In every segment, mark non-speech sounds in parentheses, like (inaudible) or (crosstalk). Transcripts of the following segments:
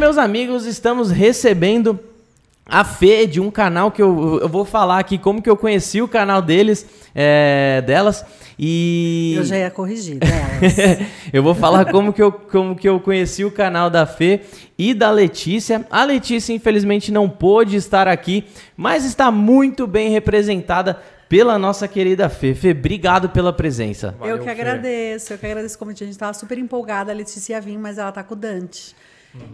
meus amigos, estamos recebendo a Fê de um canal que eu, eu vou falar aqui como que eu conheci o canal deles, é, delas. E Eu já ia corrigir delas. (laughs) eu vou falar como que, eu, como que eu conheci o canal da Fê e da Letícia. A Letícia, infelizmente, não pôde estar aqui, mas está muito bem representada pela nossa querida Fê. Fê, obrigado pela presença. eu que agradeço, eu que agradeço o convite. A gente tava super empolgada, a Letícia ia vir, mas ela tá com o Dante.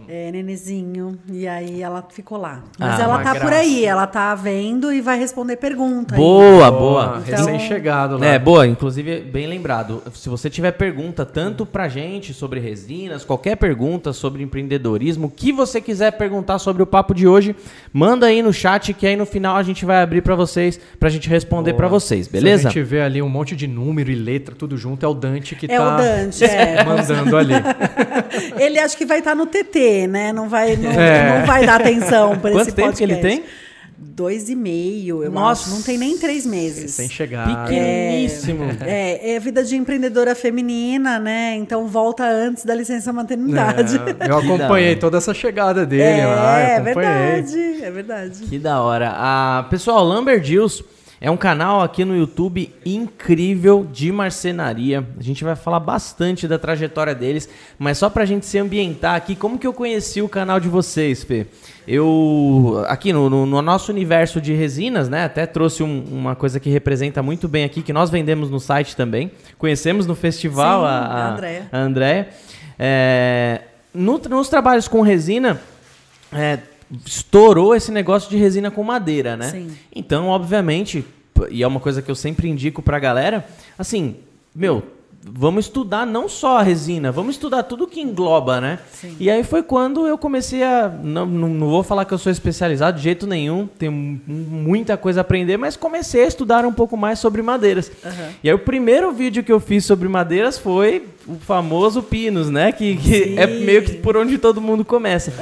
É, nenezinho, e aí ela ficou lá. Mas Ah, ela tá por graça. aí, ela tá vendo e vai responder pergunta. aí. Boa, boa. Então- Recém-chegado lá. É, boa, inclusive, bem lembrado. Se você tiver pergunta tanto pra gente sobre resinas, qualquer pergunta sobre empreendedorismo, o que você quiser perguntar sobre o papo de hoje, manda aí no chat que aí no final a gente vai abrir pra vocês, pra gente responder pra vocês, beleza? Se a gente vê ali um monte de número e letra, tudo junto, é o Dante que É tá o Dante, é. (laughs) mandando ali. (laughs) Ele acho que vai estar no TT, né? Não vai, não, É. não vai dar atenção para esse Quanto tempo que ele podcast. tem? Dois e meio, eu Nossa. acho. Não tem nem três meses. Sem chegar. Pequeníssimo. É, é vida de empreendedora feminina, né? Então volta antes da licença maternidade. É, eu acompanhei toda essa chegada dele lá, é eu acompanhei. verdade, é verdade. Que da hora. Ah, pessoal, Lumberjills é um canal aqui no YouTube incrível de marcenaria. A gente vai falar bastante da trajetória deles, mas só pra gente se ambientar aqui, como que eu conheci o canal de vocês, Fê? Eu, aqui no, no- no nosso universo de resinas, né, até trouxe um- uma coisa que representa muito bem aqui, que nós vendemos no site também. Conhecemos no festival Sim, a, a a, Andréia. a Andréia. É, no- nos trabalhos com resina, é, estourou esse negócio de resina com madeira, né? Sim. Então, obviamente, e é uma coisa que eu sempre indico pra galera, assim, meu, vamos estudar não só a resina, vamos estudar tudo que engloba, né? Sim. E aí foi quando eu comecei a. Não, não, não vou falar que eu sou especializado de jeito nenhum, tenho mu- muita coisa a aprender, mas comecei a estudar um pouco mais sobre madeiras. Aham. E aí o primeiro vídeo que eu fiz sobre madeiras foi o famoso Pinos, né? Que, que é meio que por onde todo mundo começa.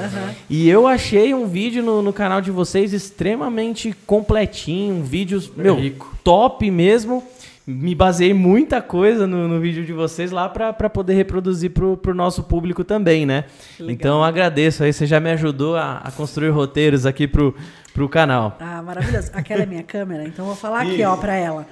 E eu achei um vídeo no, no canal de vocês extremamente completinho, um vídeo, meu, rico. top mesmo. Me baseei muita coisa no, no vídeo de vocês lá pra pra poder reproduzir pro, pro nosso público também, né? Legal. Então eu agradeço aí, você já me ajudou a, a construir roteiros aqui pro, pro canal. Ah, maravilhoso. Aquela é minha câmera, então eu vou falar aqui, ó, pra ela.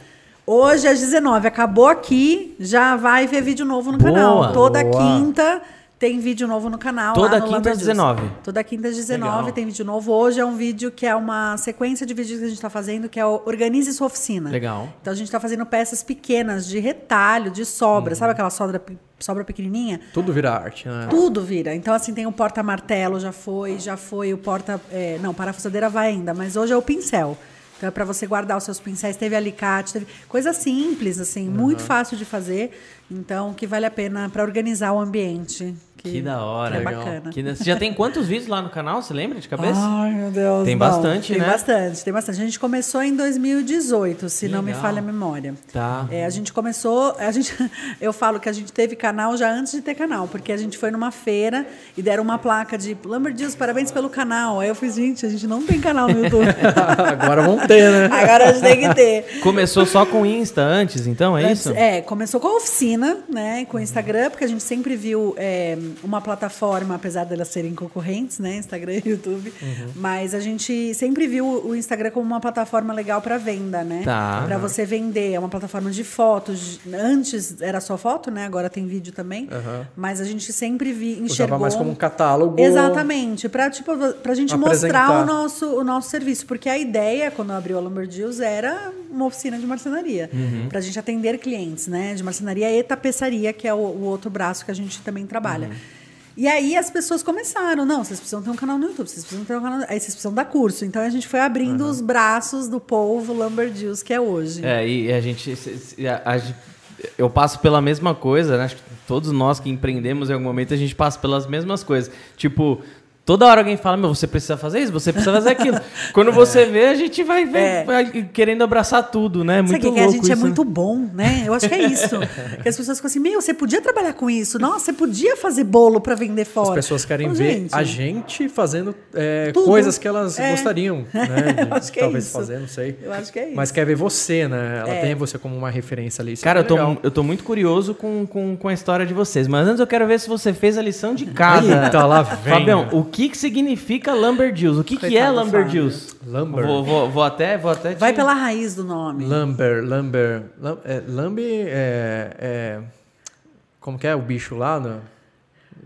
Hoje às 19, acabou aqui, já vai ver vídeo novo no Boa. canal. Toda Boa. quinta tem vídeo novo no canal. Toda lá no quinta às Juice. 19. Toda quinta às 19 Legal. tem vídeo novo. Hoje é um vídeo que é uma sequência de vídeos que a gente tá fazendo, que é o Organize Sua Oficina. Legal. Então a gente tá fazendo peças pequenas de retalho, de sobra. Uhum. Sabe aquela sobra, sobra pequenininha? Tudo vira arte, né? Tudo vira. Então, assim, tem o porta-martelo, já foi, já foi o porta. é, não, parafusadeira vai ainda, mas hoje é o pincel. Então é para você guardar os seus pincéis. Teve alicate, teve coisa simples, assim, muito fácil de fazer. Então, que vale a pena para organizar o ambiente. Que da hora. Que é Legal. bacana. Que da- Você já tem quantos vídeos lá no canal? Você lembra de cabeça? Ai, meu Deus. Tem não. bastante, tem né? bastante, tem bastante. A gente começou em 2018, se não me Legal. falha a memória. Tá. É, a gente começou, a gente, (laughs) eu falo que a gente teve canal já antes de ter canal, porque a gente foi numa feira e deram uma placa de Lumberjills, parabéns pelo canal. Aí eu fiz, gente, a gente não tem canal no YouTube. (laughs) Agora vão ter, né? (laughs) Agora a gente tem que ter. Começou só com Insta antes, então, é isso? É, começou com a oficina, né? Com o Instagram, porque a gente sempre viu é, uma plataforma, apesar delas serem concorrentes, né? Instagram e YouTube. Uhum. Mas a gente sempre viu o Instagram como uma plataforma legal para venda, né? Tá. Para você vender. É uma plataforma de fotos. Antes era só foto, né? Agora tem vídeo também. Aham. Mas a gente sempre vi, enxergou. Usava mais como um catálogo. Exatamente, para tipo, a gente mostrar Apresentar. o nosso, o nosso serviço. Porque a ideia, quando abriu a Lumberjills, era uma oficina de marcenaria. Uhum. Para a gente atender clientes, né? De marcenaria e tapeçaria, que é o, o outro braço que a gente também trabalha. Uhum. E aí as pessoas começaram, não, vocês precisam ter um canal no YouTube, vocês precisam ter um canal, aí vocês precisam dar curso. Então a gente foi abrindo Uhum. os braços do povo Lumberjills que é hoje. É, e a gente. a- a gente- eu passo pela mesma coisa, né? Acho que todos nós que empreendemos em algum momento, a gente passa pelas mesmas coisas. Tipo. Toda hora alguém fala, meu, você precisa fazer isso, você precisa fazer aquilo. (laughs) Quando você vê, a gente vai, vai- É. vai querendo abraçar tudo, né? Muito Sabe que, louco que a gente é isso, né? muito bom, né? Eu acho que é isso. que as pessoas ficam assim, meu, você podia trabalhar com isso. Nossa, você podia fazer bolo para vender As fora. pessoas querem ver gente, a gente fazendo é, coisas que elas É. gostariam, (laughs) né? Eu acho que é talvez isso. fazer, não sei. Eu acho que é isso. Mas quer ver você, né? Ela É. tem você como uma referência ali. Isso Cara, é eu tô, eu tô muito curioso com, com, com a história de vocês. Mas antes eu quero ver se você fez a lição de casa. Eita, lá (laughs) vem. Fabião, o que, que significa Lumberjills? O que, que é Lumberjills? Lumber. Vou, vou, vou até, vou até. Vai te- pela raiz do nome. Lumber, lumber. Lam, é, é, é- Como que é o bicho lá no,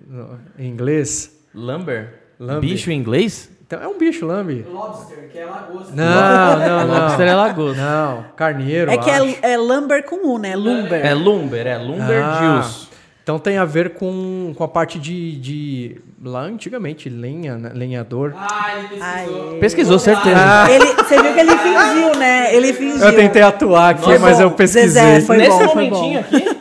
no- em inglês? Lumber? Lumber. Bicho em inglês? Então, é um bicho, lambe. Lobster, que é lagosta. Não, não, não. Lobster é lagosta. Não, carneiro. É que acho. é, é lumber com U, né? Lumber. É lumber, é Lumberjills. Ah, então tem a ver com, com a parte de, de. Lá antigamente, lenha, né? lenhador. Ah, ele pesquisou. Ai. Pesquisou, certeza. Ah. Ele, você viu que ele fingiu, né? Ele fingiu. Eu tentei atuar aqui, Nossa, mas eu pesquisei. Zezé, foi Nesse bom, foi momentinho bom. aqui.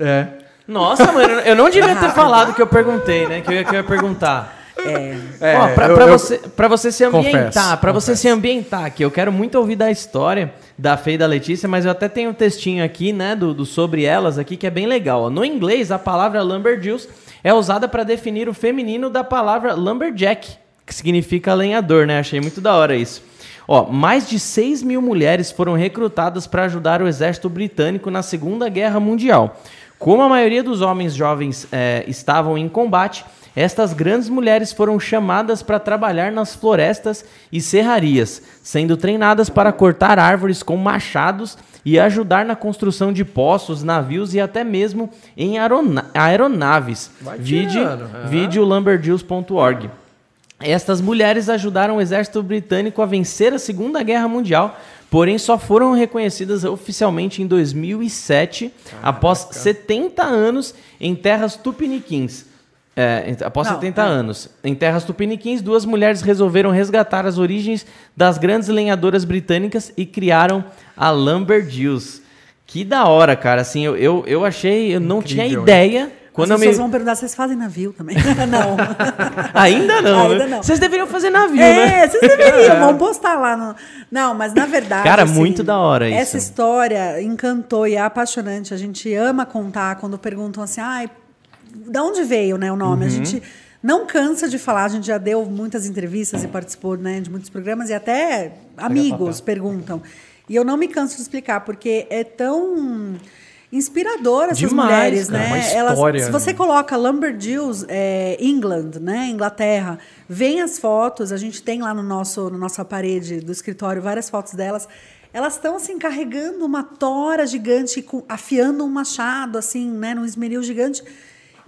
É. Nossa, mano, eu não devia ter falado o que eu perguntei, né? Que eu ia, que eu ia perguntar. É. É, eu- você, pra você se ambientar, pra você se ambientar aqui, eu quero muito ouvir da história da Fê e da Letícia, mas eu até tenho um textinho aqui, né, do, do sobre elas aqui, que é bem legal. No inglês, a palavra lumberjills é usada para definir o feminino da palavra lumberjack, que significa lenhador, né? Achei muito da hora isso. Ó, mais de 6 mil mulheres foram recrutadas para ajudar o exército britânico na Segunda Guerra Mundial. Como a maioria dos homens jovens eh, estavam em combate, estas grandes mulheres foram chamadas para trabalhar nas florestas e serrarias, sendo treinadas para cortar árvores com machados e ajudar na construção de poços, navios e até mesmo em aerona- aeronaves. Vide, aham. vide o lumberjills.org. Estas mulheres ajudaram o exército britânico a vencer a Segunda Guerra Mundial, porém só foram reconhecidas oficialmente em 2007, após 70 anos em terras tupiniquins. É, ent- após Não, 70 é. anos. Em terras tupiniquins, duas mulheres resolveram resgatar as origens das grandes lenhadoras britânicas e criaram a Lumberjills. Que da hora, cara. Assim, eu, eu, eu achei, eu não tinha Incrível, ideia. Quando As me... pessoas vão perguntar, vocês fazem navio também? (laughs) não. (laughs) Ainda não, Ainda né? não. Vocês deveriam fazer navio, né? É, vocês deveriam, (laughs) vão postar lá no. Não, mas na verdade. Cara, assim, muito da hora isso. Essa história encantou e é apaixonante. A gente ama contar quando perguntam assim, ai, da onde veio né, o nome? Uhum. A gente não cansa de falar, a gente já deu muitas entrevistas e participou né, de muitos programas e até amigos perguntam. E eu não me canso de explicar, porque é tão inspirador essas Demais, mulheres, cara, né? uma Elas, história, se você né? coloca Lumberjills, é, England, né, Inglaterra, vem as fotos, a gente tem lá no nosso, na nossa parede do escritório várias fotos delas. Elas estão assim carregando uma tora gigante, afiando um machado assim, né, num esmeril gigante.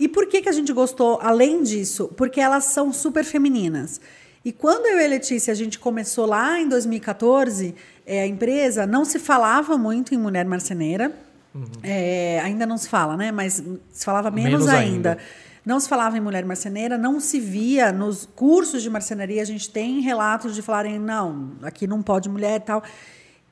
E por que que a gente gostou além disso? Porque elas são super femininas. E quando eu e a Letícia a gente começou lá em 2014, é, a empresa não se falava muito em mulher marceneira. É, ainda não se fala, né? Mas se falava menos, Menos ainda. ainda. Não se falava em mulher marceneira, não se via nos cursos de marcenaria. A gente tem relatos de falarem, não, aqui não pode mulher e tal.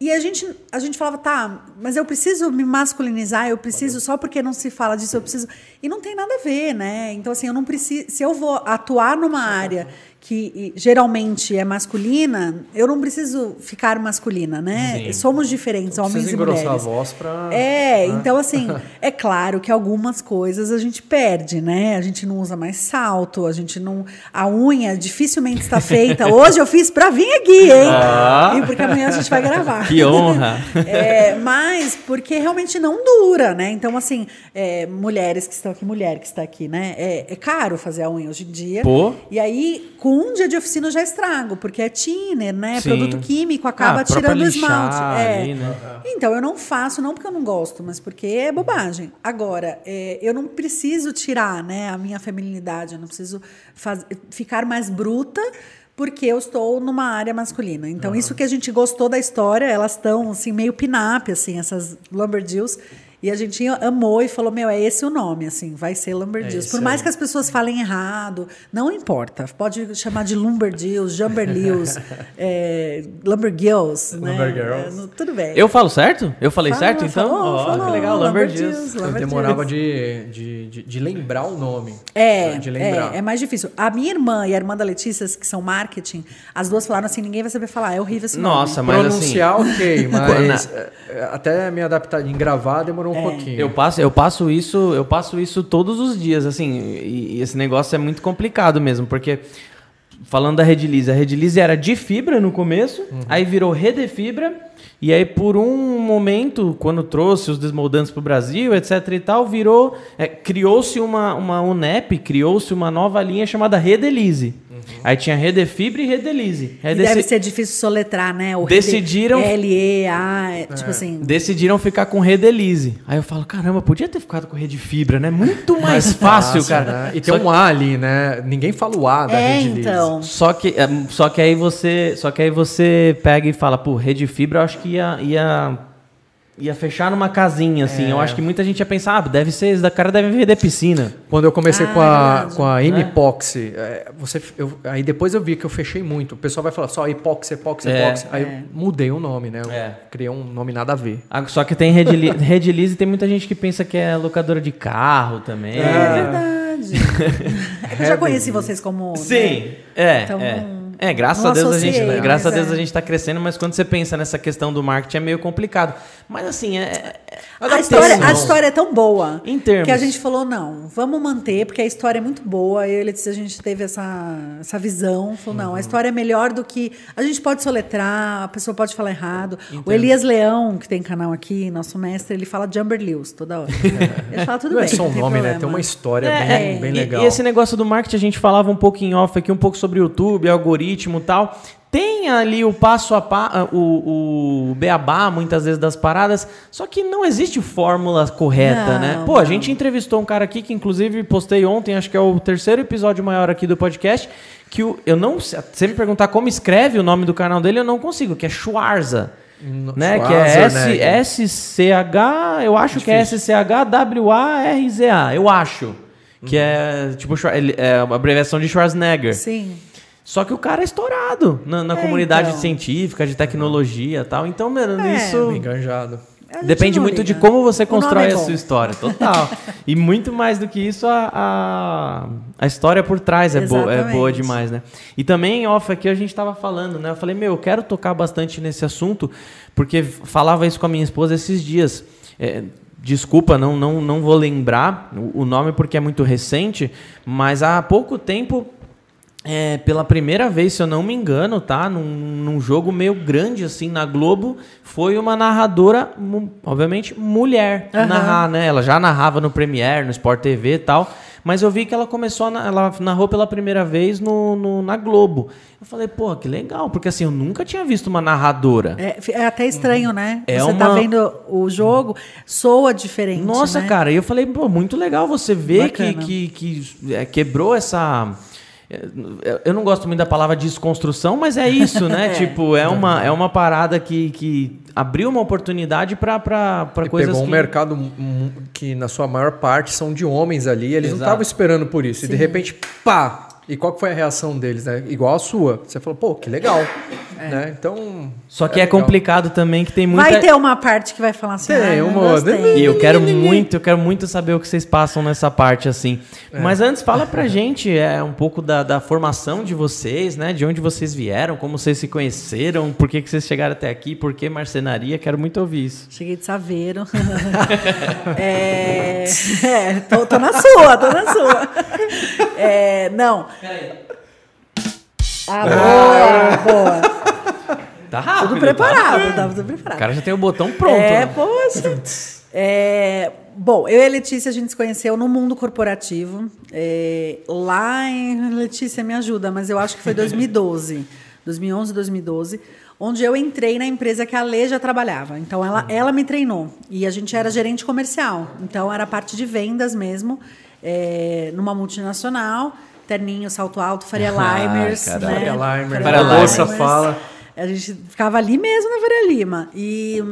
E a gente, a gente falava, tá, mas eu preciso me masculinizar, eu preciso, só porque não se fala disso, eu preciso. E não tem nada a ver, né? Então, assim, eu não preciso. Se eu vou atuar numa área que geralmente é masculina, eu não preciso ficar masculina, né? Sim. Somos diferentes, homens Precisa e engrossar mulheres. a voz pra. É, então assim, (laughs) é claro que algumas coisas a gente perde, né? A gente não usa mais salto, a gente não. A unha dificilmente está feita. (laughs) Hoje eu fiz pra vir aqui, hein? Ah. E porque amanhã a gente vai gravar. Que honra. (laughs) É, mas porque realmente não dura, né? Então, assim, é, mulheres que estão aqui, mulher que está aqui, né? É, é caro fazer a unha hoje em dia. Pô. E aí, com um dia de oficina eu já estrago, porque é thinner, né? Sim. Produto químico acaba Ah, tirando o esmalte. É. ali, né? Então, eu não faço, não porque eu não gosto, mas porque é bobagem. Agora, é, eu não preciso tirar né, a minha feminilidade, eu não preciso faz- ficar mais bruta porque eu estou numa área masculina. Então, isso que a gente gostou da história, elas estão assim, meio pin-up, assim, essas Lumberjills. E a gente amou e falou, meu, é esse o nome, assim, vai ser Lumberjills. É Por mais aí. que as pessoas falem errado, não importa. Pode chamar de Lumberjills, Jumberlills, (laughs) é, Lumbergirls, né? Lumbergirls. É, no- tudo bem. Eu falo certo? Eu falei Fala, certo, então? falou, Ó, falou, que legal, Lumberjills. Eu demorava de, de, de, de lembrar o nome. É, De lembrar. é, é mais difícil. A minha irmã e a irmã da Letícia, que são marketing, as duas falaram assim: ninguém vai saber falar, é horrível esse Nossa, nome. mas Pronunciar, assim. ok, (laughs) mas é, é, até me adaptar em gravar demorou um pouquinho. Eu passo, eu passo isso, eu passo isso todos os dias, assim, e, e esse negócio é muito complicado mesmo, porque falando da Redilize, a Redilize era de fibra no começo, aí virou Redefibra, e aí por um momento, quando trouxe os desmoldantes para o Brasil, etc e tal, virou, é, criou-se uma, uma UNEP, criou-se uma nova linha chamada Redelize. Aí tinha Redefibra e Redelize. E Redeci- deve ser difícil soletrar, né? O Decidiram- L-E-A, é, tipo assim. Decidiram ficar com Redelize. Aí eu falo, caramba, podia ter ficado com Redefibra, né? Muito (laughs) mais fácil, cara. né? E tem Só um A ali, né? Ninguém fala o A da É, Rede Liz. então. Só que, é, só que aí você, só que aí você pega e fala, pô, rede fibra, eu acho que ia, ia, ia fechar numa casinha, assim. É. Eu acho que muita gente ia pensar, ah, deve ser, esse da cara deve vender piscina. Quando eu comecei Ah, com é a, verdade. com a Né? Emipoxy, é, você, eu- aí depois eu vi que eu fechei muito. O pessoal vai falar só Epoxy, Epoxy, É, Epoxy. Aí eu mudei o nome, né? Eu É. criei um nome nada a ver. Ah, Só que tem rede, li- rede Lease e tem muita gente que pensa que é locadora de carro também. É, verdade. É (laughs) que eu já conheci vocês como. né? Sim, é, Então, é. É, graças não a Deus a gente, associei, graças a Deus é. a gente tá crescendo, mas quando você pensa nessa questão do marketing é meio complicado. Mas assim, é, é- A história, a história é tão boa Em termos. que a gente falou, não, vamos manter, porque a história é muito boa. Eu e a Letícia, a gente teve essa, essa visão. Falou, não, Uhum. a história é melhor do que. A gente pode soletrar, a pessoa pode falar errado. O Elias Leão, que tem canal aqui, nosso mestre, ele fala Jumber Lewis toda hora. (laughs) Ele fala tudo Não bem. é só um nome, né? problema. Tem uma história É, bem, é, bem e- legal. E, esse negócio do marketing a gente falava um pouco em off aqui, um pouco sobre o YouTube, algoritmo e tal. Tem ali o passo a passo, o, o beabá, muitas vezes, das paradas, só que não existe fórmula correta, Não, né? Pô, a não. gente entrevistou um cara aqui que, inclusive, postei ontem, acho que é o terceiro episódio maior aqui do podcast, que o, eu não. Se você me perguntar como escreve o nome do canal dele, eu não consigo, que é Schwarza. No- Né? Que é Schwarzer, né? S, SCH, eu acho que é SCH-WARZA, eu acho. Que é tipo é uma abreviação de Schwarzenegger. Sim. Só que o cara é estourado na, na É, comunidade então. científica, de tecnologia e tal. Então, mano, É. isso enganjado. Depende muito de liga. como você nome constrói é a sua história. Total. e muito mais do que isso, a, a, a história por trás é, boa é boa demais, né? E também, off, aqui a gente tava falando, né? Eu falei, meu, eu quero tocar bastante nesse assunto, porque falava isso com a minha esposa esses dias. É, desculpa, não, não, não vou lembrar o, o nome porque é muito recente, mas há pouco tempo é, pela primeira vez, se eu não me engano, tá? Num, num jogo meio grande, assim, na Globo, foi uma narradora, obviamente, mulher Aham. narrar, né? Ela já narrava no Premiere, no Sport TV e tal. Mas eu vi que ela começou, a, ela narrou pela primeira vez no, no- na Globo. Eu falei, pô, que legal, porque assim, eu nunca tinha visto uma narradora. É, é até estranho, né? É você tá uma- vendo o jogo, soa diferente. Nossa, né? cara, e eu falei, pô, muito legal você ver que, que, que é, quebrou essa. É, Eu não gosto muito da palavra desconstrução, mas é isso, né? (laughs) É. Tipo, é uma, é uma parada que, que abriu uma oportunidade E coisas pegou um que... mercado que, na sua maior parte, são de homens ali. Eles não Exato. estavam esperando por isso. E de repente, pá! E qual que foi a reação deles, né? Igual a sua. Você falou, pô, que legal. Né? Então. Só que é, legal. complicado também, que tem muita... Vai ter uma parte que vai falar assim. Tem ah, uma- gostei. E eu quero muito, eu quero muito saber o que vocês passam nessa parte, assim. É. Mas antes, fala pra (laughs) gente é, um pouco da, da formação de vocês, né? De onde vocês vieram, como vocês se conheceram, por que, que vocês chegaram até aqui, por que marcenaria, quero muito ouvir isso. Cheguei de Saveiro. (laughs) é, é, tô, tô na sua, tô na sua. É, não. Ah, boa, boa. Tá rápido. Tudo tá? preparado, tava tudo O preparado. cara já tem o botão pronto. É, né? poxa. É, bom, eu e a Letícia, a gente se conheceu no mundo corporativo. É, lá em. Letícia, me ajuda, mas eu acho que foi 2012. 2011, 2012. Onde eu entrei na empresa que a Lê já trabalhava. Então, ela, ela me treinou. E a gente era gerente comercial. Então, era parte de vendas mesmo, é, numa multinacional. Terninho, salto alto, Faria Ai, Limers. caralho. né? Faria Limer, Faria a Limer. moça fala. A gente ficava ali mesmo na Faria Lima. E,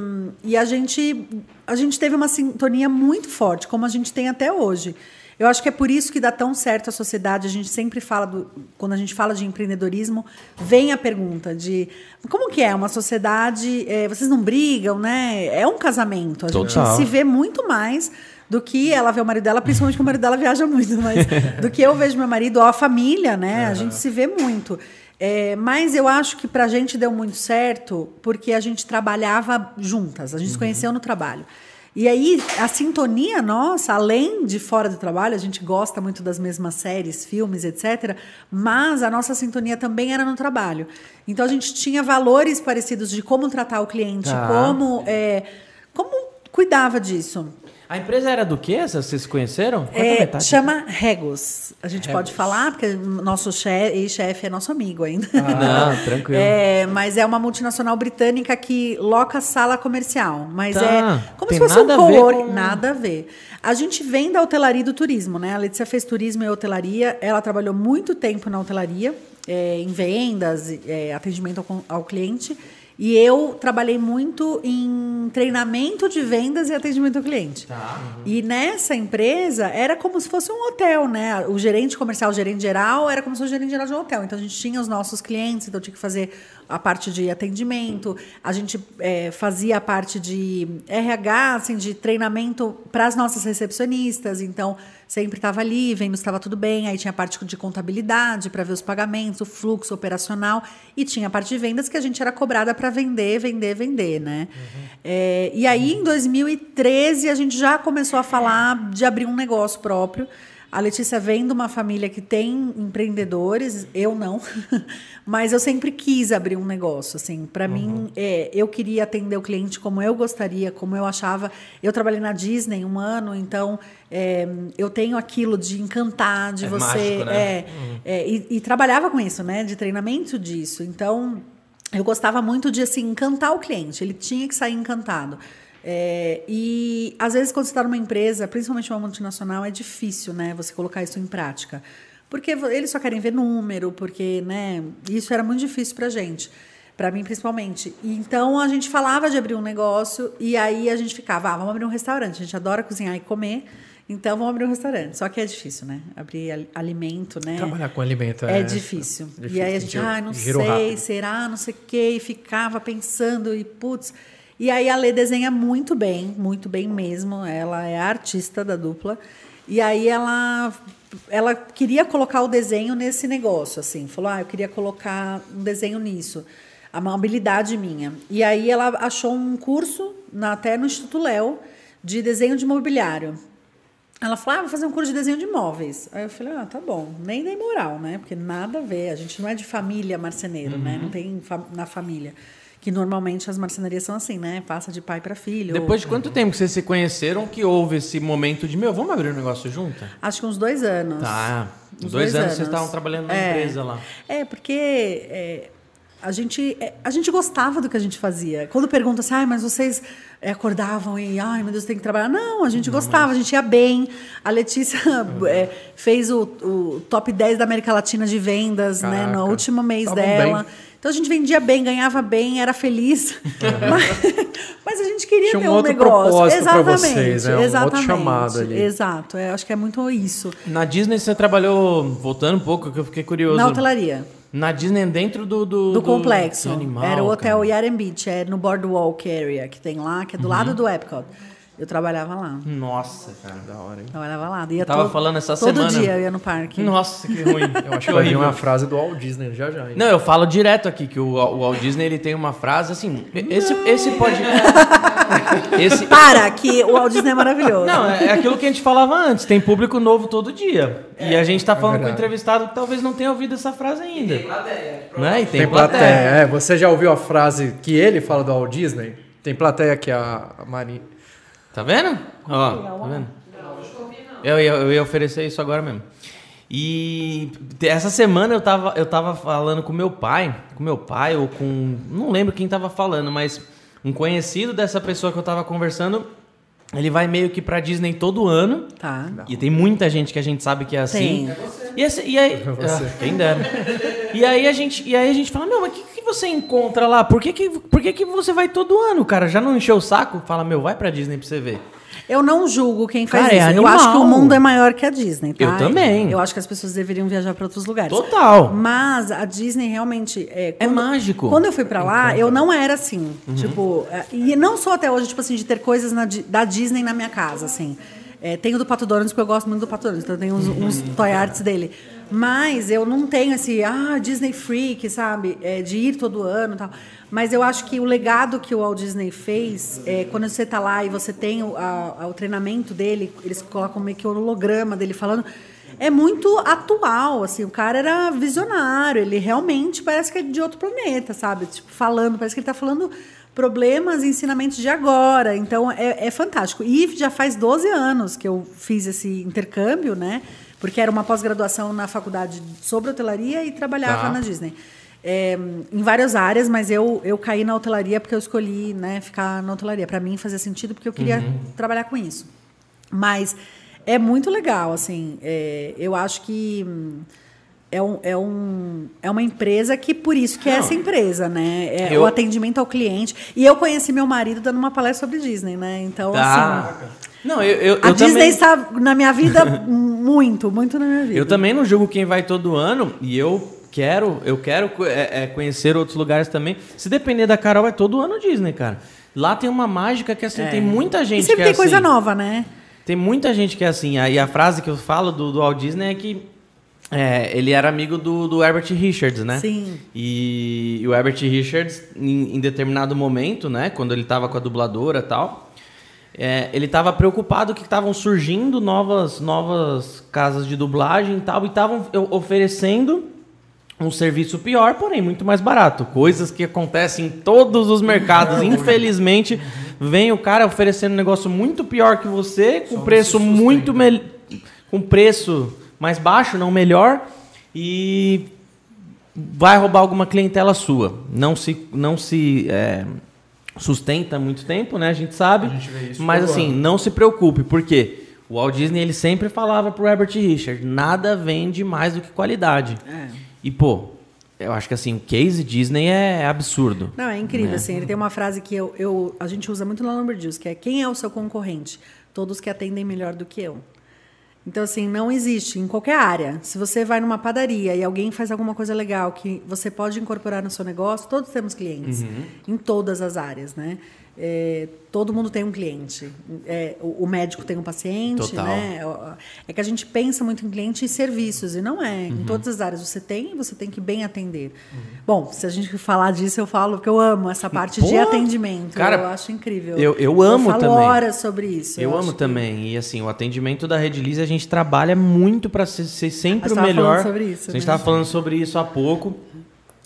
e a, gente, a gente teve uma sintonia muito forte, como a gente tem até hoje. Eu acho que é por isso que dá tão certo a sociedade. A gente sempre fala, do, quando a gente fala de empreendedorismo, vem a pergunta de como que é uma sociedade, é, vocês não brigam, né? É um casamento. A gente Total. se vê muito mais do que ela vê o marido dela, principalmente que o marido dela viaja muito, mas (laughs) do que eu vejo meu marido, ou a família, né? A gente se vê muito. É, mas eu acho que pra gente deu muito certo porque a gente trabalhava juntas, a gente se conheceu no trabalho. E aí, a sintonia nossa, além de fora do trabalho, a gente gosta muito das mesmas séries, filmes, etc. Mas a nossa sintonia também era no trabalho. Então a gente tinha valores parecidos de como tratar o cliente, Tá. como, é, como cuidava disso. A empresa era do? Essa Vocês se conheceram? É, chama Regos. A gente pode falar, porque nosso che- ex-chefe é nosso amigo ainda. Não, tranquilo. É, mas é uma multinacional britânica que loca sala comercial. Mas Tá. é como Tem se fosse um co-work. com- Nada a ver. A gente vem da hotelaria e do turismo, né? A Letícia fez turismo e hotelaria. Ela trabalhou muito tempo na hotelaria, é, em vendas, é, atendimento ao, ao cliente. E eu trabalhei muito em treinamento de vendas e atendimento ao cliente. E nessa empresa era como se fosse um hotel, né? O gerente comercial, o gerente geral, era como se fosse o gerente geral de um hotel. Então a gente tinha os nossos clientes, então tinha que fazer a parte de atendimento, a gente eh, fazia a parte de RH, assim, de treinamento para as nossas recepcionistas. Então sempre estava ali, vendo se estava tudo bem. Aí tinha a parte de contabilidade para ver os pagamentos, o fluxo operacional e tinha a parte de vendas que a gente era cobrada para vender, vender, vender, né? É, e aí, em 2013, a gente já começou a falar de abrir um negócio próprio. A Letícia vem de uma família que tem empreendedores, eu não, (laughs) mas eu sempre quis abrir um negócio. Assim, para mim, é, eu queria atender o cliente como eu gostaria, como eu achava. Eu trabalhei na Disney um ano, então é, eu tenho aquilo de encantar, de É você, mágico, né? é, é, e, e trabalhava com isso, né? De treinamento disso. Então eu gostava muito de assim encantar o cliente. Ele tinha que sair encantado. É, e às vezes quando você está numa empresa, principalmente uma multinacional, é difícil, né? Você colocar isso em prática, porque eles só querem ver número, porque, né? Isso era muito difícil para gente, para mim principalmente. E Então a gente falava de abrir um negócio e aí a gente ficava, ah, vamos abrir um restaurante. A gente adora cozinhar e comer. Então vamos abrir um restaurante. Só que é difícil, né? Abrir al- alimento, né? Trabalhar com alimento É, é, difícil. difícil. E aí a gente, ah, não sei, rápido. será, não sei o quê, e ficava pensando e putz. E aí a Lê desenha muito bem, muito bem mesmo. Ela é a artista da dupla. E aí ela ela queria colocar o desenho nesse negócio, assim. Falou, ah, eu queria colocar um desenho nisso. É Uma habilidade minha. E aí ela achou um curso, na, até no Instituto Léo, de desenho de mobiliário. Ela falou, ah, vou fazer um curso de desenho de móveis. Aí eu falei, ah, tá bom. Nem dei moral, né? Porque nada a ver. A gente não é de família marceneiro, né? Uhum. Não tem fa- na família. Que normalmente as marcenarias são assim, né? Passa de pai para filho. Depois de quanto tempo que vocês se conheceram que houve esse momento de, meu, vamos abrir um negócio junto? Acho que uns dois anos. Tá. Uns Uns dois, anos, vocês estavam trabalhando na É. empresa lá. É, porque é, a, gente, é, a gente gostava do que a gente fazia. Quando pergunta assim, ai, mas vocês é, acordavam e, ai, meu Deus, tem que trabalhar. Não, a gente gostava, a gente ia bem. A Letícia (laughs) é, fez o, o top 10 da América Latina de vendas né, no Caraca. último mês Tavam dela. bem. Então a gente vendia bem, ganhava bem, era feliz. (laughs) Mas, mas a gente queria Tinha um ter um outro negócio. propósito exatamente, vocês, né? Um outro exatamente. chamado ali. Exato, é, acho que é muito isso. Na Disney você trabalhou, voltando um pouco, que eu fiquei curioso. Na hotelaria. Na Disney, dentro do... Do, do complexo. que animal, Era o hotel cara. Yaren Beach, é no Boardwalk Area que tem lá, que é do Uhum. lado do Epcot. Eu trabalhava lá. Nossa, cara. Da hora, hein? Trabalhava lá. Ia tava todo- falando essa todo semana. dia eu ia no parque. Nossa, que ruim. (laughs) Eu acho que vai vir uma frase do Walt Disney já já. hein? Não, eu falo direto aqui que o, o Walt Disney ele tem uma frase assim. Esse, esse pode. (laughs) esse, Para, que o Walt Disney é maravilhoso. não, é aquilo que a gente falava antes. Tem público novo todo dia. e a gente tá falando com o entrevistado que talvez não tenha ouvido essa frase ainda. Tem plateia. Né? E tem, Tem plateia. É, você já ouviu a frase que ele fala do Walt Disney? Tem plateia aqui, a a Mari. Tá vendo? Ó, tá vendo? Eu ia, eu ia oferecer isso agora mesmo. E essa semana eu tava, eu tava falando com meu pai, com meu pai ou com. Não lembro quem tava falando, mas um conhecido dessa pessoa que eu tava conversando, ele vai meio que pra Disney todo ano. Tá. E tem muita gente que a gente sabe que é assim. Tem. E, esse- e aí. Você. Ah, quem dera. E aí a gente, e aí a gente fala, meu, mas que você encontra lá? Por que, que, por que, que você vai todo ano, cara? Já não encheu o saco? Fala, meu, vai pra Disney pra você ver. Eu não julgo quem faz Cara, é isso. eu animal. acho que o mundo é maior que a Disney, tá? Eu também. Eu acho que as pessoas deveriam viajar para outros lugares. Total. Mas a Disney realmente é. É mágico. Quando eu fui pra lá, eu não era assim. Tipo, é, e não sou até hoje, tipo assim, de ter coisas na da Disney na minha casa, assim. É, tenho do Pato Donald, porque eu gosto muito do Pato Donald, então eu tenho uns, uns toy arts dele. Mas eu não tenho esse, ah, Disney Freak, sabe? É, de ir todo ano e tal. Mas eu acho que o legado que o Walt Disney fez, é, quando você está lá e você tem o, a- o treinamento dele, eles colocam meio que o holograma dele falando, é muito atual, assim, o cara era visionário, ele realmente parece que é de outro planeta, sabe? Tipo, falando, parece que ele está falando problemas e ensinamentos de agora, então é, é fantástico. E já faz 12 anos que eu fiz esse intercâmbio, né? Porque era uma pós-graduação na faculdade sobre hotelaria e trabalhava Tá. na Disney. É, em várias áreas, mas eu, eu caí na hotelaria porque eu escolhi né, ficar na hotelaria. Para mim fazia sentido porque eu queria trabalhar com isso. Mas é muito legal, assim. é, eu acho que hum, é, um, é, um, é uma empresa que, por isso que é essa empresa, né? É Eu- o atendimento ao cliente. E eu conheci meu marido dando uma palestra sobre Disney, né? Então, assim. Não, eu, eu, A eu Disney também, está na minha vida (laughs) muito, muito na minha vida. eu também não julgo quem vai todo ano e eu quero, eu quero é, é, conhecer outros lugares também. Se depender da Carol, é todo ano Disney, cara. Lá tem uma mágica que assim, tem muita É. E gente sempre que tem é coisa assim. nova, né? Tem muita gente que é assim. Aí a frase que eu falo do, do Walt Disney é que é, ele era amigo do, do Herbert Richards, né? Sim. E, e o Herbert Richards, em, em determinado momento, né? Quando ele tava com a dubladora e tal, é, ele tava preocupado que estavam surgindo novas, novas casas de dublagem e tal, e estavam oferecendo um serviço pior, porém muito mais barato. Coisas que acontecem em todos os mercados. Infelizmente, vem o cara oferecendo um negócio muito pior que você, com Só preço muito com preço mais baixo, não melhor, e vai roubar alguma clientela sua. Não se, não se é, sustenta há muito tempo, né? A gente sabe. A gente vê isso mas assim, ano. não se preocupe, porque o Walt Disney ele sempre falava pro Herbert Richard, nada vende mais do que qualidade. É. E pô, eu acho que assim, o case Disney é absurdo. Não, é incrível, né? assim. Ele tem uma frase que eu, eu, a gente usa muito lá no Deals, que é quem é o seu concorrente? Todos que atendem melhor do que eu. Então, assim, não existe em qualquer área. Se você vai numa padaria e alguém faz alguma coisa legal que você pode incorporar no seu negócio, todos temos clientes. Uhum. Em todas as áreas, né? É, todo mundo tem um cliente. É, o, o médico tem um paciente, Total. né? É que a gente pensa muito em cliente e serviços, e não é. Uhum. Em todas as áreas você tem, você tem que bem atender. Bom, se a gente falar disso, eu falo que eu amo essa parte de Pô, atendimento. cara, eu acho incrível. eu- eu amo falo também. horas sobre isso. Eu, amo acho que- também. E assim, o atendimento da Redilize a gente trabalha muito para ser, ser sempre o melhor. sobre isso, a gente né? estava falando sobre isso há pouco.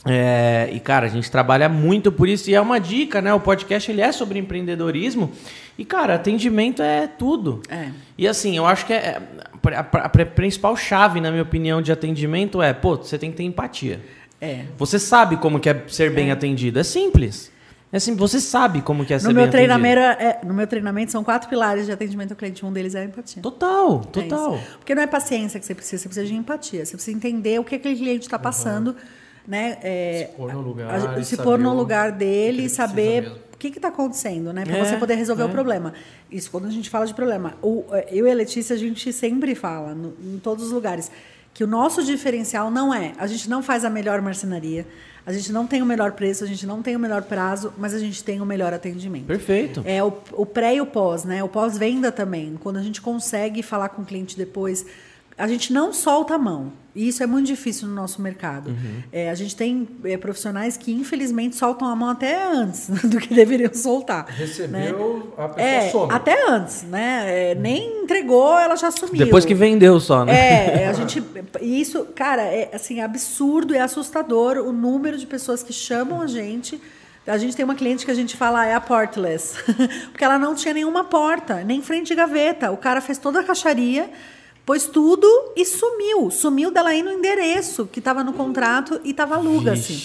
É, e cara, a gente trabalha muito por isso e é uma dica, né? O podcast ele é sobre empreendedorismo e cara, atendimento é tudo. É. E assim, eu acho que é, a, a- a principal chave, na minha opinião, de atendimento é, pô, você tem que ter empatia. É. Você sabe como que é ser bem atendido, é simples. É assim, você sabe como que é ser No bem meu, treinamento, atendido. é, no meu treinamento são quatro pilares de atendimento ao cliente. Um deles é a empatia. Total, É total. isso. Porque não é paciência que você precisa, você precisa de empatia. Você precisa entender o que aquele cliente está passando, né? É, Se pôr no lugar a- se saber pôr no lugar que dele ele e saber o que está acontecendo, né? Para É, você poder resolver é. o problema. Isso quando a gente fala de problema. O, eu e a Letícia, a gente sempre fala, no- em todos os lugares, que o nosso diferencial não é, a gente não faz a melhor marcenaria, a gente não tem o melhor preço, a gente não tem o melhor prazo, mas a gente tem o melhor atendimento. Perfeito. É o, o pré e o pós, né? O pós-venda também. Quando a gente consegue falar com o cliente depois, a gente não solta a mão. E isso é muito difícil no nosso mercado. Uhum. É, a gente tem é, profissionais que, infelizmente, soltam a mão até antes (laughs) do que deveriam soltar. Recebeu, a pessoa É, some. até antes, né? É, nem entregou, ela já sumiu. Depois que vendeu só, né? É, a (laughs) gente. Isso, cara, é assim, absurdo, é assustador o número de pessoas que chamam a gente. A gente tem uma cliente que a gente fala é a portless, (laughs) porque ela não tinha nenhuma porta, nem frente de gaveta. O cara fez toda a caixaria, pôs tudo e sumiu. Sumiu dela ir no endereço que estava no contrato e estava aluga, assim.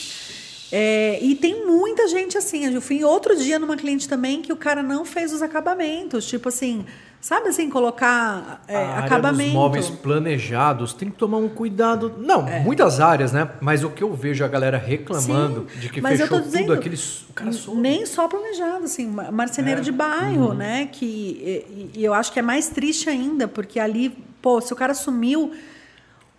É, e tem muita gente assim. Eu fui outro dia numa cliente também que o cara não fez os acabamentos. Tipo assim, sabe assim, colocar é, a área acabamento. dos móveis planejados tem que tomar um cuidado. Não, muitas áreas, né? Mas o que eu vejo a galera reclamando Sim, de que mas eu fechou tô dizendo, tudo, aqueles. O cara some. Nem só planejado, assim, ma- marceneiro É. de bairro, né? Que, e, e eu acho que é mais triste ainda, porque ali, pô, se o cara sumiu,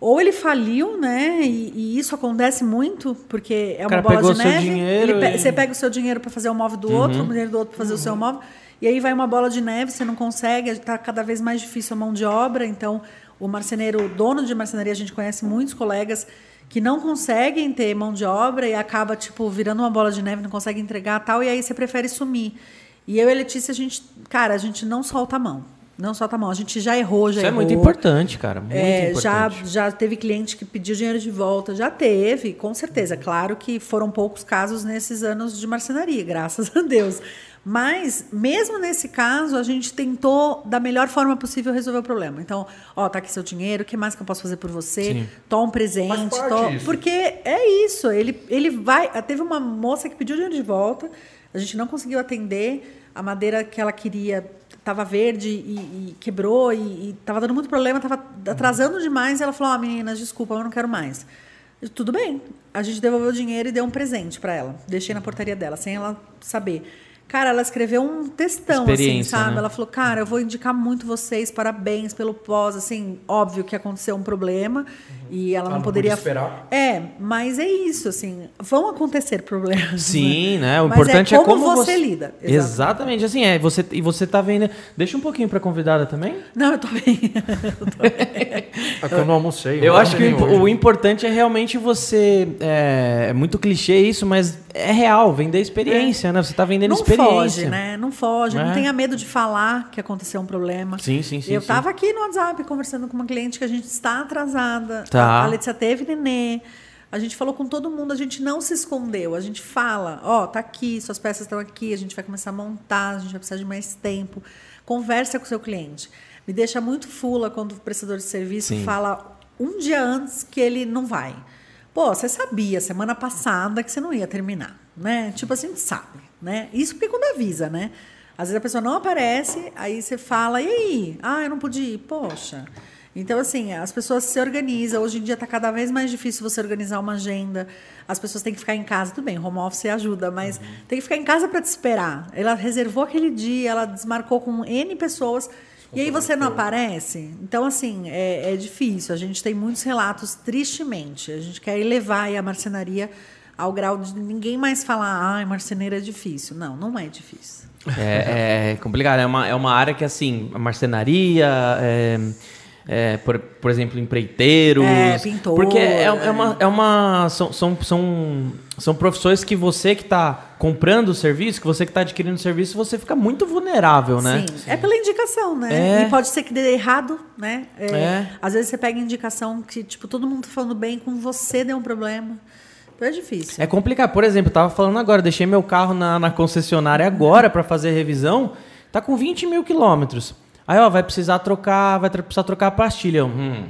ou ele faliu, né? E, e isso acontece muito, porque é uma cara bola pegou de seu neve. pe- e- Você pega o seu dinheiro para fazer o móvel do outro, o dinheiro do outro para fazer o seu móvel. E aí vai uma bola de neve, você não consegue, está cada vez mais difícil a mão de obra, então O marceneiro, o dono de marcenaria, a gente conhece muitos colegas que não conseguem ter mão de obra e acaba, tipo, virando uma bola de neve, não consegue entregar tal, e aí você prefere sumir. E eu e a Letícia, a gente, cara, a gente não solta a mão. Não solta a mão. A gente já errou, já Isso é errou. muito importante, cara. Muito É, já, importante. já teve cliente que pediu dinheiro de volta, já teve, com certeza. Claro que foram poucos casos nesses anos de marcenaria, graças a Deus. Mas, mesmo nesse caso, a gente tentou, da melhor forma possível, resolver o problema. Então, ó, tá aqui seu dinheiro, o que mais que eu posso fazer por você? Sim. Toma um presente. Isso. Porque é isso, ele, ele vai. Teve uma moça que pediu dinheiro de volta, a gente não conseguiu atender, a madeira que ela queria estava verde e, e quebrou e estava dando muito problema, estava atrasando demais. E ela falou: Ó, meninas, desculpa, eu não quero mais. Eu, Tudo bem. A gente devolveu o dinheiro e deu um presente para ela. Deixei na portaria dela, sem ela saber. Cara, ela escreveu um textão, assim, sabe? né? Ela falou, cara, eu vou indicar muito vocês, parabéns pelo pós, assim, óbvio que aconteceu um problema e ela Ela não não poderia... podia esperar. É, mas é isso, assim, vão acontecer problemas. Sim, né? O Mas importante é é como como, você lida. Exatamente. Exatamente, assim, é, você e você tá vendo. Deixa um pouquinho pra convidada também. Não, eu tô bem. (laughs) É que eu não almocei. Eu não acho que hoje. o importante é realmente você. É, é muito clichê isso, mas é real, vender experiência, né? Você tá vendendo não experiência. foge, né? Não foge. É. Não tenha medo de falar que aconteceu um problema. Sim, sim, sim. eu sim. tava aqui no WhatsApp conversando com uma cliente que a gente está atrasada. Tá. A Letícia teve nenê. A gente falou com todo mundo, a gente não se escondeu. A gente fala, ó, tá aqui, suas peças estão aqui, a gente vai começar a montar, a gente vai precisar de mais tempo. Conversa com o seu cliente. Me deixa muito fula quando o prestador de serviço Sim. fala um dia antes que ele não vai. Pô, você sabia semana passada que você não ia terminar, né? Tipo assim, a gente sabe, né? Isso porque quando avisa, né? Às vezes a pessoa não aparece, aí você fala, e aí? Ah, eu não pude ir. Poxa. Então, assim, as pessoas se organizam. Hoje em dia está cada vez mais difícil você organizar uma agenda. As pessoas têm que ficar em casa. Tudo bem, home office ajuda, mas tem que ficar em casa para te esperar. Ela reservou aquele dia, ela desmarcou com N pessoas. E aí você não aparece? Então, assim, é, é difícil. A gente tem muitos relatos, tristemente. A gente quer elevar a marcenaria ao grau de ninguém mais falar, ai, marceneiro é difícil. Não, não é difícil. É, é complicado. É uma, é uma área que, assim, a marcenaria, é, é, por, por exemplo, empreiteiros. É, pintor, Porque é, é é. uma. É uma são, são, são, são profissões que você que está comprando o serviço, que você que está adquirindo o serviço, você fica muito vulnerável, né? Sim, é pela indicação, né? É. E pode ser que dê errado, né? É, É. Às vezes você pega indicação que, tipo, todo mundo tá falando bem, com você deu um problema. Então é difícil. É complicado. Por exemplo, eu tava falando agora, deixei meu carro na, na concessionária agora para fazer revisão, tá com 20 mil quilômetros. Aí, ó, vai precisar trocar, vai precisar trocar a pastilha. Eu, hum,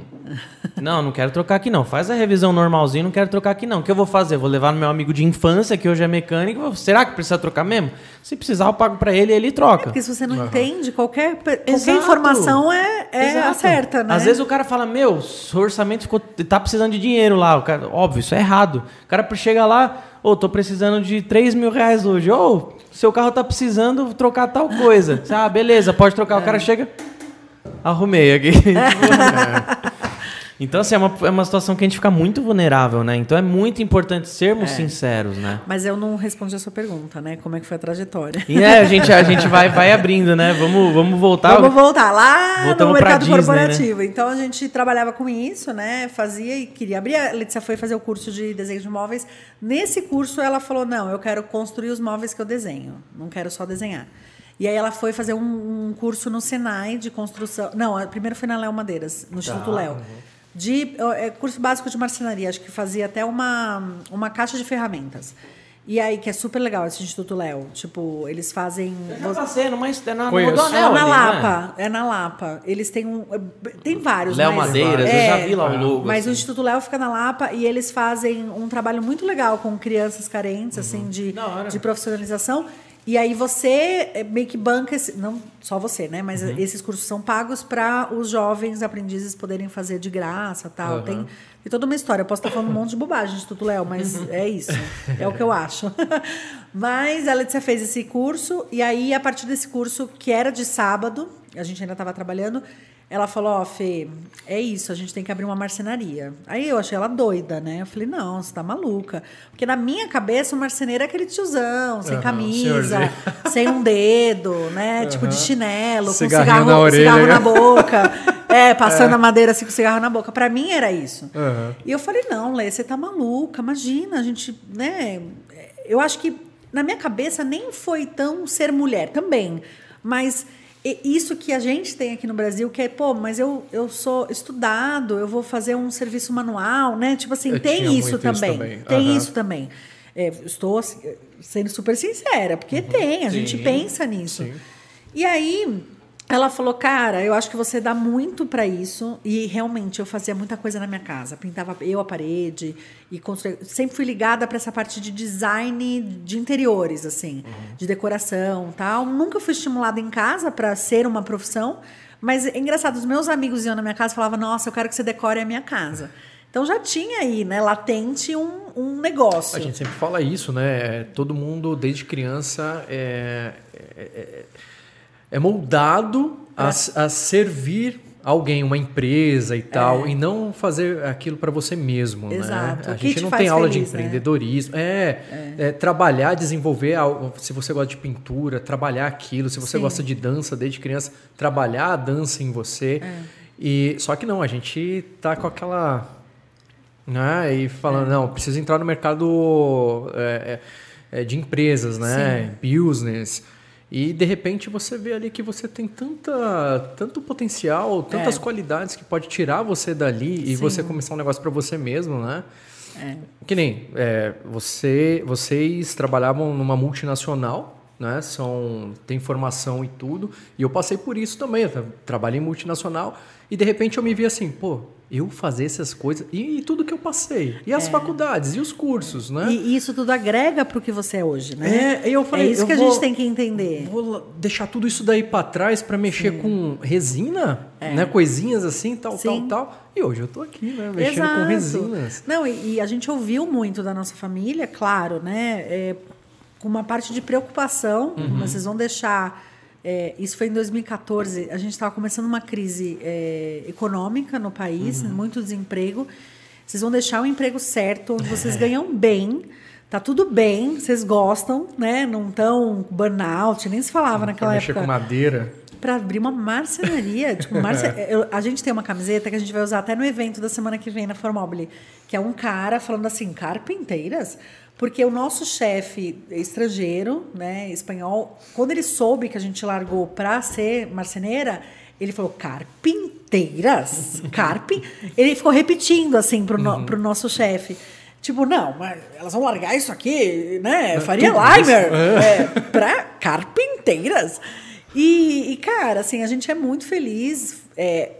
não, não quero trocar aqui não. Faz a revisão normalzinho, não quero trocar aqui não. O que eu vou fazer? Vou levar no meu amigo de infância, que hoje é mecânico. Será que precisa trocar mesmo? Se precisar, eu pago para ele e ele troca. Porque se você não entende, qualquer, qualquer Exato. informação é, é Exato. acerta, né? Às vezes o cara fala, meu, seu orçamento ficou, tá precisando de dinheiro lá. O cara, óbvio, isso é errado. O cara chega lá, ô, tô precisando de 3 mil reais hoje. Ô, seu carro tá precisando trocar tal coisa. (laughs) Ah, beleza, pode trocar. O cara chega, arrumei aqui. (laughs) Então, assim, é uma, é uma situação que a gente fica muito vulnerável, né? Então é muito importante sermos sinceros, né? Mas eu não respondi a sua pergunta, né? Como é que foi a trajetória? E é, a gente, a gente vai, vai abrindo, né? Vamos, vamos voltar. Vamos voltar lá Voltamos no mercado Disney, né? corporativo. Então a gente trabalhava com isso, né? Fazia e queria abrir. A Letícia foi fazer o curso de desenho de móveis. Nesse curso ela falou: não, eu quero construir os móveis que eu desenho. Não quero só desenhar. E aí ela foi fazer um, um curso no Senai de construção. Não, primeiro foi na Léo Madeiras, no Instituto Léo. De é, curso básico de marcenaria, acho que fazia até uma, uma caixa de ferramentas. E aí, que é super legal esse Instituto Léo. Tipo, eles fazem. Já passei, mas é na, no. Rodonel É na ali, né? Lapa, é na Lapa. Eles têm um. Tem vários, Léo mas- Madeiras, eu é, já vi lá o logo. Mas o assim. Instituto Léo fica na Lapa e eles fazem um trabalho muito legal com crianças carentes, assim, de, Uhum. Da hora. de profissionalização. E aí você é, meio que banca, esse, não só você, né? Mas Uhum. esses cursos são pagos para os jovens aprendizes poderem fazer de graça tal. Uhum. Tem, tem toda uma história. Eu posso estar falando um monte de bobagem, Instituto Léo, mas (laughs) é isso. É o que eu acho. (laughs) mas a Letícia fez esse curso, e aí, a partir desse curso, que era de sábado, a gente ainda estava trabalhando, ela falou, ó, Fê, é isso, a gente tem que abrir uma marcenaria. Aí eu achei ela doida, né? Eu falei, não, você tá maluca. Porque na minha cabeça, o marceneiro é aquele tiozão, sem Aham, camisa, (laughs) sem um dedo, né? Tipo de chinelo, Cigarrinho com cigarro na orelha, cigarro né? na boca. É, passando a madeira assim com cigarro na boca. Pra mim era isso. Aham. E eu falei, não, Lê, você tá maluca, imagina, a gente, né? Eu acho que na minha cabeça nem foi tão ser mulher também. Mas isso que a gente tem aqui no Brasil, que é, pô, mas eu, eu sou estudado, eu vou fazer um serviço manual, né? Tipo assim, Eu tem isso muito isso também. também. Tem Aham. isso também. É, estou assim, sendo super sincera, porque tem, a gente Sim. pensa nisso. Sim. E aí, ela falou, cara, eu acho que você dá muito pra isso. E realmente, eu fazia muita coisa na minha casa. Pintava eu a parede e construía. Sempre fui ligada pra essa parte de design de interiores, assim, de decoração tal. Nunca fui estimulada em casa pra ser uma profissão. Mas é engraçado, os meus amigos iam na minha casa e falavam, nossa, eu quero que você decore a minha casa. Então já tinha aí, né, latente um, um negócio. A gente sempre fala isso, né? Todo mundo, desde criança, é, é, é- é moldado a, a servir alguém, uma empresa e tal, e não fazer aquilo para você mesmo, Exato. né? A gente te não tem aula feliz, de né? empreendedorismo. É, é trabalhar, desenvolver, algo, se você gosta de pintura, trabalhar aquilo. Se você Sim. gosta de dança desde criança, trabalhar a dança em você. É. E só que não, a gente tá com aquela né? E falando, É. não, preciso entrar no mercado é, é, é, de empresas, né? Business. E de repente você vê ali que você tem tanta, tanto potencial, tantas É. qualidades que pode tirar você dali e Sim. você começar um negócio para você mesmo, né? É. Que nem é, você, vocês trabalhavam numa multinacional, né? São tem formação e tudo. E eu passei por isso também. Eu tra- trabalhei em multinacional e de repente eu me vi assim, pô, eu fazer essas coisas e, e tudo que eu passei e as faculdades e os cursos, né? É. E isso tudo agrega pro que você é hoje, né? É, eu falei, é isso que a vou- gente tem que entender. Vou deixar tudo isso daí para trás para mexer com resina, né? Coisinhas assim, tal, É. Sim. tal, tal. E hoje eu tô aqui, né? Mexendo Exato. com resinas. Não, e, e a gente ouviu muito da nossa família, claro, né? é, com uma parte de preocupação, Uhum. mas vocês vão deixar. É, isso foi em 2014. A gente estava começando uma crise é, econômica no país, Uhum. muito desemprego. Vocês vão deixar o emprego certo, onde vocês ganham bem. Tá tudo bem, vocês gostam, né? Não tão burnout, nem se falava naquela Pra mexer época com madeira. para abrir uma marcenaria. (laughs) tipo, marce... eu- a gente tem uma camiseta que a gente vai usar até no evento da semana que vem na Formobile, que é um cara falando assim, carpinteiras? Porque o nosso chefe estrangeiro, né, espanhol, quando ele soube que a gente largou para ser marceneira, ele falou, carpinteiras? Carpin? ele ficou repetindo assim pro, no, pro nosso chefe. Tipo, não, mas elas vão largar isso aqui, né? Faria tudo isso. Limer é, para carpinteiras. E, e, cara, assim, a gente é muito feliz. É,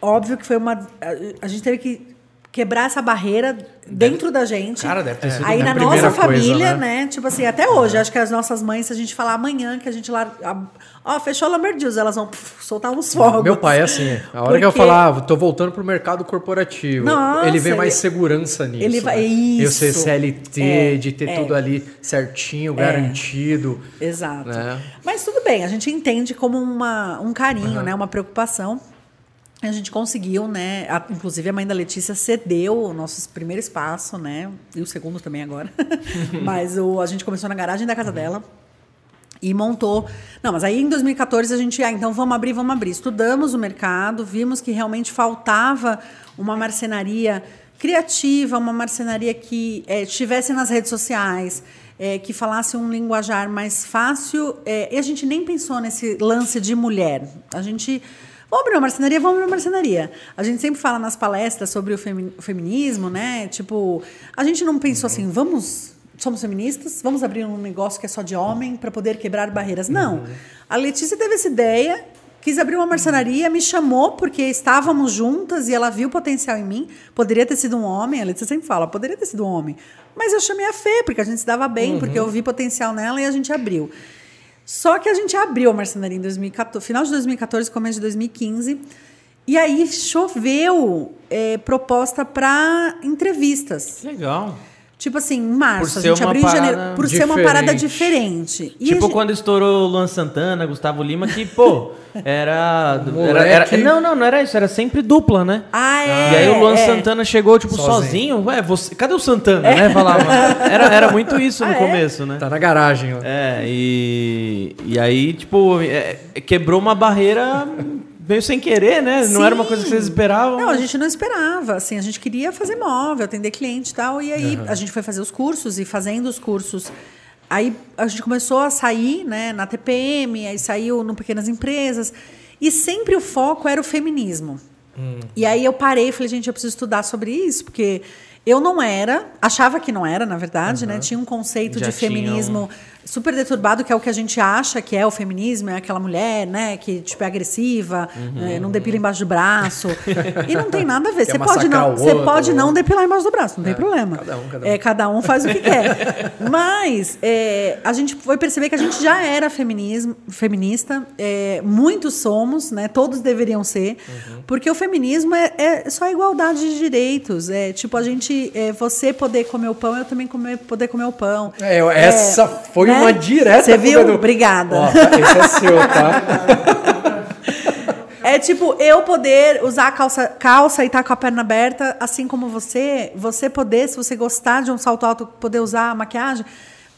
óbvio que foi uma. A, a gente teve que quebrar essa barreira dentro da gente. Cara, deve ter sido Aí na nossa coisa, família, né? né? Tipo assim, até hoje, acho que as nossas mães, se a gente falar amanhã que a gente lá. Ó, fechou a Lamberdios, elas vão puf, soltar uns fogos. Meu pai é assim. A hora que eu Porque- falar, ah, tô voltando pro mercado corporativo, Nossa, ele vê mais segurança nisso. ele vai- né? Eu isso. ser CLT, É, de ter é. tudo ali certinho, garantido. Exato. Né? Mas tudo bem, a gente entende como uma, um carinho, né? Uma preocupação. A gente conseguiu, né? a- inclusive a mãe da Letícia cedeu o nosso primeiro espaço, né? E o segundo também agora. (laughs) mas o, a gente começou na garagem da casa dela e montou. Não, mas aí em 2014 a gente, ah, então vamos abrir, vamos abrir. Estudamos o mercado, vimos que realmente faltava uma marcenaria criativa, uma marcenaria que eh, estivesse nas redes sociais, eh, que falasse um linguajar mais fácil. eh, e a gente nem pensou nesse lance de mulher. A gente Vamos abrir uma marcenaria? Vamos abrir uma marcenaria. A gente sempre fala nas palestras sobre o femi- o feminismo, né? Tipo, a gente não pensou assim, vamos. Somos feministas, vamos abrir um negócio que é só de homem para poder quebrar barreiras. Não. A Letícia teve essa ideia, quis abrir uma marcenaria, me chamou porque estávamos juntas e ela viu potencial em mim. Poderia ter sido um homem, a Letícia sempre fala, poderia ter sido um homem. Mas eu chamei a Fê, porque a gente se dava bem, porque eu vi potencial nela e a gente abriu. Só que a gente abriu a marcenaria em 2014, final de 2014, começo de 2015. E aí choveu é, proposta para entrevistas. Legal. Tipo assim, em março, a gente abriu em janeiro. Por ser uma parada diferente. diferente. E tipo gente- quando estourou o Luan Santana, Gustavo Lima, que, pô, (laughs) era, era, era-. Não, não, não era isso, era sempre dupla, né? Ah, é. E aí o Luan é. Santana chegou, tipo, sozinho. Sozinho. Ué, você... cadê o Santana, né? Falava. (laughs) Era, era muito isso no Ah, é? começo, né? Tá na garagem. ó. É, e, e aí, tipo, é, quebrou uma barreira veio sem querer, né? Não era uma coisa que vocês Sim. esperavam. Não, a gente não esperava. Assim, a gente queria fazer móvel, atender cliente e tal. E aí a gente foi fazer os cursos e fazendo os cursos. Aí a gente começou a sair, né, na TPM, aí saiu no Pequenas Empresas. E sempre o foco era o feminismo. E aí eu parei e falei, gente, eu preciso estudar sobre isso, porque eu não era, achava que não era, na verdade, né? Tinha um conceito Já de um- feminismo super deturbado, que é o que a gente acha que é o feminismo, é aquela mulher, né, que tipo é agressiva, Uhum. né, não depila embaixo do braço. e não tem nada a ver. (laughs) Quer Você pode não, você pode não depilar embaixo do braço, não tem problema. cada um, cada um. É, cada um faz o que quer. (laughs) Mas é, a gente foi perceber que a gente já era feminismo, feminista, é, muitos somos, né? Todos deveriam ser, Uhum. porque o feminismo é, é só igualdade de direitos. É tipo a gente, é, você poder comer o pão, eu também comer, poder comer o pão. É, essa foi né? uma direta. Você viu? do- Obrigada. Ó, esse é seu, tá? É tipo, eu poder usar calça, calça e estar com a perna aberta, assim como você, você poder, se você gostar de um salto alto, poder usar maquiagem,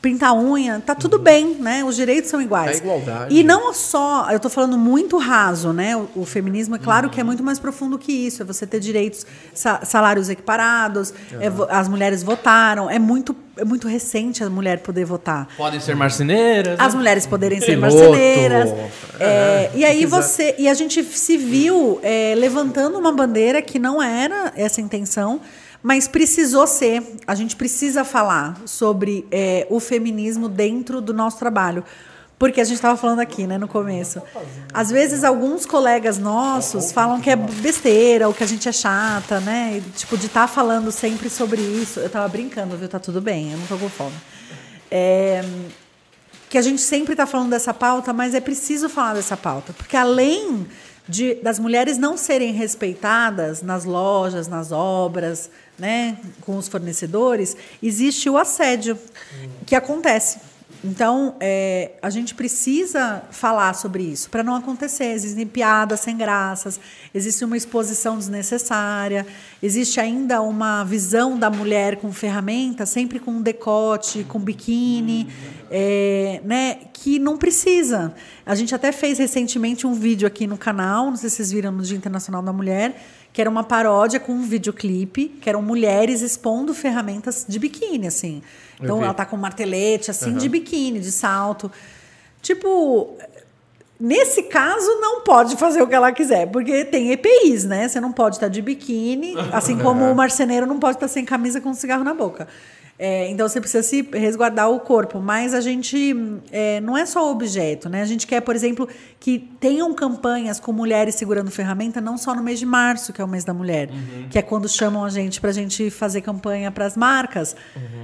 pintar unha, tá tudo bem, né? Os direitos são iguais. É igualdade. E não só, eu tô falando muito raso, né? O, o feminismo é claro que é muito mais profundo que isso, é você ter direitos, sa- salários equiparados, é vo- as mulheres votaram, é muito, é muito recente a mulher poder votar Podem ser marceneiras. as mulheres poderem ser Piloto. marceneiras. É, É, e aí você. E a gente se viu é, levantando uma bandeira que não era essa a intenção, mas precisou ser. A gente precisa falar sobre é, o feminismo dentro do nosso trabalho. Porque a gente estava falando aqui, né, no começo. Às vezes, alguns colegas nossos falam que é besteira, ou que a gente é chata, né? E, tipo, de estar falando sempre sobre isso. Eu tava brincando, viu? Tá tudo bem, eu não tô com fome. É, que a gente sempre está falando dessa pauta, mas é preciso falar dessa pauta, porque além de, das mulheres não serem respeitadas nas lojas, nas obras, né, com os fornecedores, existe o assédio que acontece. Então, é, a gente precisa falar sobre isso para não acontecer. Existem piadas sem graças, existe uma exposição desnecessária, existe ainda uma visão da mulher com ferramenta, sempre com decote, com biquíni, é, né, que não precisa. A gente até fez recentemente um vídeo aqui no canal, não sei se vocês viram no Dia Internacional da Mulher, que era uma paródia com um videoclipe, que eram mulheres expondo ferramentas de biquíni, assim. Então ela tá com um martelete, assim, de biquíni, de salto. Tipo, nesse caso, não pode fazer o que ela quiser, porque tem EPIs, né? Você não pode estar de biquíni, assim como o marceneiro não pode estar sem camisa com um cigarro na boca. É, então você precisa se resguardar o corpo, mas a gente é, não é só o objeto, né? A gente quer, por exemplo, que tenham campanhas com mulheres segurando ferramenta, não só no mês de março, que é o mês da mulher, que é quando chamam a gente para a gente fazer campanha para as marcas.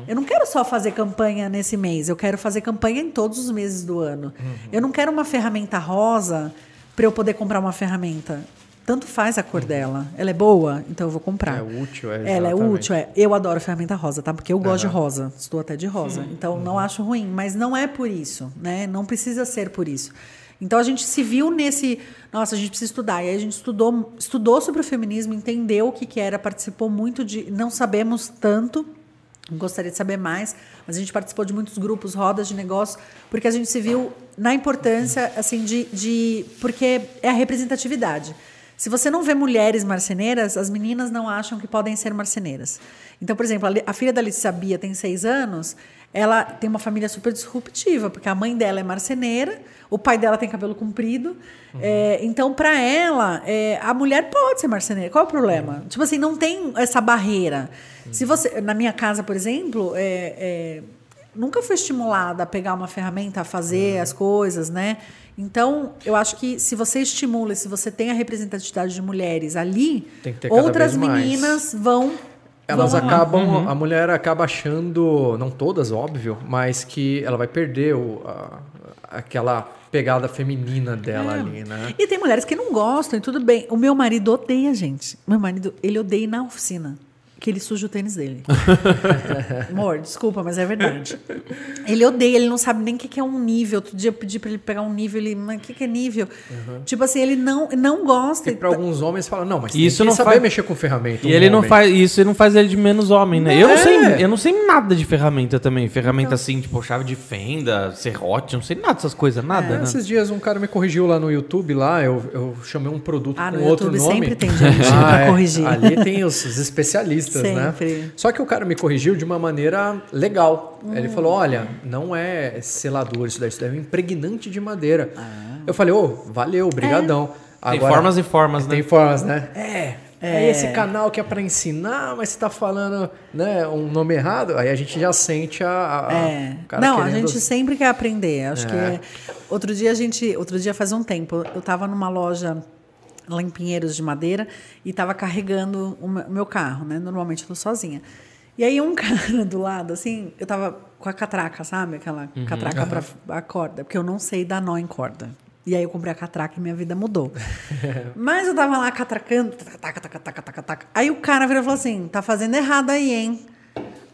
Eu não quero só fazer campanha nesse mês, eu quero fazer campanha em todos os meses do ano. Eu não quero uma ferramenta rosa para eu poder comprar uma ferramenta. Tanto faz a cor dela. Ela é boa, então eu vou comprar. É útil, é, Ela é exatamente. útil, é. Eu adoro ferramenta rosa, tá? Porque eu gosto de rosa. Estou até de rosa. Então não acho ruim, mas não é por isso, né? Não precisa ser por isso. Então a gente se viu nesse, nossa, a gente precisa estudar. E aí a gente estudou, estudou sobre o feminismo, entendeu o que que era, participou muito de, não sabemos tanto, gostaria de saber mais, mas a gente participou de muitos grupos, rodas de negócio, porque a gente se viu na importância, assim, de, de porque é a representatividade. Se você não vê mulheres marceneiras, as meninas não acham que podem ser marceneiras. Então, por exemplo, a filha da Letícia Bia tem seis anos, ela tem uma família super disruptiva, porque a mãe dela é marceneira, o pai dela tem cabelo comprido. É, então, para ela, é, a mulher pode ser marceneira. Qual é o problema? Tipo assim, não tem essa barreira. Se você, na minha casa, por exemplo, é, é, nunca fui estimulada a pegar uma ferramenta, a fazer as coisas, né? Então, eu acho que se você estimula, se você tem a representatividade de mulheres ali, Tem que ter cada outras meninas vão. Elas acabam, a mulher acaba achando, não todas, óbvio, mas que ela vai perder o, a- aquela pegada feminina dela É. ali, né? E tem mulheres que não gostam, e tudo bem. O meu marido odeia, gente. Meu marido, ele odeia ir na oficina. Que ele suja o tênis dele. (laughs) Amor, desculpa, mas é verdade. Ele odeia, ele não sabe nem o que que é um nível. Outro dia eu pedi pra ele pegar um nível, ele, mas o que, que é nível? Tipo assim, ele não, não gosta. Porque pra alguns homens falam, não, mas Isso tem que não saber faz- mexer com ferramenta. E um ele não homem. faz isso, não faz ele de menos homem, né? Eu não É. sei, eu não sei nada de ferramenta também. Ferramenta assim, tipo chave de fenda, serrote, não sei nada dessas coisas, nada, É, né? Esses dias um cara me corrigiu lá no YouTube, lá, eu, eu chamei um produto Ah, com no outro YouTube nome. sempre tem gente pra é, corrigir. Ali tem os, os especialistas, Sempre. né? Só que o cara me corrigiu de uma maneira legal. Hum. Ele falou, olha, não é selador isso daí, isso daí é um impregnante de madeira. Ah. Eu falei, ô, valeu, brigadão. Tem formas e formas, né? Tem formas, né? É. É É. esse canal que é pra ensinar, mas você tá falando né, um nome errado, aí a gente já sente a. a- a- É. o cara Não, a querendo- gente sempre quer aprender. Acho É. que outro dia a gente, outro dia faz um tempo, eu tava numa loja lá em Pinheiros de Madeira e tava carregando o me- o meu carro, né? Normalmente eu tô sozinha. E aí um (laughs) cara do lado, assim, eu tava com a catraca, sabe? Aquela Uhum. catraca pra a corda, porque eu não sei dar nó em corda. E aí eu comprei a catraca e minha vida mudou. (laughs) Mas eu tava lá catracando, taca, taca, taca, taca, taca. Aí o cara virou e falou assim: tá fazendo errado aí, hein?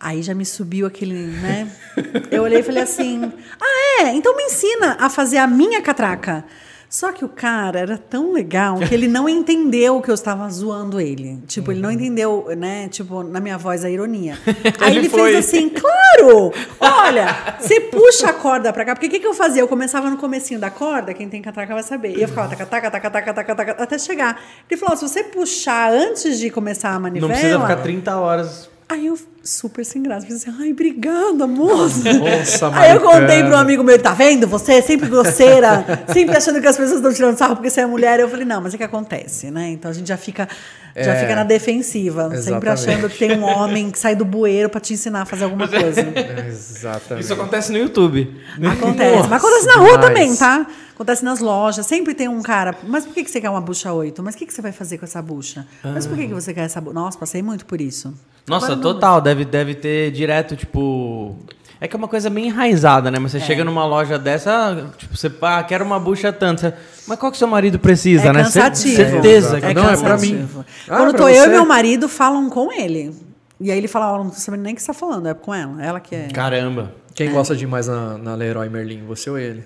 Aí já me subiu aquele, né? (laughs) Eu olhei e falei assim: ah, é? Então me ensina a fazer a minha catraca. Só que o cara era tão legal que ele não entendeu que eu estava zoando ele. Tipo, ele não entendeu, né? Tipo, na minha voz, a ironia. (laughs) Aí Ele fez assim, claro! Olha, você puxa a corda pra cá. Porque o que, que eu fazia? Eu começava no comecinho da corda, quem tem catraca vai saber. E eu ficava taca, taca, taca, taca, taca, taca, até chegar. Ele falou, se você puxar antes de começar a Não manivela... precisa ficar 30 horas. Aí eu, super sem graça, falei assim, ai, obrigada, moça. Moça Aí eu contei para um amigo meu, tá vendo? Você é sempre grosseira, sempre achando que as pessoas estão tirando sarro porque você é mulher. Eu falei, não, mas é que acontece, né? Então a gente já fica, já É, fica na defensiva, sempre exatamente. achando que tem um homem que sai do bueiro para te ensinar a fazer alguma coisa. Exatamente. Isso acontece no YouTube. Acontece. Mas acontece na rua demais. também, tá? Acontece nas lojas. Sempre tem um cara. Mas por que que você quer uma bucha 8? Mas o que que você vai fazer com essa bucha? Mas por que que você quer essa bucha? Nossa, passei muito por isso. Nossa, total, deve, deve ter direto, tipo. É que é uma coisa bem enraizada, né? Mas você chega numa loja dessa, tipo, você, ah, quero uma bucha tanto. Você, Mas qual que seu marido precisa, É né? Cansativo. Certeza. que É Não, é pra mim. Ah, Quando pra tô eu e meu marido falam com ele. E aí ele fala, ó, não tô sabendo nem o que você tá falando, é com ela. Ela que é. Caramba. Quem gosta de ir mais na, na Leroy Merlin, você ou ele?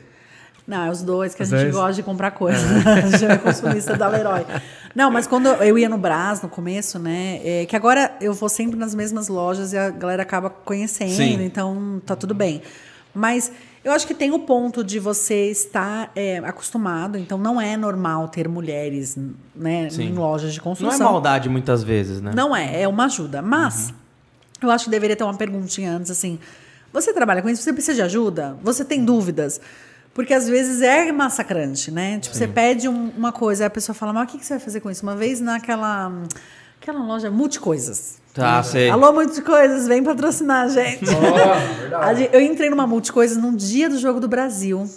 Não, é os dois que a Os gente dois? gosta de comprar coisa. (laughs) a gente é consumista da Leroy. Não, mas quando eu ia no Brás no começo, né? é que agora eu vou sempre nas mesmas lojas e a galera acaba conhecendo, Sim. então tá tudo bem. Mas eu acho que tem o ponto de você estar é, acostumado, então não é normal ter mulheres né, Sim. em lojas de Não é construção. maldade muitas vezes, né? Não é, é uma ajuda. Mas eu acho que deveria ter uma perguntinha antes, assim. Você trabalha com isso? Você precisa de ajuda? Você tem dúvidas? Porque às vezes é massacrante, né? Tipo, você pede um- uma coisa, aí a pessoa fala, mas o que, que você vai fazer com isso? Uma vez naquela aquela loja Multicoisas. Tá, sei. Alô, Multicoisas, vem patrocinar a gente. (laughs) A gente- Eu entrei numa Multicoisas num dia do Jogo do Brasil.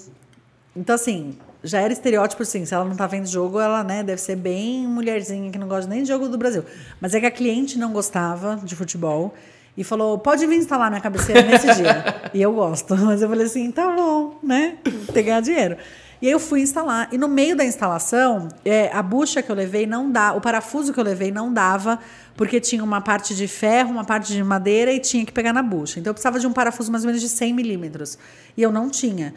Então, assim, já era estereótipo, assim, se ela não tá vendo jogo, ela, né, deve ser bem mulherzinha que não gosta nem de jogo do Brasil. Mas é que a cliente não gostava de futebol e falou, pode vir instalar minha cabeceira nesse (laughs) dia. E eu gosto. (laughs) Mas eu falei assim, tá bom, né, tem que ganhar dinheiro. E aí eu fui instalar. E no meio da instalação, é, a bucha que eu levei não dá, o parafuso que eu levei não dava, porque tinha uma parte de ferro, uma parte de madeira e tinha que pegar na bucha. Então eu precisava de um parafuso mais ou menos de 100 milímetros. E eu não tinha.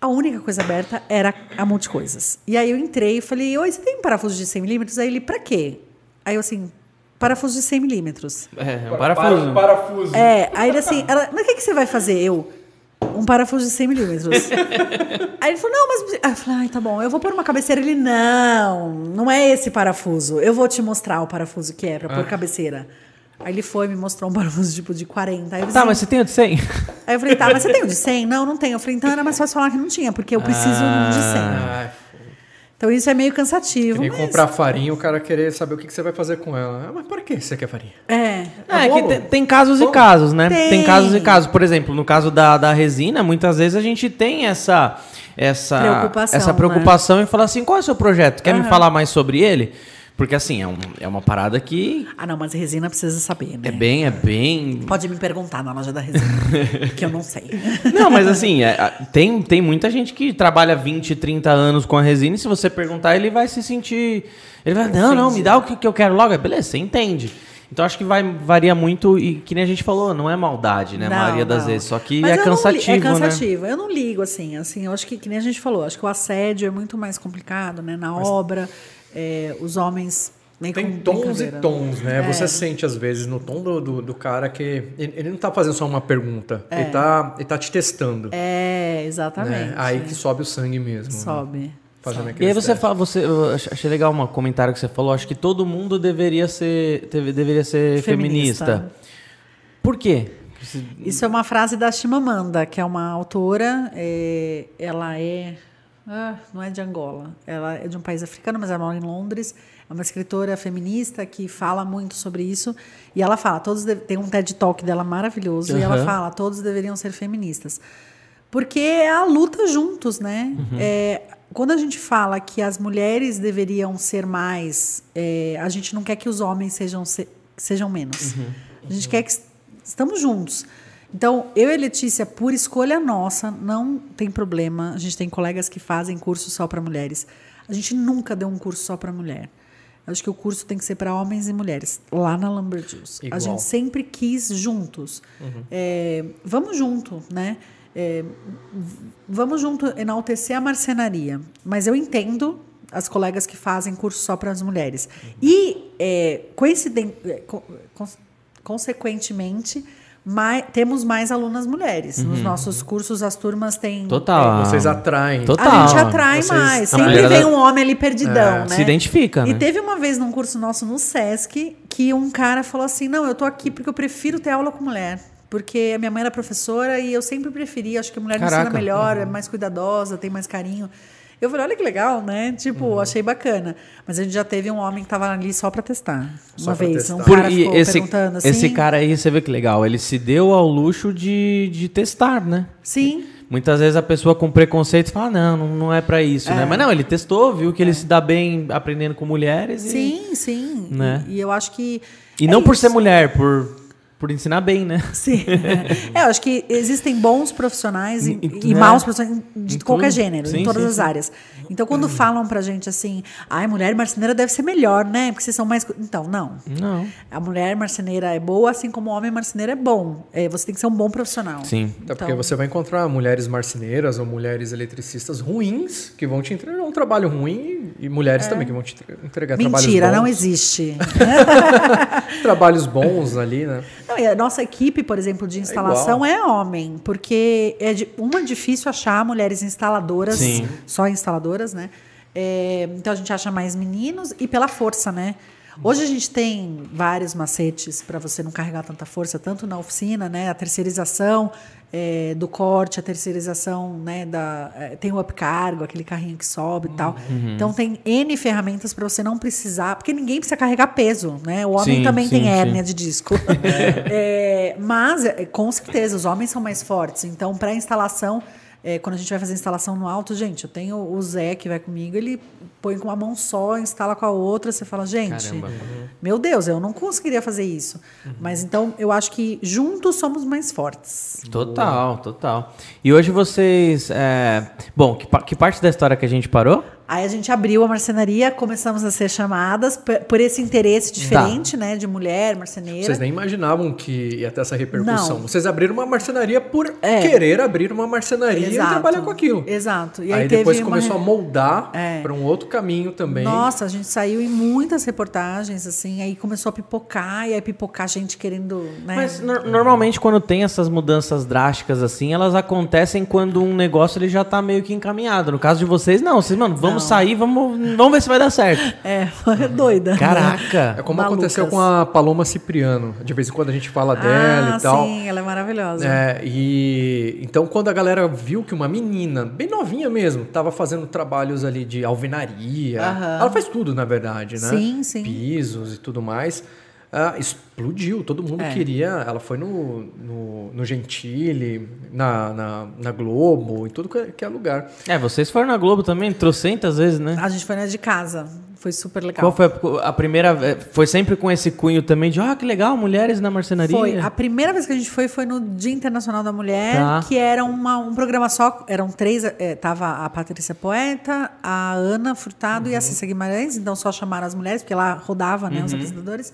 A única coisa aberta era a Multicoisas. E aí eu entrei e falei, oi, você tem um parafuso de 100 milímetros? Aí ele, pra quê? Aí eu assim, parafuso de 100 milímetros. É, um parafuso. parafuso. É, aí ele assim, ela, mas o que, que você vai fazer? Eu, um parafuso de 100 milímetros. (laughs) aí ele falou, não, mas... Aí eu falei, ai, tá bom, eu vou pôr uma cabeceira. Ele, não, não é esse parafuso. Eu vou te mostrar o parafuso que é pra pôr cabeceira. Aí ele foi, me mostrou um parafuso tipo de 40. Aí eu Tá, assim, mas você tem o de 100? Aí eu falei, tá, mas você tem o de 100? Não, não tenho. Eu falei, então era mais fácil falar que não tinha, porque eu preciso Ah. de 100. Ah, Então isso é meio cansativo. nem mas- comprar farinha, o cara querer saber o que que você vai fazer com ela. Ah, mas por que você quer farinha? É. É, que tem, tem casos e casos, né? Tem. Tem. casos e casos. Por exemplo, no caso da, da resina, muitas vezes a gente tem essa essa Preocupação, essa né? preocupação e falar assim, qual é o seu projeto? Quer me falar mais sobre ele? Porque assim, é, um- é uma parada que Ah, não, mas resina precisa saber, né? é bem, é bem... Pode me perguntar na loja da resina, (laughs) que eu não sei. Não, mas assim, é, a- tem, tem muita gente que trabalha 20, 30 anos com a resina e se você perguntar, ele vai se sentir... Ele vai, não, não, me dá o que, que eu quero logo. Aí, Beleza, você entende. Então acho que vai varia muito e que nem a gente falou, não é maldade, né? a Não, maioria das não. vezes. Só que Mas é eu não li- cansativo, é né? cansativo. Eu não ligo, assim. assim eu acho que, que nem a gente falou, acho que o assédio é muito mais complicado, né? Na obra, é, os homens. Nem Tem tons e brincadeira. tons, né? É. Você sente, às vezes, no tom do, do, do cara que ele, ele não tá fazendo só uma pergunta, É. ele, tá, ele tá te testando. É, exatamente. né? Aí que sobe o sangue mesmo. né? sobe. Fazendo E aí você fala, você, eu achei legal um comentário que você falou, acho que todo mundo deveria ser, teve- deveria ser Feminista. feminista. Por quê? Isso é uma frase da Chimamanda, que é uma autora. é, ela é. Ah, não é de Angola. Ela é de um país africano, mas ela mora em Londres. É uma escritora feminista que fala muito sobre isso. E ela fala: todos tem um TED Talk dela maravilhoso. E ela fala: todos deveriam ser feministas. Porque é a luta juntos, né? É, quando a gente fala que as mulheres deveriam ser mais, é, a gente não quer que os homens sejam, se- sejam menos. A gente quer que est- estamos juntos. Então, eu e a Letícia, por escolha nossa, não tem problema. A gente tem colegas que fazem curso só para mulheres. A gente nunca deu um curso só para mulher. Acho que o curso tem que ser para homens e mulheres, lá na Lumberjills. A Igual. gente sempre quis juntos. É, vamos junto, né? É, vamos junto enaltecer a marcenaria. Mas eu entendo as colegas que fazem curso só para as mulheres. E, é, coinciden- é, co- cons- consequentemente, mai- temos mais alunas mulheres. Nos nossos cursos, as turmas têm. Total. Vocês atraem. Total. A gente atrai Vocês- mais. Sempre vem um homem ali perdidão, né? Se identifica, E né? teve uma vez num curso nosso no SESC que um cara falou assim: Não, eu tô aqui porque eu prefiro ter aula com mulher. Porque a minha mãe era professora e eu sempre preferi. Acho que a mulher me ensina Caraca. melhor, é mais cuidadosa, tem mais carinho. Eu falei, olha que legal, né? Tipo, Uhum. achei bacana. Mas a gente já teve um homem que tava ali só pra testar. Só uma pra vez. testar. Um Por- cara ficou esse, perguntando assim. esse cara aí, você vê que legal, ele se deu ao luxo de, de testar, né? Sim. Muitas vezes a pessoa com preconceito fala, não, não, não é pra isso, né? Mas não, ele testou, viu que ele se dá bem aprendendo com mulheres e, É. Sim, sim. Né? E, e eu acho que. e é não por ser isso. mulher, por, por ensinar bem, né? (laughs) Sim. é, eu acho que existem bons profissionais e, e né? maus profissionais de Em qualquer tudo. gênero, Sim, em todas sim, as sim. áreas. Então, quando falam pra gente assim, ai, mulher marceneira deve ser melhor, né? Porque vocês são mais. cu-" Então, não. Não. A mulher marceneira é boa, assim como o homem marceneiro é bom. É, você tem que ser um bom profissional. Sim. Até porque Então- você vai encontrar mulheres marceneiras ou mulheres eletricistas ruins que vão te entregar um trabalho ruim e mulheres também que vão te entre- entregar Mentira, trabalhos bons. não existe. (laughs) (laughs) Trabalhos bons ali, né? Não, e a nossa equipe, por exemplo, de instalação é, homem, porque é de, uma é difícil achar mulheres instaladoras, Sim. só instaladoras, né? É, então a gente acha mais meninos e pela força, né? Hoje a gente tem vários macetes para você não carregar tanta força, tanto na oficina, né? A terceirização é, do corte, a terceirização, né? Da, é, tem o upcargo, aquele carrinho que sobe e tal. Então tem N ferramentas para você não precisar, porque ninguém precisa carregar peso, né? O homem Sim, também sim, tem sim. hérnia de disco. (laughs) É, mas, é, com certeza, os homens são mais fortes. Então, para instalação, é, quando a gente vai fazer instalação no alto, gente, eu tenho o Zé que vai comigo, ele põe com uma mão só, instala com a outra, você fala, gente, Caramba. meu Deus, eu não conseguiria fazer isso. Mas então, eu acho que juntos somos mais fortes. Total, total. E hoje vocês. é, Bom, que, que parte da história que a gente parou? Aí a gente abriu a marcenaria, começamos a ser chamadas por esse interesse diferente, né, de mulher, marceneira. Vocês nem imaginavam que ia ter essa repercussão. Não. Vocês abriram uma marcenaria por É. querer abrir uma marcenaria Exato. e trabalhar com aquilo. Exato. E aí aí, depois uma começou a moldar É. para um outro caminho também. Nossa, a gente saiu em muitas reportagens, assim, aí começou a pipocar, e aí pipocar gente querendo, né? Mas nor- normalmente quando tem essas mudanças drásticas assim, elas acontecem quando um negócio ele já tá meio que encaminhado. No caso de vocês, não. Vocês, mano, vamos Não. sair, vamos, vamos ver se vai dar certo. (laughs) É, foi doida. É Caraca! como Malucas. aconteceu com a Paloma Cipriano. De vez em quando a gente fala dela ah, e tal. sim, ela é maravilhosa. É, e então quando a galera viu que uma menina, bem novinha mesmo, tava fazendo trabalhos ali de alvenaria, Aham. ela faz tudo na verdade, né? Sim, sim. Pisos e tudo mais. Ah, explodiu, todo mundo É. queria. Ela foi no, no, no Gentile, na, na, na Globo, em tudo que é- que é lugar. É, vocês foram na Globo também, trocentas vezes, né? A gente foi na de casa, foi super legal. Qual foi a, a primeira vez? Foi sempre com esse cunho também de, ah, que legal, mulheres na marcenaria. Foi. A primeira vez que a gente foi foi no Dia Internacional da Mulher, Tá. que era uma, um programa só. Eram três. eh, tava a Patrícia Poeta, a Ana Furtado e Uhum. a Cissa Guimarães. Então só chamaram as mulheres, porque lá rodava, né, os apresentadores.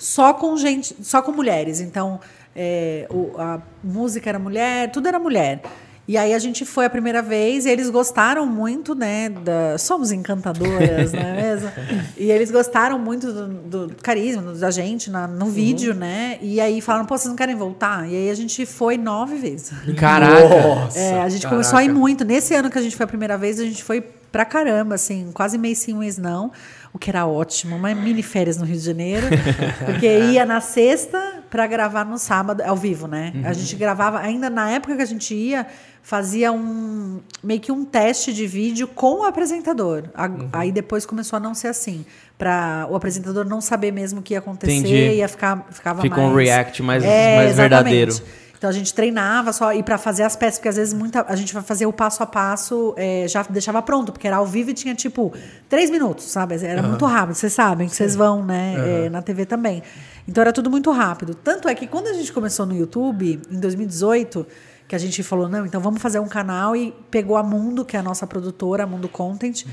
Só com gente, só com mulheres. Então, é, o- a música era mulher, tudo era mulher. E aí a gente foi a primeira vez e eles gostaram muito, né? Da, somos encantadoras, não é (laughs) mesmo? E eles gostaram muito do, do carisma da gente na- no vídeo, né? E aí falaram, pô, vocês não querem voltar? E aí a gente foi nove vezes. Caraca. Nossa, É, a gente caraca. começou a ir muito. Nesse ano que a gente foi a primeira vez, a gente foi pra caramba, assim, quase mês sim, mês não. O que era ótimo, uma mini férias no Rio de Janeiro. (laughs) Porque ia na sexta pra gravar no sábado, ao vivo, né? A gente gravava, ainda na época que a gente ia, fazia um meio que um teste de vídeo com o apresentador. A- Aí depois começou a não ser assim. Pra o apresentador não saber mesmo o que ia acontecer, Entendi. ia ficar, ficava Fica mais. um react mais, É, mais verdadeiro. Então a gente treinava só e para fazer as peças, porque às vezes muita, a gente vai fazer o passo a passo, é, já deixava pronto, porque era ao vivo e tinha tipo três minutos, sabe? Era muito rápido, vocês sabem que vocês vão, né? é, na TV também. Então era tudo muito rápido. Tanto é que quando a gente começou no YouTube, em 2018, que a gente falou, não, então vamos fazer um canal e pegou a Mundo, que é a nossa produtora, a Mundo Content.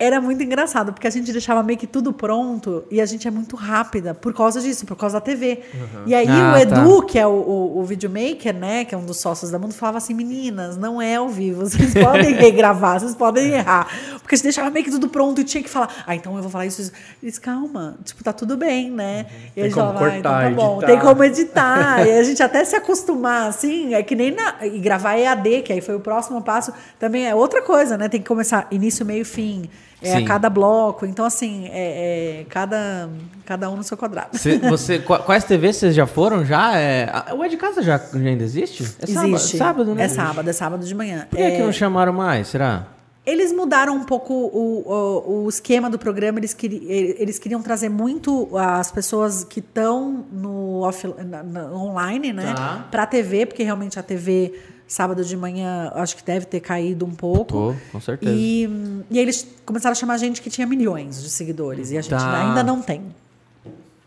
Era muito engraçado, porque a gente deixava meio que tudo pronto e a gente é muito rápida por causa disso, por causa da TV. E aí Ah, o Edu, tá. que é o, o, o videomaker, né, que é um dos sócios da Mundo, falava assim: meninas, não é ao vivo, vocês (laughs) podem regravar, vocês podem errar. Porque a gente deixava meio que tudo pronto e tinha que falar, ah, então eu vou falar isso. isso. Eles, calma, tipo, tá tudo bem, né? E a gente como falava, ah, então tá bom, editar. tem como editar. e a gente até se acostumar, assim, é que nem na, e gravar EAD, que aí foi o próximo passo, também é outra coisa, né? Tem que começar início, meio, fim. É Sim. a cada bloco. Então, assim, é, é cada, cada um no seu quadrado. Cê- (laughs) você, qua- quais TVs vocês já foram? Já? É, a- o É de Casa já, já ainda existe? É sábado, Existe. sábado, né? É sábado, é sábado de manhã. Por que, É, que não chamaram mais? Será? Eles mudaram um pouco o, o, o esquema do programa. Eles, queri, eles queriam trazer muito as pessoas que estão no off, na- na- online, né? Tá. Pra TV, porque realmente a TV, sábado de manhã, acho que deve ter caído um pouco. Tô, com certeza. E, e aí eles começaram a chamar gente que tinha milhões de seguidores. E a gente Tá. ainda não tem.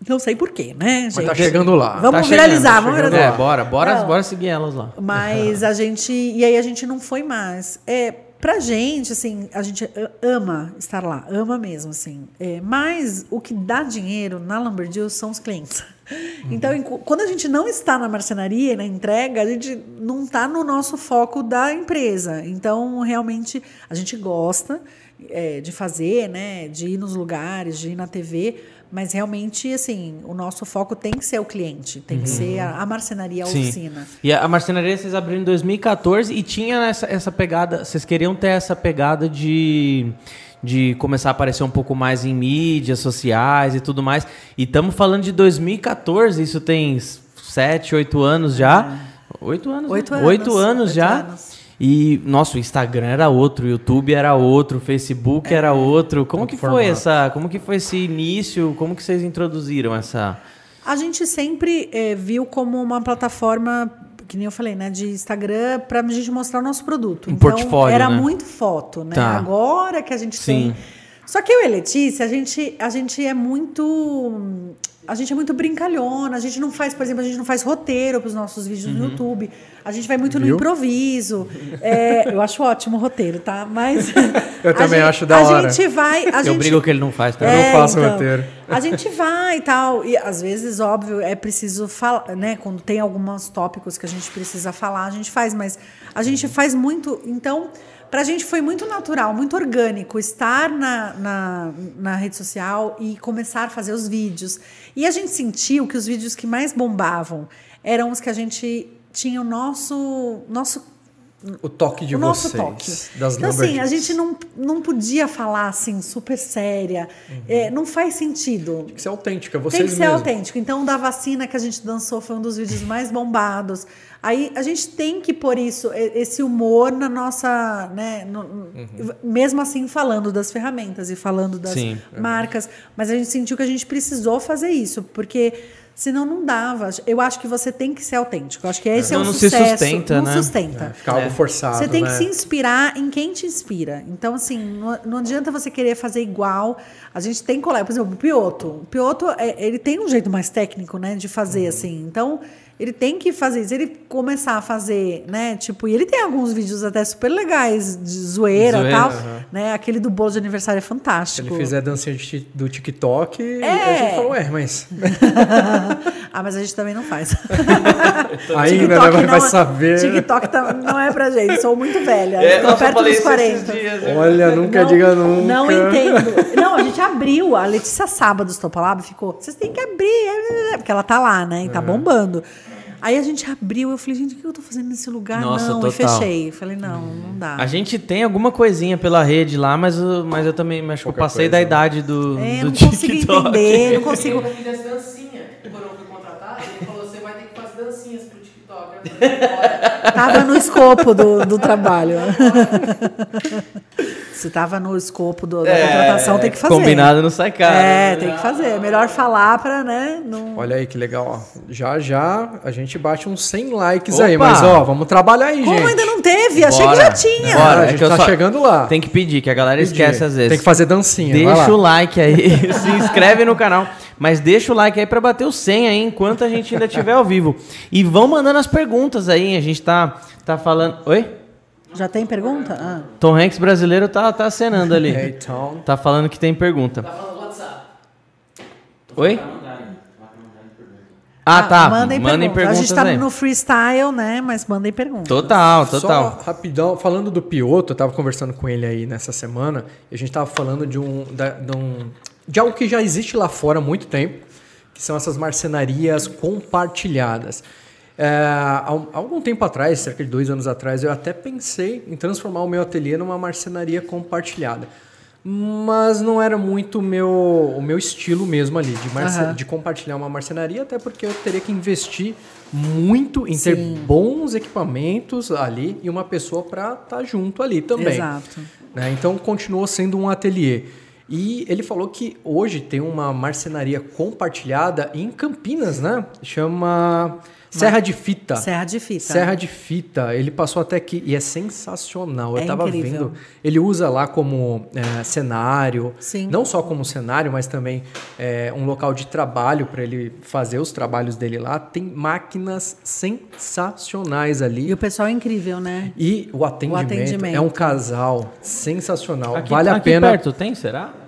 Não sei porquê, né, gente? Mas tá chegando lá. Vamos Tá viralizar, chegando, vamos tá chegando. viralizar. É, bora, bora, Não. bora seguir elas lá. Mas a (laughs) gente. E aí a gente não foi mais. É, pra gente, assim, a gente ama estar lá, ama mesmo, assim. É, mas o que dá dinheiro na Lumberjill são os clientes. Então, enqu- quando a gente não está na marcenaria na entrega, a gente não está no nosso foco da empresa. Então, realmente, a gente gosta é, de fazer, né? De ir nos lugares, de ir na TV. Mas realmente, assim, o nosso foco tem que ser o cliente, tem que ser a, a marcenaria, a Sim. oficina. E a a marcenaria vocês abriram em 2014 e tinha essa, essa pegada. Vocês queriam ter essa pegada de, de começar a aparecer um pouco mais em mídias sociais e tudo mais. E estamos falando de 2014, isso tem 7, 8 anos já. 8 anos. É. Oito né? anos, Oito anos oito já. anos. E, nossa, o Instagram era outro, o YouTube era outro, o Facebook É. era outro. Como que foi essa. Como que foi esse início? Como que vocês introduziram essa. A gente sempre eh, viu como uma plataforma, que nem eu falei, né, de Instagram, para a gente mostrar o nosso produto. Um então, portfólio, era né? muito foto, né? Tá. Agora que a gente Sim. tem. Só que eu e a Letícia, a gente, a gente é muito. A gente é muito brincalhona, a gente não faz, por exemplo, a gente não faz roteiro para os nossos vídeos Uhum. no YouTube. A gente vai muito no Viu? improviso. (laughs) É, eu acho ótimo o roteiro, tá? Mas. (laughs) Eu a também gente- acho da a hora. gente vai. A Eu gente, brigo que ele não faz, tá? Eu não faço roteiro. A gente vai e tal. E às vezes, óbvio, é preciso falar, né? Quando tem alguns tópicos que a gente precisa falar, a gente faz, mas a gente faz muito. Então, pra gente foi muito natural, muito orgânico estar na, na, na rede social e começar a fazer os vídeos. E a gente sentiu que os vídeos que mais bombavam eram os que a gente tinha o nosso. nosso O toque de o nosso vocês. toque. Das então, assim, a gente não, não podia falar assim, super séria. Uhum. É, não faz sentido. Tem que ser autêntica, vocês Tem que ser mesmos. autêntico. Então, da vacina que a gente dançou foi um dos vídeos mais bombados. Aí a gente tem que pôr isso, esse humor na nossa. Né, no- Uhum. Mesmo assim, falando das ferramentas e falando das Sim. marcas. Mas a gente sentiu que a gente precisou fazer isso, porque senão não dava. Eu acho que você tem que ser autêntico. Eu acho que esse é, o não se sucesso. sustenta, não né? sustenta. É, fica algo forçado, Você tem né? que se inspirar em quem te inspira. Então, assim, não, não adianta você querer fazer igual. A gente tem colega, por exemplo, o Pioto. O Pioto, é, ele tem um jeito mais técnico, né, de fazer, assim. Então, Ele tem que fazer isso. Ele começar a fazer, né? Tipo, e ele tem alguns vídeos até super legais de zoeira e tal. Né? Aquele do bolo de aniversário é Se fantástico. ele fizer dancinha do TikTok, É. a gente fala, ué, mas (laughs) ah, mas a gente também não faz. (laughs) ainda né, vai, vai saber. TikTok tá- não é pra gente. Sou muito velha. É, tô perto dos isso esses 40. dias, né? Olha, nunca Não- diga nunca. Não entendo. Não, a gente abriu. A Letícia Sábados Topalaba ficou. Vocês têm que abrir. Porque ela tá lá, né? E tá bombando. Aí a gente abriu. Eu falei, gente, o que eu tô fazendo nesse lugar? Nossa, não. E total. fechei. Falei, não, não dá. A gente tem alguma coisinha pela rede lá, mas, eu- mas eu também acho que eu passei coisa, da né? idade do, É, do não (laughs) consigo TikTok. entender, não consigo. Eu fiz essa dancinha. Quando eu fui contratado, ele falou: você vai ter que fazer dancinhas bora. (laughs) Tava no escopo do, do trabalho. (laughs) Se tava no escopo do- da contratação, tem que fazer. É, Combinado não sai caro. É, né? tem que fazer. É melhor falar pra, né? Não... Olha aí que legal, ó. Já já a gente bate uns 100 likes Opa! aí, mas ó, vamos trabalhar aí, Como gente. ainda não teve? Achei que Bora. já tinha. Bora. a é gente que eu tá chegando lá. Tem que pedir, que a galera esquece às vezes. Tem que fazer dancinha, vai Deixa lá. o like aí, (laughs) se inscreve no canal, mas deixa o like aí pra bater o 100 aí enquanto a gente ainda estiver ao vivo. E vão mandando as perguntas aí, a gente tá, tá falando... Oi? Já tem pergunta? Ah. Tom Hanks brasileiro tá, tá acenando ali. (laughs) É, então, Tá falando que tem pergunta. Tá falando WhatsApp. Oi? Ah, tá. Mandem, Mandem perguntas. perguntas A gente tá aí. no freestyle, né? Mas mandem perguntas. Total, total. Só rapidão, falando do Pioto, eu tava conversando com ele aí nessa semana, e a gente tava falando de um, de um- de algo que já existe lá fora há muito tempo, que são essas marcenarias compartilhadas. É, há, um- há algum tempo atrás, cerca de dois anos atrás, eu até pensei em transformar o meu ateliê numa marcenaria compartilhada. Mas não era muito o meu, o meu estilo mesmo ali, de, marce- Aham. de compartilhar uma marcenaria, até porque eu teria que investir muito em ter Sim. bons equipamentos ali e uma pessoa para estar junto ali também. Exato. né? Então continuou sendo um ateliê. E ele falou que hoje tem uma marcenaria compartilhada em Campinas, né? Chama Serra de Fita. Serra de fita. Serra de Fita. Ele passou até aqui e é sensacional. É Eu tava incrível. vendo. Ele usa lá como é, cenário. Sim. Não só como cenário, mas também é, um local de trabalho para ele fazer os trabalhos dele lá. Tem máquinas sensacionais ali. E o pessoal é incrível, né? E o atendimento, atendimento. é um casal sensacional. Aqui, vale a aqui pena. perto tem, será?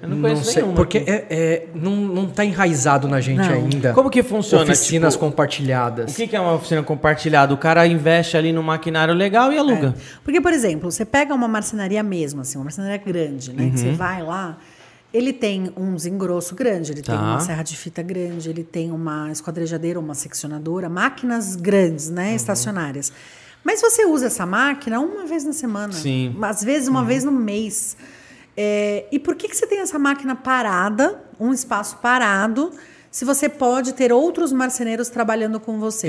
Eu não Não conheço sei, nenhuma porque é, é- não, não tá enraizado na gente Não. ainda. Como que funciona? Oficinas tipo, compartilhadas. O que, que é uma oficina compartilhada? O cara investe ali no maquinário legal e aluga. Porque, por exemplo, você pega uma marcenaria mesmo, assim, uma marcenaria grande, né? Uhum. Que você vai lá, ele tem um desengrosso grande, ele tem Tá. uma serra de fita grande, ele tem uma esquadrejadeira, uma seccionadora, máquinas grandes, Uhum. né? Estacionárias. Mas você usa essa máquina uma vez na semana. Sim. Às vezes uma vez no mês. É, e por que, que você tem essa máquina parada, um espaço parado, se você pode ter outros marceneiros trabalhando com você?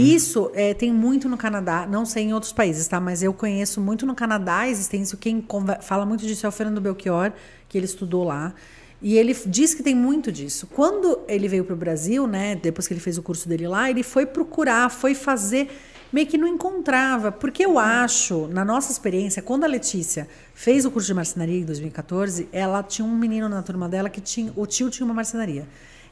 Isso é, tem muito no Canadá, não sei em outros países, tá? Mas eu conheço muito no Canadá, existe isso. Quem fala muito disso é o Fernando Belchior, que ele estudou lá. E ele diz que tem muito disso. Quando ele veio para o Brasil, né, depois que ele fez o curso dele lá, ele foi procurar, foi fazer, meio que não encontrava. Porque eu acho, na nossa experiência, quando a Letícia fez o curso de marcenaria em 2014, ela tinha um menino na turma dela que tinha, o tio tinha uma marcenaria.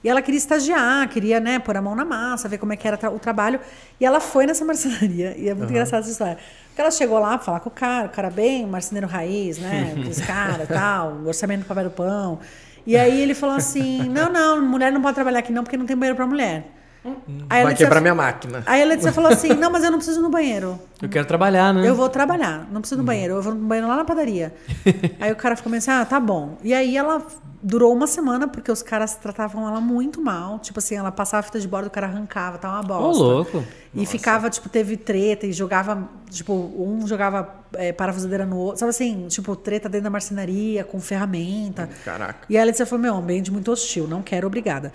E ela queria estagiar, queria, né, pôr a mão na massa, ver como é que era o trabalho. E ela foi nessa (laughs) marcenaria. E é muito engraçada essa história. Porque ela chegou lá pra falar com o cara, o cara bem, marceneiro raiz, né? (laughs) Aqueles caras tal, orçamento do papel do pão. E aí ele falou assim: não, não, mulher não pode trabalhar aqui não, porque não tem banheiro pra mulher. Aí a Vai Letícia- quebrar minha máquina. Aí a Letícia falou assim: (laughs) não, mas eu não preciso ir no banheiro. Eu quero trabalhar, né? Eu vou trabalhar, não preciso no banheiro, eu vou no banheiro lá na padaria. (laughs) aí o cara ficou meio assim, ah, tá bom. E aí ela durou uma semana, porque os caras tratavam ela muito mal. Tipo assim, ela passava a fita de bordo, o cara arrancava, tava uma Ô, bosta. louco. E ficava, tipo, teve treta e jogava, tipo, um jogava é, parafusadeira no outro. Sabe assim, tipo, treta dentro da marcenaria, com ferramenta. Caraca. E aí a Letícia falou, meu, ambiente muito hostil, não quero, obrigada.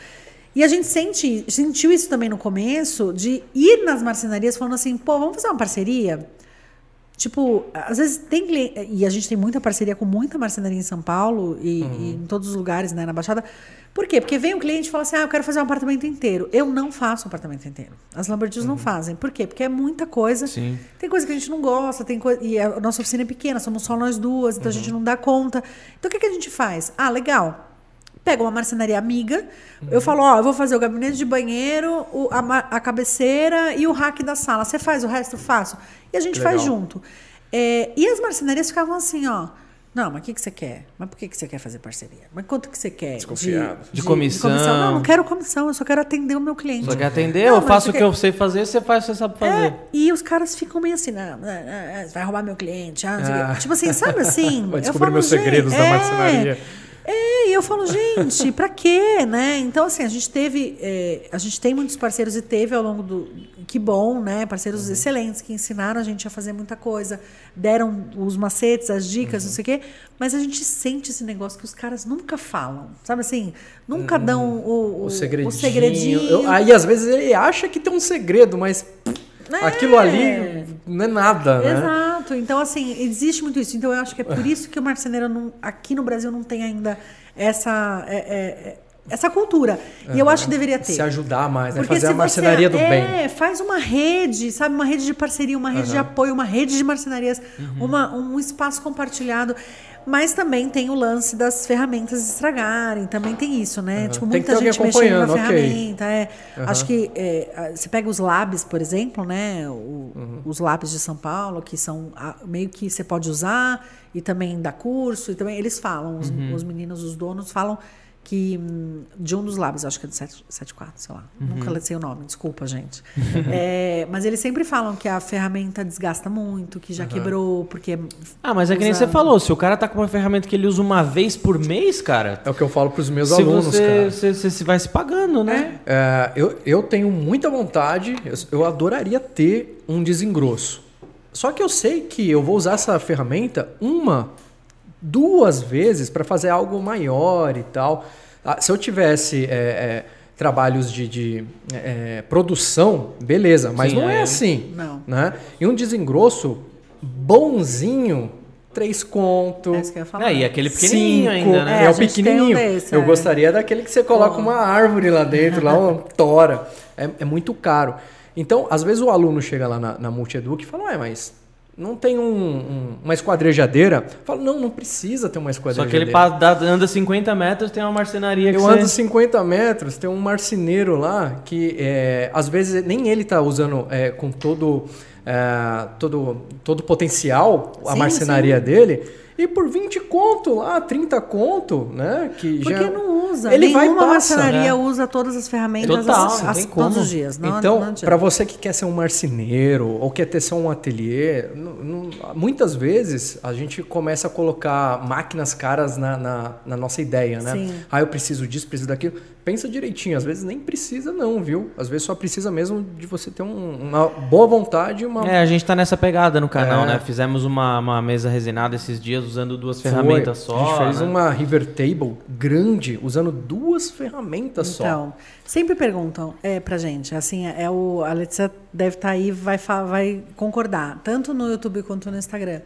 E a gente sente, sentiu isso também no começo, de ir nas marcenarias falando assim, pô, vamos fazer uma parceria? Tipo, às vezes tem cliente, e a gente tem muita parceria com muita marcenaria em São Paulo e, e em todos os lugares, né, na Baixada. Por quê? Porque vem um cliente e fala assim, ah, eu quero fazer um apartamento inteiro. Eu não faço um apartamento inteiro. As Lambertios não fazem. Por quê? Porque é muita coisa. Sim. Tem coisa que a gente não gosta, tem coisa. E a nossa oficina é pequena, somos só nós duas, então a gente não dá conta. Então o que, que a gente faz? Ah, legal. Pego uma marcenaria amiga, eu falo, ó, eu vou fazer o gabinete de banheiro, o- a, a cabeceira e o rack da sala. Você faz o resto? Eu faço. E a gente Legal. faz junto. É, e as marcenarias ficavam assim, ó. Não, mas o que, que você quer? Mas por que, que você quer fazer parceria? Mas quanto que você quer? Desconfiado. De comissão. Não, não quero comissão, eu só quero atender o meu cliente. Só quer atender, Não, eu faço o que quer- eu sei fazer, você faz o que você sabe fazer. É, e os caras ficam meio assim, não, não, não, não, você vai roubar meu cliente. ah. Ah. Tipo assim, sabe assim? (laughs) Vai Eu descobrir falo, meus segredos da é, marcenaria. É, e eu falo, gente, pra quê, né? Então, assim, a gente teve, é, a gente tem muitos parceiros e teve ao longo do, que bom, né? Parceiros Uhum. excelentes que ensinaram a gente a fazer muita coisa, deram os macetes, as dicas, Uhum. não sei o quê, mas a gente sente esse negócio que os caras nunca falam, sabe assim? Nunca dão o, o, Uhum. O segredinho. o segredinho. Eu- aí às vezes ele acha que tem um segredo, mas É. aquilo ali não é nada, né? Exato. Então, assim, existe muito isso. Então, eu acho que é por isso que o marceneiro não, aqui no Brasil não tem ainda essa, é, é, é, essa cultura. E eu acho que deveria ter. Se ajudar mais, né? Porque Fazer a marcenaria você, do bem. É, faz uma rede, sabe? Uma rede de parceria, uma rede de apoio, uma rede de marcenarias, Uhum. uma, um espaço compartilhado. Mas também tem o lance das ferramentas estragarem, também tem isso, né? Tipo, Tem muita gente mexendo na acompanhando, ok. ferramenta. É. Acho que é, a- você pega os labs, por exemplo, né? O- Uhum. Os labs de São Paulo, que são ah, meio que você pode usar e também dá curso, e também eles falam, os, Uhum. os meninos, os donos falam que hum, de um dos labs, acho que é do 7- 74, sei lá. Uhum. Nunca sei o nome, desculpa, gente. (laughs) É, mas eles sempre falam que a ferramenta desgasta muito, que já quebrou, porque. Ah, mas é que nem você falou, se o cara tá com uma ferramenta que ele usa uma vez por mês, cara, É o que eu falo pros meus se alunos, você, cara. você, você se vai se pagando, né? É, eu, eu tenho muita vontade, eu, eu adoraria ter um desengrosso. Só que eu sei que eu vou usar essa ferramenta uma, duas vezes para fazer algo maior e tal. Ah, se eu tivesse é, é, trabalhos de, de, é, produção, beleza, mas Sim, não é aí- assim. Não. Né? E um desengrosso bonzinho, três conto. É isso que eu ia falar. É, e aquele pequenininho Cinco, ainda, né? É, É, o pequenininho. um desse, eu é. gostaria daquele que você coloca uma árvore lá dentro, lá uma (laughs) tora. É, é muito caro. Então, às vezes o aluno chega lá na, na Multieduc e fala, ué, mas não tem um- um- uma esquadrejadeira? Eu falo, não, não precisa ter uma Só que esquadrejadeira. ele anda 50 metros, tem uma marcenaria que Eu você... ando 50 metros, tem um marceneiro lá que é, às vezes nem ele tá usando é, com todo, é, todo, todo o potencial a Sim, marcenaria dele. E por 20 conto lá, 30 conto, né? Que Porque já... não usa. Ele vai Nenhuma passa, marcenaria né? usa todas as ferramentas Total, as- não as- todos os dias. Não, então, para você que quer ser um marceneiro ou quer ter só um ateliê, não- não- muitas vezes a gente começa a colocar máquinas caras na, na, na nossa ideia, né? Sim. Ah, eu preciso disso, preciso daquilo. Pensa direitinho, às vezes nem precisa não, viu? Às vezes só precisa mesmo de você ter um- uma boa vontade e uma... É, a gente tá nessa pegada no canal, É. né? Fizemos uma, uma mesa resinada esses dias usando duas Foi. ferramentas só. A gente fez né? uma river table grande, usando duas ferramentas só. Então, sempre perguntam é, pra gente, assim, é o, a Letícia deve estar aí, vai, vai concordar, tanto no YouTube quanto no Instagram.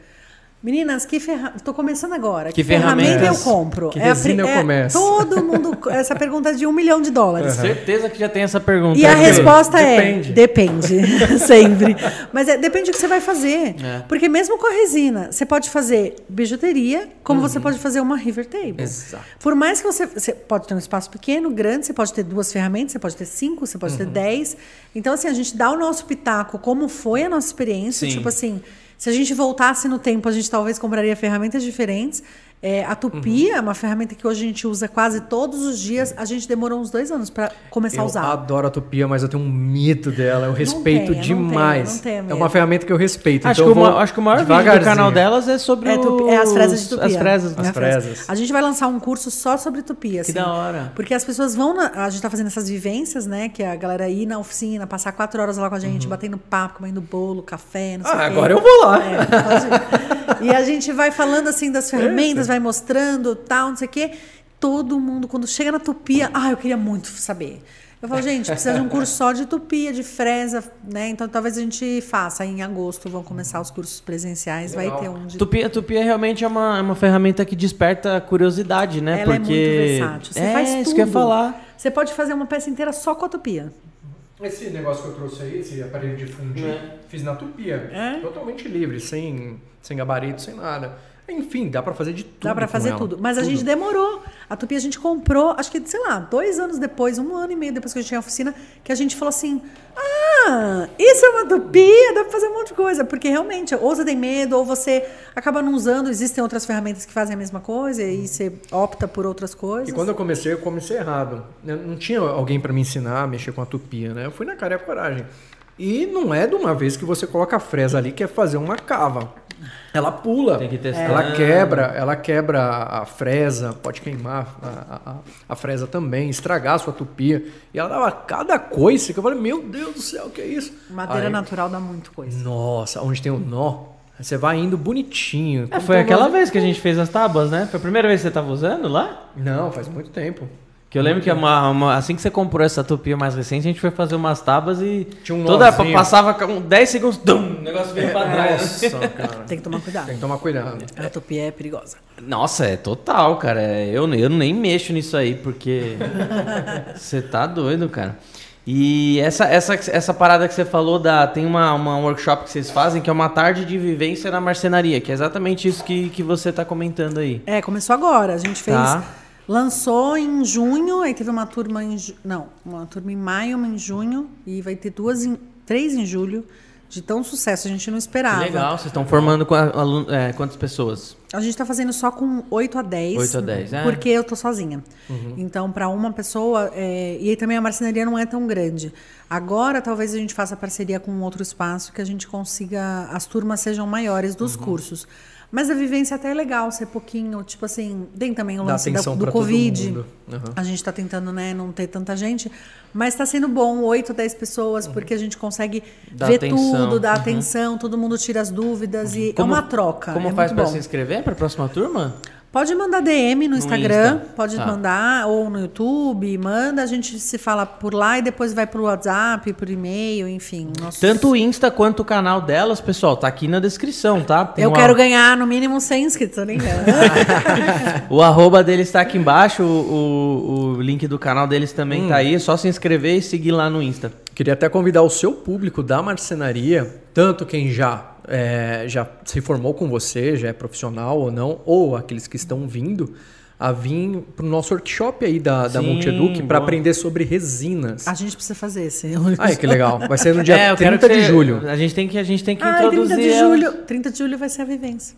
Meninas, que ferramenta. Tô começando agora. Que ferramenta eu compro? Que É a resina eu é, começo? Todo mundo. (laughs) Essa pergunta é de um milhão de dólares. Certeza que já tem essa pergunta. E a aí. resposta Depende. é depende, (laughs) (laughs) sempre. Mas é, depende do que você vai fazer. É. Porque mesmo com a resina, você pode fazer bijuteria, como você pode fazer uma river table. Exato. Por mais que você, você pode ter um espaço pequeno, grande, você pode ter duas ferramentas, você pode ter cinco, você pode ter dez. Então assim, a gente dá o nosso pitaco, como foi a nossa experiência, Sim. tipo assim, se a gente voltasse no tempo, a gente talvez compraria ferramentas diferentes. É, a Tupi é uma ferramenta que hoje a gente usa quase todos os dias. A gente demorou uns dois anos para começar a Eu usar. adoro a Tupia, mas eu tenho um medo dela. Eu respeito tenha, não demais. tenha, não tenha é uma ferramenta que eu respeito. Acho, então que o, eu vou ma- acho que o maior vídeo do canal delas é sobre É, tupi- é as fresas de tupia. As fresas. É As a fresa. fresas. A gente vai lançar um curso só sobre tupia. assim. da hora. Porque as pessoas vão. na- a gente tá fazendo essas vivências, né? Que a galera ir na oficina, passar quatro horas lá com a gente, batendo papo, comendo bolo, café, não sei Uhum. Ah, o quê. agora eu vou lá. É. E a gente vai falando assim das ferramentas, vai mostrando tal, não sei o quê. Todo mundo, quando chega na tupia, ah, eu queria muito saber. Eu falo, gente, precisa de um curso só de tupia, de fresa, né? Então talvez a gente faça. Em agosto vão começar os cursos presenciais, vai ter um de Tupia, tupia realmente é uma, é uma ferramenta que desperta curiosidade, né? Ela Porque é muito versátil. Você é, faz tudo. isso que eu ia falar. Você pode fazer uma peça inteira só com a tupia. Esse negócio que eu trouxe aí, esse aparelho de fundir, É. fiz na Tupia. É? Totalmente livre, sem, sem gabarito, sem nada. Enfim, dá pra fazer de tudo. Dá com fazer ela. tudo. Mas a gente demorou. A tupi a gente comprou, acho que, sei lá, dois anos depois, um ano e meio depois que a gente tinha a oficina, que a gente falou assim: ah, isso é uma tupi, dá pra fazer um monte de coisa. Porque realmente, ou você tem medo, ou você acaba não usando, existem outras ferramentas que fazem a mesma coisa, e você opta por outras coisas. E quando eu comecei, eu comecei errado. Eu não tinha alguém pra me ensinar a mexer com a tupia, né? Eu fui na cara e a coragem. E não é de uma vez que você coloca a fresa ali que é fazer uma cava. Ela pula, Tem que testar. ela quebra, ela quebra a fresa, pode queimar a, a- a fresa também, estragar a sua tupia. E ela dava cada coisa que eu falei, meu Deus do céu, o que é isso? Madeira Aí, natural dá muito coisa. Nossa, onde tem o nó, você vai indo bonitinho. É, foi um aquela vez que a gente fez as tábuas, né? Foi a primeira vez que você tava usando lá? Não, faz muito tempo. Que eu lembro que uma- uma- assim que você comprou essa tupia mais recente, a gente foi fazer umas tábuas e Tinha um toda nozinho. passava com 10 segundos, dum, o negócio veio pra trás. Nossa, (laughs) cara. Tem que tomar cuidado. Tem que tomar cuidado. A tupi é perigosa. Nossa, é total, cara. Eu, eu nem mexo nisso aí, porque (laughs) você tá doido, cara. E essa, essa, essa parada que você falou, da, tem uma, uma workshop que vocês fazem que é uma tarde de vivência na marcenaria, que é exatamente isso que, que você tá comentando aí. É, começou agora. A gente fez. Tá. Lançou em junho, aí teve uma turma em. Não, uma turma em maio, uma em junho, e vai ter duas em. três em julho. De tão sucesso, a gente não Que esperava. legal, vocês estão formando com é, quantas pessoas? A gente tá fazendo só com 8 a 10. 8 a 10, é. Porque eu tô sozinha. Então, para uma pessoa. é, E aí também a marcenaria não é tão grande. Agora, talvez a gente faça parceria com outro espaço que a gente consiga. As turmas sejam maiores dos cursos. Mas a vivência até é legal ser pouquinho. Tipo assim, tem também o lance da, do Covid. Uhum. A gente está tentando né, não ter tanta gente, mas está sendo bom, 8, 10 pessoas, porque a gente consegue Dá ver atenção. tudo, dar Uhum. atenção, todo mundo tira as dúvidas e Como- é uma troca. Como é faz bom. se inscrever pra próxima turma? Pode mandar DM no Instagram, Insta. pode Tá. mandar, ou no YouTube, manda, a gente se fala por lá e depois vai pro WhatsApp, por e-mail, enfim. nossos- Tanto o Insta quanto o canal delas, pessoal, tá aqui na descrição, tá? Tem Eu uma- quero ganhar no mínimo 100 inscritos, nem. (laughs) O arroba deles tá aqui embaixo, o, o, o link do canal deles também Hum. tá aí. É só se inscrever e seguir lá no Insta. Queria até convidar o seu público da marcenaria, tanto quem já, é, já se formou com você, já é profissional ou não, ou aqueles que estão vindo, a vir para o nosso workshop aí da, da Sim, Multieduc para aprender sobre resinas. a gente precisa fazer esse. Ai, que legal. Vai ser no (laughs) dia É, eu quero 30 que de você- julho. A gente tem que, a gente tem que Ah, introduzir 30 de ela. julho. 30 de julho vai ser a vivência.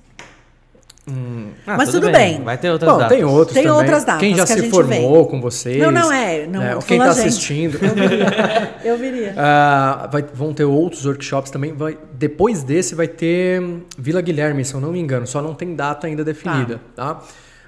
Ah, Mas tudo bem. Vai ter outras Bom, datas. tem outros Tem também. outras datas Quem já que a se gente formou vem. com vocês. Não, não é, não, né, Quem está a gente. assistindo. (laughs) Eu viria. Ah, vai- vão ter outros workshops também. Vai- depois desse vai ter hum, Vila Guilherme, se eu não me engano. Só não tem data ainda definida, tá?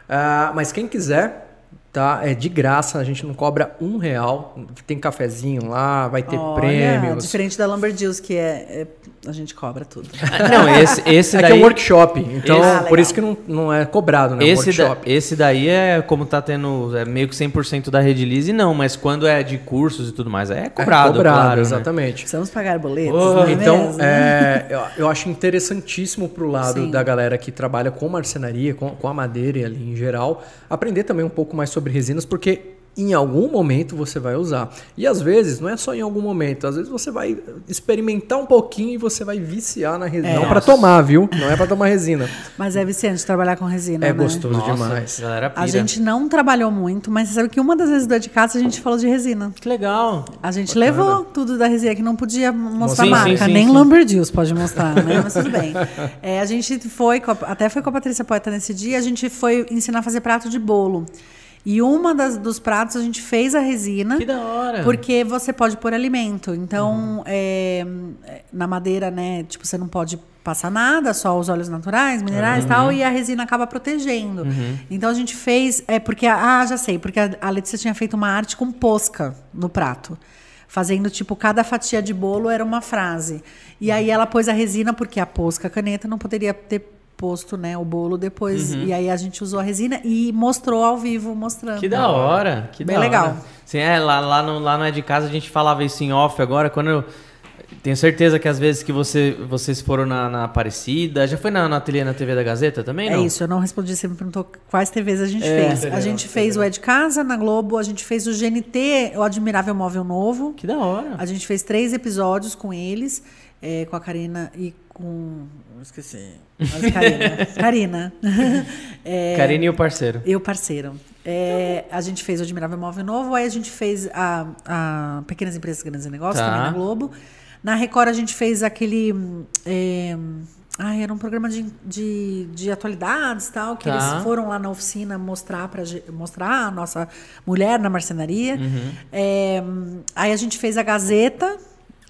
Ah, mas quem quiser, tá? É de graça. A gente não cobra um real. Tem cafezinho lá, vai ter Olha, prêmios. Diferente da Lumberjills, que é, é- A gente cobra tudo. (laughs) Não, esse, esse É daí. que é um workshop, então Esse- Ah, por isso que não, não é cobrado, né? um Esse, da- workshop. esse daí é como tá tendo é meio que 100% da Redilize, não, mas quando é de cursos e tudo mais, é cobrado, é cobrado, claro, né? exatamente. Precisamos pagar boletos, Oh, não é Então, mesmo? é, eu, eu acho interessantíssimo pro lado Sim. da galera que trabalha com marcenaria, com, com a madeira ali em geral, aprender também um pouco mais sobre resinas, porque em algum momento você vai usar. E às vezes, não é só em algum momento, às vezes você vai experimentar um pouquinho e você vai viciar na resina. É. Não para tomar, viu? Não é para tomar resina. Mas é viciante trabalhar com resina, É né? gostoso Nossa, demais. a galera pira. A gente não trabalhou muito, mas você sabe que uma das vezes do Ed Casa a gente falou de resina. Que legal. A gente levou tudo da resina, que não podia mostrar Sim, marca, sim, sim, nem sim. Lumberjills pode mostrar, né? Mas tudo bem. É, a gente foi, com a- até foi com a Patrícia Poeta nesse dia, a gente foi ensinar a fazer prato de bolo. E uma das, dos pratos a gente fez a resina. Que da hora. Porque você pode pôr alimento. Então, é, na madeira, né? Tipo, você não pode passar nada, só os óleos naturais, minerais e tal, e a resina acaba protegendo. Então a gente fez. É porque. a- Ah, já sei, porque a, a Letícia tinha feito uma arte com posca no prato. Fazendo, tipo, cada fatia de bolo era uma frase. E aí ela pôs a resina, porque a posca, a caneta, não poderia ter posto, né, o bolo depois. E aí a gente usou a resina e mostrou ao vivo, mostrando. Que da hora. Que Bem da legal. hora. Sim, é, lá, lá, no, lá no É de Casa a gente falava isso em off agora, quando eu- Tenho certeza que às vezes que você, vocês foram na, na Aparecida, já foi na, na ateliê na TV da Gazeta também, É não? isso, eu não respondi, você me perguntou quais TVs a gente É. fez. A gente fez o É de Casa na Globo, a gente fez o GNT, o Admirável Móvel Novo. Que da hora. A gente fez três episódios com eles, é, com a Karina e com. Eu Esqueci. Mas Karina. Karina. (laughs) É, Karine e o parceiro. Eu, parceiro. É, a gente fez o Admirável Móvel Novo, aí a gente fez a, a Pequenas Empresas, Grandes Negócios, Tá. também na Globo. Na Record a gente fez aquele. É, ai, era um programa de, de, de atualidades e tal, que Tá. eles foram lá na oficina mostrar, ge- mostrar a nossa mulher na marcenaria. Uhum. É, aí a gente fez a Gazeta.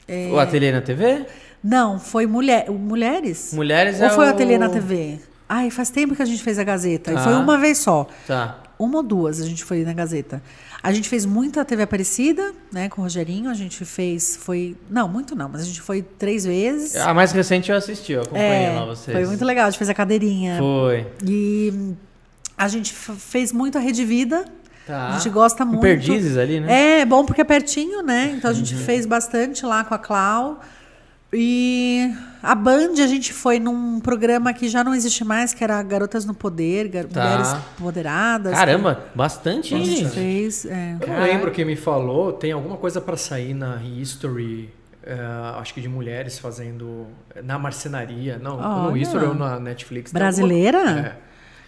é, O ateliê na TV? Não, foi mulher, Mulheres? Mulheres Ou é foi o ateliê na TV? Ai, faz tempo que a gente fez a Gazeta. Tá. E foi uma vez só. Tá. Uma ou duas a gente foi na Gazeta. A gente fez muita TV Aparecida, né, com o Rogerinho. A gente fez, foi... Não, muito não, mas a gente foi três vezes. A mais recente eu assisti, eu acompanhei É, lá vocês. foi muito legal. A gente fez a cadeirinha. Foi. E a gente fez muito a Rede Vida. Tá. A gente gosta muito. Perdizes ali, né? É, bom porque é pertinho, né? Então a gente Uhum. fez bastante lá com a Clau. E a Band, a gente foi num programa que já não existe mais, que era Garotas no Poder, gar- Tá. Mulheres Empoderadas. Caramba, bastante, A hein, gente fez. é. Eu não lembro quem me falou, tem alguma coisa pra sair na History, eh, acho que de mulheres fazendo na marcenaria, não, no Olha. History ou na Netflix. Brasileira? alguma- É.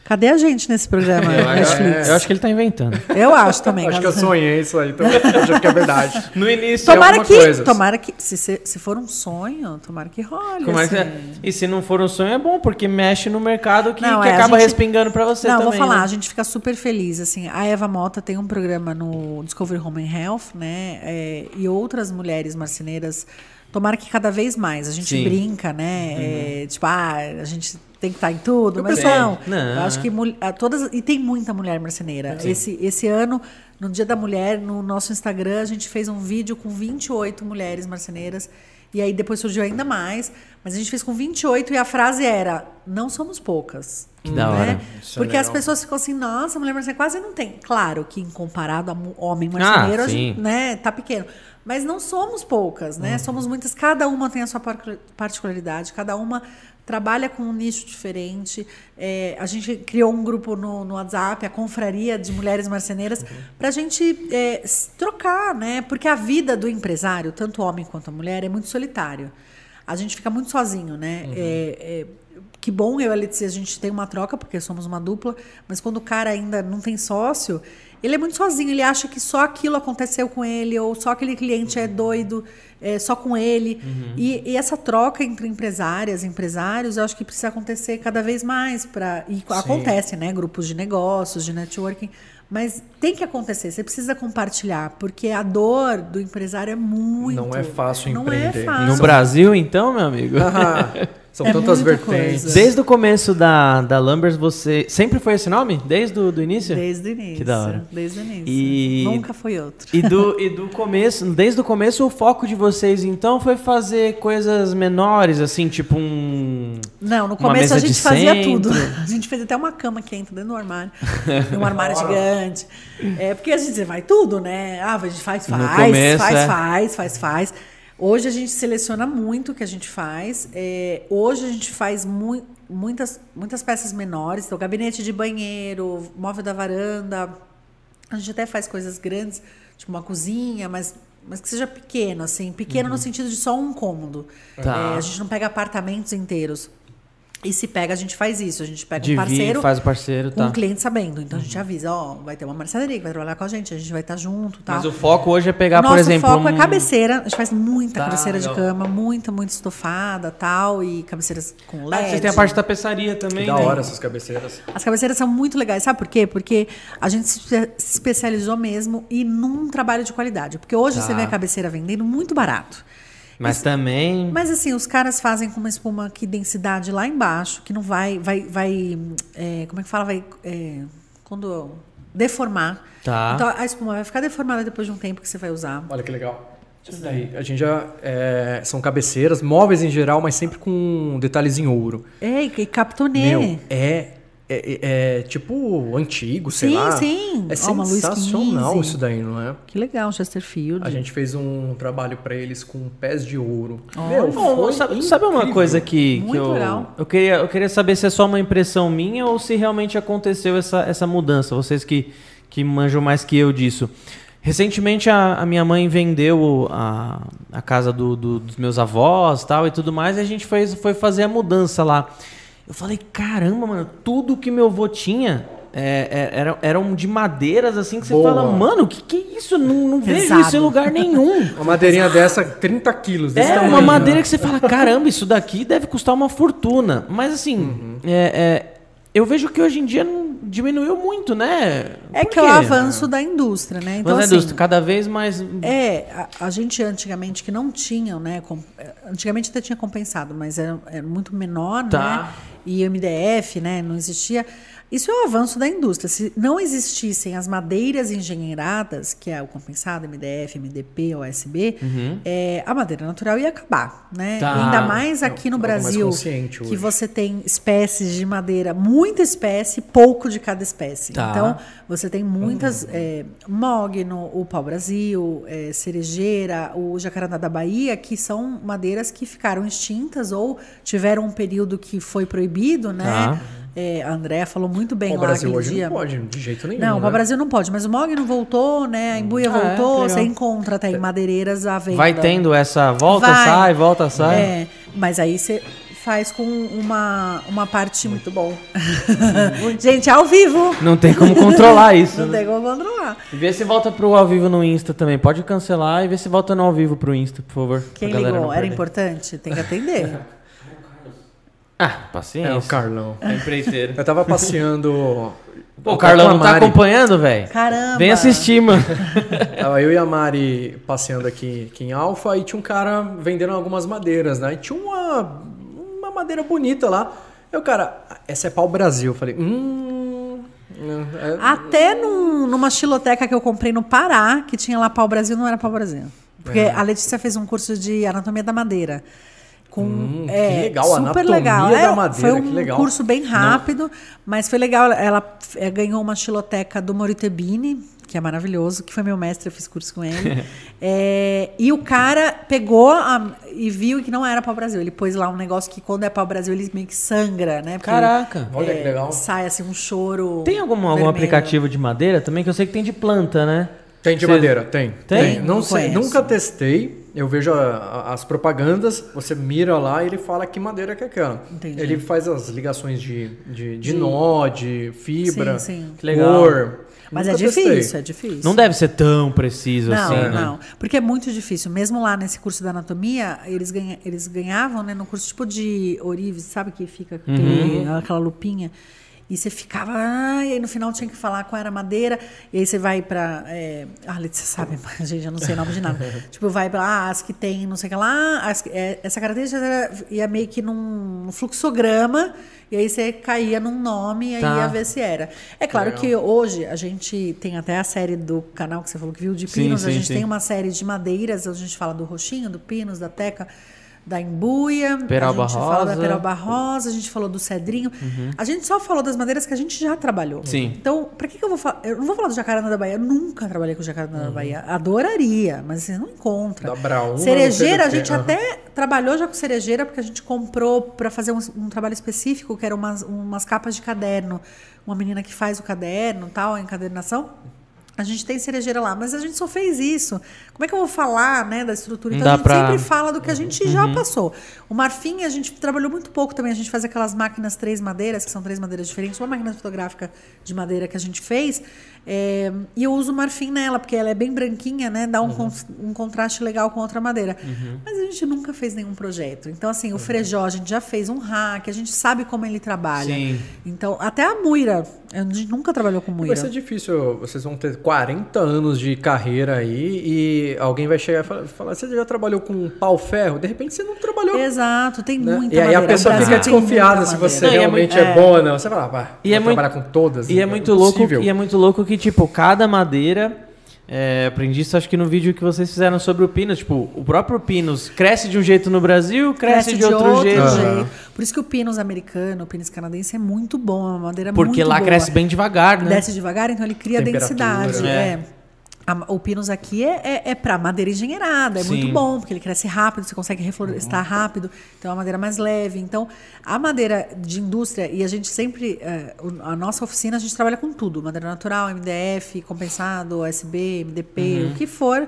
Cadê a gente nesse programa Eu, acho, Netflix? eu acho que ele tá inventando. Eu acho também. Acho que eu sonhei isso aí, então eu acho que é verdade. (laughs) No início. Tomara alguma que, coisa. tomara que se, se, se for um sonho, tomara que role. Como é que assim. é? E se não for um sonho, é bom, porque mexe no mercado que, Não, que é, acaba gente- respingando pra você Não, também. vou falar, né? a gente fica super feliz. Assim, a Eva Mota tem um programa no Discovery Home and Health, né? é, e outras mulheres marceneiras. Tomara que cada vez mais. A gente Sim. Uhum. brinca, né? é, tipo, ah, a gente tem que estar em tudo, Eu mas pensei- não. Não. Eu acho que ah, todas. E tem muita mulher marceneira. Esse, esse ano, no Dia da Mulher, no nosso Instagram, a gente fez um vídeo com 28 mulheres marceneiras. E aí depois surgiu ainda mais. Mas a gente fez com 28 e a frase era: não somos poucas. Que da hora. Isso é Porque as legal. pessoas ficam assim, nossa, mulher marceneira quase não tem. Claro que comparado a homem marceneiro, Ah, a gente, né, tá pequeno. Mas não somos poucas, né? Somos muitas, cada uma tem a sua par- particularidade, cada uma trabalha com um nicho diferente. É, a gente criou um grupo no, no WhatsApp, a Confraria de Mulheres Marceneiras, para a gente é, trocar, né? Porque a vida do empresário, tanto homem quanto a mulher, é muito solitário. A gente fica muito sozinho, né? É, é, que bom eu e a Letícia, a gente tem uma troca, porque somos uma dupla, mas quando o cara ainda não tem sócio, ele é muito sozinho, ele acha que só aquilo aconteceu com ele, ou só aquele cliente é doido, é, só com ele. E, e essa troca entre empresárias e empresários, eu acho que precisa acontecer cada vez mais. Pra, e acontece, né? Grupos de negócios, de networking. Mas tem que acontecer, você precisa compartilhar, porque a dor do empresário é muito. Não é fácil Não empreender. é fácil. No Brasil, então, meu amigo? Ah, (laughs) São É tantas vertentes. coisa. Desde o começo da, da Lambers, você. Sempre foi esse nome? Desde o do início? Desde o início. Que da hora. Desde o início. E- Nunca foi outro. E do, e do começo, desde o começo, o foco de vocês, então, foi fazer coisas menores, assim, tipo um. Não, no começo a gente fazia centro. tudo. A gente fez até uma cama que entra dentro do armário. Um armário gigante. É, porque a gente vai tudo, né? Ah, a gente faz, faz, começo, faz, é. faz, faz, faz. Hoje a gente seleciona muito o que a gente faz. É, hoje a gente faz mui- muitas, muitas peças menores. Então, gabinete de banheiro, móvel da varanda. A gente até faz coisas grandes, tipo uma cozinha, mas, mas que seja pequeno, assim. Pequeno no sentido de só um cômodo. Uhum. Tá. É, a gente não pega apartamentos inteiros. E se pega, a gente faz isso. A gente pega um Divide, parceiro faz o parceiro, com tá. o cliente sabendo. Então a gente avisa, ó, vai ter uma marcenaria que vai trabalhar com a gente, a gente vai estar junto e tal. Mas o foco hoje é pegar, O nosso por exemplo. foco é um- cabeceira. A gente faz muita Tá, cabeceira legal. de cama, muita, muito estofada tal. E cabeceiras com LED. Ah, vocês têm a parte de tapeçaria também, Que da né? hora essas cabeceiras. As cabeceiras são muito legais, sabe por quê? Porque a gente se especializou mesmo e num trabalho de qualidade. Porque hoje Tá. você vê a cabeceira vendendo muito barato. Mas também. Mas assim, os caras fazem com uma espuma que densidade lá embaixo, que não vai, vai, vai, é, como é que fala, vai, é, quando deformar. Tá. Então a espuma vai ficar deformada depois de um tempo que você vai usar. Olha que legal. Isso daí, a gente já. é, são cabeceiras, móveis em geral, mas sempre com detalhes em ouro. É, e capitonê. Meu, é, é, é- é tipo antigo, sei Sim, lá. sim. É uma Luiz sensacional 15. isso daí, não é? Que legal, Chesterfield. A gente fez um trabalho pra eles com pés de ouro. Bom, foi sabe, sabe uma coisa que, que Muito eu, legal. eu queria eu queria saber se é só uma impressão minha ou se realmente aconteceu essa, essa mudança. Vocês que, que manjam mais que eu disso. Recentemente a, a minha mãe vendeu a, a casa do- do- dos meus avós tal e tudo mais e a gente foi, foi fazer a mudança lá. Eu falei, caramba, mano, tudo que meu avô tinha é, é, eram, eram de madeiras assim que você Boa. fala, mano, que que é isso? Não, não vejo isso em lugar nenhum. (laughs) Uma madeirinha dessa, 30 quilos. desse É tamanho, uma né? madeira que você fala, caramba, isso daqui deve custar uma fortuna. Mas assim, Uhum. é, é, eu vejo que hoje em dia não diminuiu muito, né? É Por que é o avanço da indústria, né? Então, Mas assim, indústria, cada vez mais. É, a, a gente antigamente que não tinham, né? com- antigamente até tinha compensado, mas era, era muito menor, Tá. né? E MDF, né? Não existia. Isso é o avanço da indústria. Se não existissem as madeiras engenheiradas, que é o compensado, MDF, MDP, OSB, eh, a madeira natural ia acabar, né? Uhum. Tá. Ainda mais aqui no mais Brasil, que você tem espécies de madeira, muita espécie, pouco de cada espécie. Tá. Então, você tem muitas. É, mogno, o pau-brasil, é, cerejeira, o jacarandá da Bahia, que são madeiras que ficaram extintas ou tiveram um período que foi proibido, né? Tá. É, a Andrea falou muito bem O lá Brasil aquele hoje dia. não pode, de jeito nenhum. Não, o né? pau-brasil não pode, mas o mogno voltou, né? A embuia Ah, é? voltou, Legal. você encontra até em madeireiras à venda. Vai tendo essa volta, Vai. sai, volta, sai. É, mas aí você faz com uma, uma parte Muito bom. (laughs) Gente, ao vivo. Não tem como controlar isso. Não né? tem como controlar. E Vê se volta pro ao vivo no Insta também. Pode cancelar e vê se volta no ao vivo pro Insta, por favor. Quem ligou? Era perder. importante? Tem que atender. (laughs) Ah, paciência. É o Carlão. É empreiteiro. Eu tava passeando. (laughs) Pô, o Carlão não tá Mari. acompanhando, velho? Caramba. Vem assistir, mano. (laughs) Tava eu e a Mari passeando aqui, aqui em Alfa e tinha um cara vendendo algumas madeiras, né? E tinha uma, uma madeira bonita lá. Eu, cara, essa é pau Brasil. Eu falei, hum. é- Até num- numa xiloteca que eu comprei no Pará, que tinha lá pau Brasil, não era pau Brasil. Porque É. a Letícia fez um curso de anatomia da madeira. Com, Hum, que é, legal, super anatomia legal. da É, madeira, foi um que legal. curso bem rápido, mas foi legal. Ela é, ganhou uma xiloteca do Moritebini, que é maravilhoso, que foi meu mestre, eu fiz curso com ele. (laughs) É, e o cara pegou a- e viu que não era pau Brasil. Ele pôs lá um negócio que quando é pau Brasil ele meio que sangra, né? Porque, Caraca. Olha que legal. Sai assim um choro. Tem algum, algum aplicativo de madeira também? Que eu sei que tem de planta, né? Tem de Cê- madeira, tem. Tem? Não Não sei, nunca testei. Eu vejo a- a- as propagandas, você mira lá e ele fala que madeira que é aquela. Entendi. Ele faz as ligações de, de, de nó, de fibra, Sim, sim. Que legal. cor. Mas é Nunca testei. difícil, é difícil. Não deve ser tão preciso Não, assim, né? não. Porque é muito difícil. Mesmo lá nesse curso da anatomia, eles, ganha, eles ganhavam, né, no curso tipo de Orives, sabe que fica com aquele- Uhum. aquela lupinha. E você ficava, ah, e aí no final tinha que falar qual era a madeira. E aí você vai pra. É, ah, Letícia sabe, (laughs) mas, gente, eu não sei nome de nada. (laughs) tipo, vai pra ah, as que tem não sei o que lá. as que- é, essa característica era- ia meio que num fluxograma. E aí você caía num nome e aí Tá. ia ver se era. É claro que hoje a gente tem até a série do canal que você falou que viu de Sim, pinos. a sim, gente sim. tem uma série de madeiras, a gente fala do roxinho, do pinos, da teca, da embuia, Peralba a gente fala da rosa. peralba rosa, a gente falou do cedrinho. A gente só falou das madeiras que a gente já trabalhou. Sim. Então, pra que, que eu vou falar? Eu não vou falar do jacaranda da Bahia. Eu nunca trabalhei com jacaranda da Bahia. Adoraria, mas você não encontra. Da Brauma, cerejeira, a gente até trabalhou já com cerejeira, porque a gente comprou pra fazer um, um trabalho específico, que eram umas, umas capas de caderno. Uma menina que faz o caderno tal, a encadernação. A gente tem cerejeira lá, mas a gente só fez isso. Como é que eu vou falar, né, da estrutura? Então dá a gente pra- Uhum. sempre fala do que a gente já passou. O marfim a gente trabalhou muito pouco também. A gente faz aquelas máquinas três madeiras, que são três madeiras diferentes. Uma máquina fotográfica de madeira que a gente fez. é, e eu uso marfim nela, porque ela é bem branquinha, né? Dá um, Uhum. con- um contraste legal com outra madeira. Mas a gente nunca fez nenhum projeto. Então, assim, o Frejó, a gente já fez um hack, a gente sabe como ele trabalha. Sim. Então, até a Muira, a gente nunca trabalhou com Vai Muira. ser difícil, vocês vão ter 40 anos de carreira aí e alguém vai chegar e falar, falar, você já trabalhou com pau-ferro? De repente você não trabalhou. Exato, tem né? muita E aí a pessoa fica desconfiada se você Não, e é realmente muito- é, bom ou não. Você fala, vai, E vou é muito- trabalhar com todas. E é muito louco, e é muito louco que, tipo, cada madeira É, aprendi isso acho que no vídeo que vocês fizeram sobre o Pinus. Tipo, o próprio Pinus cresce de um jeito no Brasil, cresce, de, outro, jeito. Aham. Por isso que o pinus americano, o pinus canadense é muito bom, é uma madeira Porque muito lá boa. cresce bem devagar, né? Desce devagar, então ele cria densidade. É. É. A- o pinus aqui é, é, é para madeira engenheirada, é Sim. Uhum. muito bom, porque ele cresce rápido, você consegue reflorestar rápido, então é uma madeira mais leve. Então, a madeira de indústria, e a gente sempre, é, o- a nossa oficina, a gente trabalha com tudo: madeira natural, MDF, compensado, OSB, MDP, Uhum. o que for.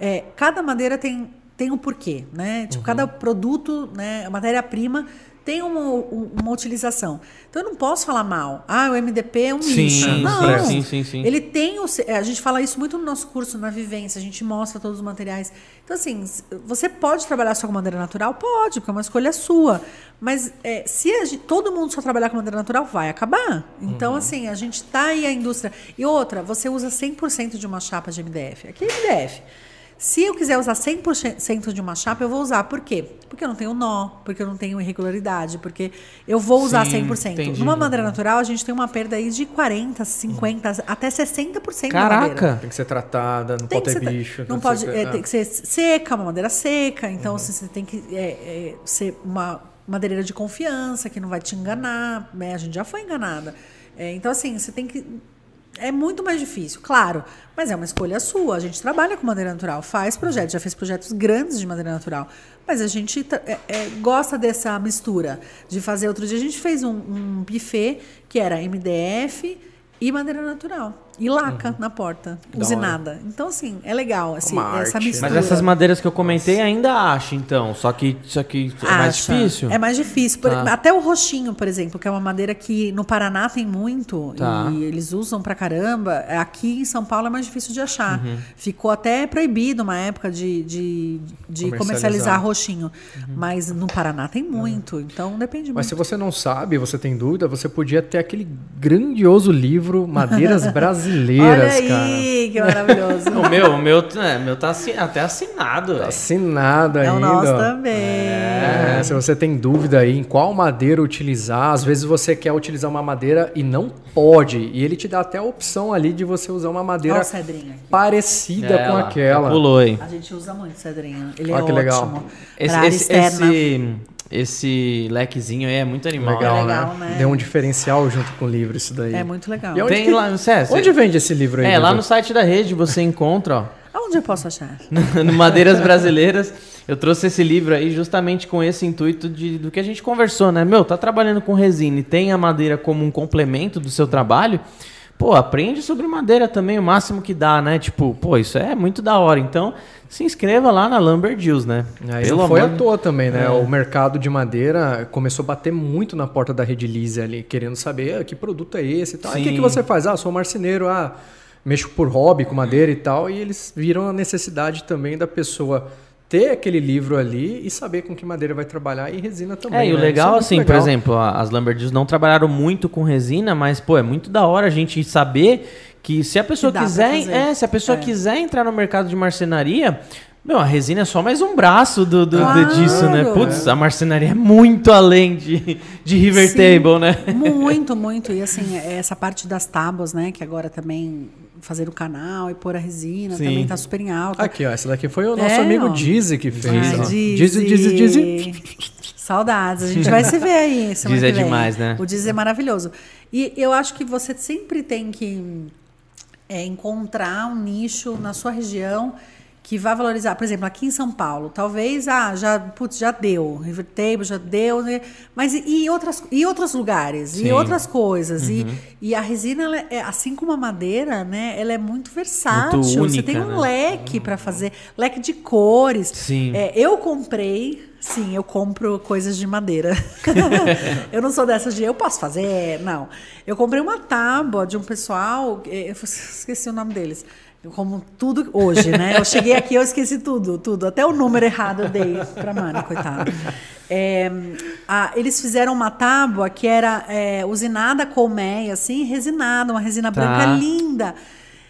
É, cada madeira tem, tem um porquê, né? Uhum. Tipo, cada produto, né, a matéria-prima tem uma, um- uma utilização. Então eu não posso falar mal. Ah, o MDP é um Sim, lixo. Não. presta. sim, sim, sim. Ele tem o. se- A gente fala isso muito no nosso curso, na vivência, a gente mostra todos os materiais. Então, assim, você pode trabalhar só com madeira natural? Pode, porque é uma escolha sua. Mas é, se a todo mundo só trabalhar com madeira natural, vai acabar. Então, assim, a gente tá aí a indústria. E outra, você usa 100% de uma chapa de MDF. Aqui é MDF. Se eu quiser usar 100% de uma chapa, eu vou usar. Por quê? Porque eu não tenho nó, porque eu não tenho irregularidade, porque eu vou usar Sim, 100%. entendi. Numa madeira natural, a gente tem uma perda aí de 40, 50, até 60% da madeira. Caraca! Tem que ser tratada, não Tem pode ter ser, bicho. não pode, o é, tem que ser seca, uma madeira seca. Uhum. Então assim, você tem que é, é, ser uma madeireira de confiança que não vai te enganar. Né? A gente já foi enganada. É, então assim, você tem que é muito mais difícil, claro, mas é uma escolha sua. A gente trabalha com madeira natural, faz projetos, já fez projetos grandes de madeira natural, mas a gente é, é, gosta dessa mistura de fazer. Outro dia a gente fez um, um buffet que era MDF e madeira natural e laca na porta, Da usinada. Então assim é legal assim, essa arte. mistura. Mas essas madeiras que eu comentei ainda acho, então. Só que isso aqui é mais Acha. difícil. É mais difícil. Por- Tá. Até o roxinho, por exemplo, que é uma madeira que no Paraná tem muito Tá. e eles usam pra caramba. Aqui em São Paulo é mais difícil de achar. Uhum. Ficou até proibido uma época de, de, de Comercializar. comercializar roxinho. Uhum. Mas no Paraná tem muito. Então depende Mas se muito. você não sabe, você tem dúvida, você podia ter aquele grandioso livro Madeiras (laughs) Brasileiras, Olha cara. aí, que maravilhoso. (laughs) O meu, o meu, é, meu tá assi- até assinado, Tá assinado é ainda. o nosso também. É, se você tem dúvida aí em qual madeira utilizar, às vezes você quer utilizar uma madeira e não pode. E ele te dá até a opção ali de você usar uma Olha madeira o cedrinho aqui. parecida É, com aquela. Pulou aí. A gente usa muito cedrinho. Ele Olha é que legal. ótimo. Esse, área esse, externa. esse, esse lequezinho aí é muito animal. Legal, É legal, né? né? Deu um diferencial junto com o livro isso daí. É muito legal. E onde Tem que- lá no CS. Onde vende esse livro aí? É, lá no site da rede você encontra, ó. (laughs) Aonde eu posso achar? (laughs) no Madeiras Brasileiras. Eu trouxe esse livro aí justamente com esse intuito de, do que a gente conversou, né? Meu, tá trabalhando com resina e tem a madeira como um complemento do seu trabalho. Pô, aprende sobre madeira também o máximo que dá, né? Tipo, pô, isso é muito da hora. Então, se inscreva lá na Lumber Deals, né? Aí Pelo foi à amor de- toa também, né? É. O mercado de madeira começou a bater muito na porta da Rede Lise ali, querendo saber ah, que produto é esse e tal. O que, que você faz? Ah, sou marceneiro, ah, mexo por hobby com madeira e tal. E eles viram a necessidade também da pessoa ter aquele livro ali e saber com que madeira vai trabalhar e resina também. É, e o né? legal, Isso é assim, muito por legal. exemplo, as Lumberjills não trabalharam muito com resina, mas, pô, é muito da hora a gente saber que se a pessoa quiser, é, se a pessoa É. quiser entrar no mercado de marcenaria, meu, a resina é só mais um braço do, do- do- Claro. disso, né? Putz, a marcenaria é muito além de, de River Sim. Table, né? Muito, muito. E assim, essa parte das tábuas, né? Que agora também fazer o canal e pôr a resina Sim. também tá super em alta. Aqui, ó, essa daqui foi o nosso É, amigo ó. Dizzy que fez. Ó. Dizzy. Dizzy, Dizzy. Saudades. A gente (laughs) vai se ver aí Dizzy é demais, né? O Dizzy é maravilhoso. E eu acho que você sempre tem que é, encontrar um nicho na sua região que vá valorizar. Por exemplo, aqui em São Paulo, talvez, ah, já, putz, já deu, River Table já deu, né? mas e, e outras, e outros lugares, Sim. e outras coisas. E, e a resina, ela é, assim como a madeira, né, ela é muito versátil. Muito Você única, tem um né? leque para fazer, leque de cores. Sim. É, eu comprei, sim, eu compro coisas de madeira. (laughs) (laughs) eu não sou dessas de eu posso fazer, não. Eu comprei uma tábua de um pessoal, eh, eu esqueci o nome deles. Como tudo hoje, né? Eu cheguei aqui, eu esqueci tudo, tudo. Até o número errado eu dei pra Mari, coitada. É, a- eles fizeram uma tábua que era é, usinada colmeia, assim, resinada, uma resina Tá. branca linda.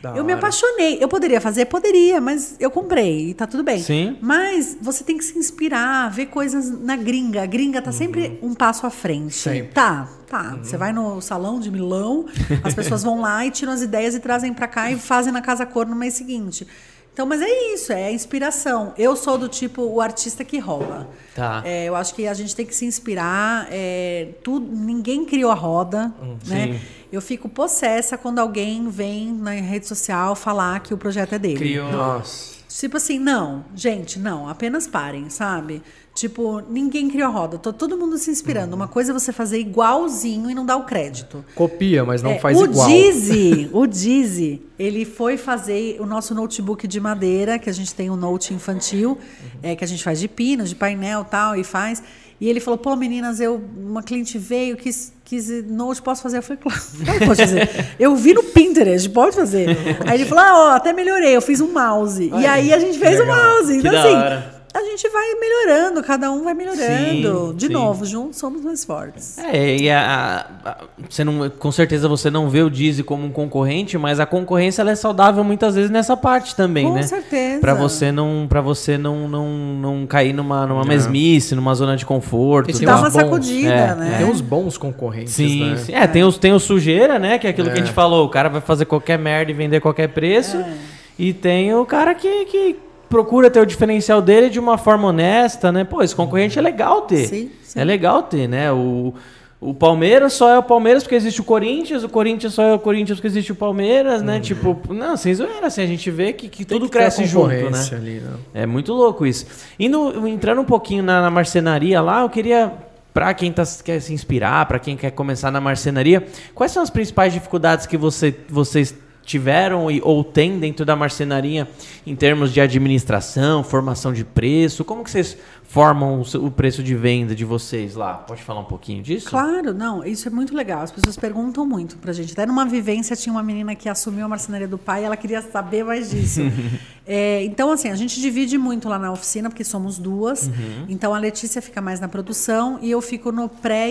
Da eu me apaixonei. Eu poderia fazer? Poderia, mas eu comprei e tá tudo bem. Sim. Mas você tem que se inspirar, ver coisas na gringa. A gringa tá sempre um passo à frente. Uhum. Sempre. Uhum. Tá, tá. Você vai no salão de Milão, as pessoas vão lá e tiram as ideias e trazem pra cá e fazem na casa cor no mês seguinte. Então, mas é isso, é a inspiração. Eu sou do tipo o artista que rouba. Tá. É, eu acho que a gente tem que se inspirar. é, tudo, ninguém criou a roda, né? sim. Eu fico possessa quando alguém vem na rede social falar que o projeto é dele. Criou. Nossa. Tipo assim, não, gente, não, apenas parem, sabe? Tipo, ninguém criou a roda, tô todo mundo se inspirando. Uma coisa é você fazer igualzinho e não dar o crédito. Copia, mas não É, faz o igual. Dizzy, (laughs) o Dizzy, ele foi fazer o nosso notebook de madeira, que a gente tem um note infantil, é, que a gente faz de pino, de painel e tal, e faz. E ele falou, pô, meninas, eu, uma cliente veio, quis, quis note, posso fazer? Eu falei, claro, (laughs) pode fazer. Eu vi no Pinterest, pode fazer. (laughs) Aí ele falou, ah, ó, até melhorei, eu fiz um mouse. e aí a gente fez o legal. mouse. Que Então, da assim, hora. A gente vai melhorando, cada um vai melhorando. Sim, de sim. novo, juntos somos mais fortes. É, e a, a- você não, com certeza você não vê o Dizzy como um concorrente, mas a concorrência ela é saudável muitas vezes nessa parte também, Com né? certeza. Pra você não, para você não, não, não cair numa, numa mesmice, numa zona de conforto. E Dá uma bons- sacudida, é, né? Tem uns bons concorrentes, Sim, né? sim. É, tem, os, tem o sujeira, né? Que é aquilo que a É. gente falou. O cara vai fazer qualquer merda e vender qualquer preço. É. E tem o cara que, que procura ter o diferencial dele de uma forma honesta, né? Pô, esse concorrente é legal ter. Sim, sim. É legal ter, né? O, o Palmeiras só é o Palmeiras porque existe o Corinthians, o Corinthians só é o Corinthians porque existe o Palmeiras, né? Tipo, não, sem zoeira, assim, a gente vê que, que Uhum. Tem tudo que cresce junto, né? ali, né? É muito louco isso. Indo, entrando um pouquinho na, na marcenaria lá, eu queria, para quem tá, quer se inspirar, para quem quer começar na marcenaria, quais são as principais dificuldades que você, vocês tiveram e, ou têm dentro da marcenaria em termos de administração, formação de preço? Como que vocês formam o, preço de venda de vocês lá? Pode falar um pouquinho disso? Claro, não, isso é muito legal. As pessoas perguntam muito pra gente. Até numa vivência tinha uma menina que assumiu a marcenaria do pai e ela queria saber mais disso. (laughs) É, então, assim, a gente divide muito lá na oficina, porque somos duas. Uhum. Então a Letícia fica mais na produção e eu fico no pré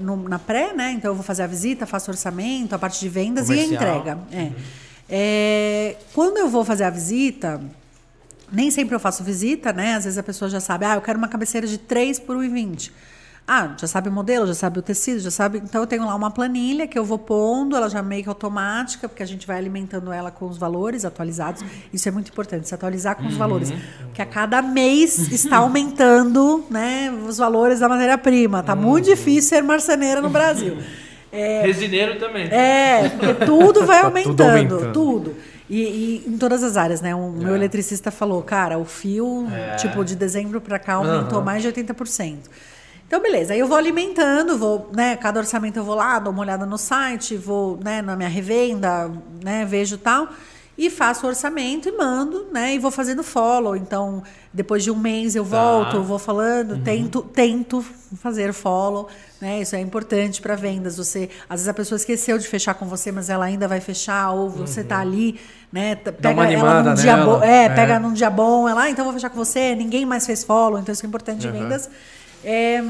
no- na pré, né? Então eu vou fazer a visita, faço orçamento, a parte de vendas e a Comercial. Uhum. entrega. É. É, quando eu vou fazer a visita, nem sempre eu faço visita, né? Às vezes a pessoa já sabe, ah, eu quero uma cabeceira de 3 por 1,20. Ah, já sabe o modelo, já sabe o tecido, já sabe. Então eu tenho lá uma planilha que eu vou pondo, ela já meio que automática, porque a gente vai alimentando ela com os valores atualizados. Isso é muito importante, se atualizar com os valores. Porque a cada mês está (laughs) aumentando né, os valores da matéria-prima. Tá muito difícil ser marceneira no Brasil. É, Resineiro também. é, porque tudo vai Tá tudo aumentando, aumentando. tudo. E, e em todas as áreas, né? O meu eletricista falou, cara, o fio, tipo, de dezembro para cá aumentou mais de 80%. Então, beleza. Aí eu vou alimentando, vou, né? Cada orçamento eu vou lá, dou uma olhada no site, vou, né, na minha revenda, né, vejo tal. E faço o orçamento e mando, né? E vou fazendo follow. Então, depois de um mês eu volto, vou falando, tento, tento fazer follow, né? Isso é importante para vendas. Você, às vezes a pessoa esqueceu de fechar com você, mas ela ainda vai fechar, ou você tá ali, né? Pega uma ela num dia nela. bom, é, É. pega num dia bom, ela, ah, então vou fechar com você, ninguém mais fez follow, então isso é importante em vendas. É,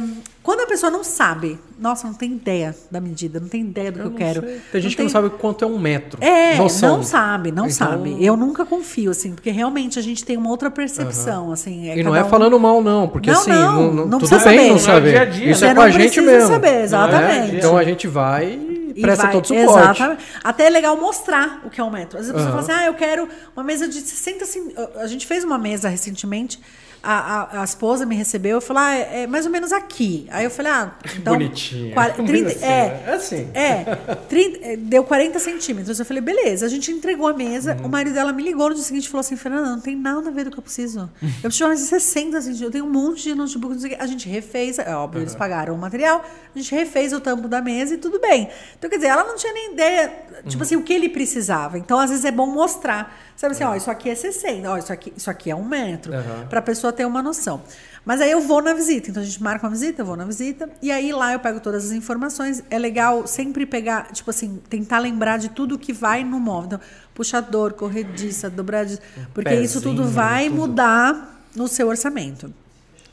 quando a pessoa não sabe, nossa, não tem ideia da medida, não tem ideia do que eu quero. Tem gente que não sabe quanto é um metro. É, Noção. não sabe, não Então- sabe. Eu nunca confio, assim, porque realmente a gente tem uma outra percepção, assim. é E não é um- falando mal, não, porque Não, assim, não, não, não tudo precisa bem saber. não Não, saber. dia a dia. Isso Você é com não a gente mesmo. saber, né? exatamente. Então a gente vai e E presta vai- todo suporte. Exatamente. Até é legal mostrar o que é um metro. Às vezes a pessoa fala assim, ah, eu quero uma mesa de 60 cen- A gente fez uma mesa recentemente, a, a, a esposa me recebeu, eu falei, ah, é, é mais ou menos aqui. Aí eu falei, ah, então... Bonitinha. quar- 30, Assim, é, é assim. é, 30, é, deu 40 centímetros. Eu falei, beleza, a gente entregou a mesa. Uhum. O marido dela me ligou no dia seguinte e falou assim: Fernanda, não tem nada a ver do que eu preciso. Eu preciso de mais de 60 centímetros. Eu tenho um monte de notebook. não sei o quê. A gente refez, é óbvio, eles pagaram o material, a gente refez o tampo da mesa e tudo bem. Então, quer dizer, ela não tinha nem ideia, tipo assim, o que ele precisava. Então, às vezes é bom mostrar. Sabe assim, ó, isso aqui é 60, ó, isso aqui, isso aqui é um metro. Uhum. Pra pessoa ter uma noção. Mas aí eu vou na visita. Então a gente marca uma visita, eu vou na visita. E aí lá eu pego todas as informações. É legal sempre pegar, tipo assim, tentar lembrar de tudo que vai no móvel. Então, puxador, corrediça, dobradiça. Porque isso tudo pezinho, vai tudo. mudar no seu orçamento.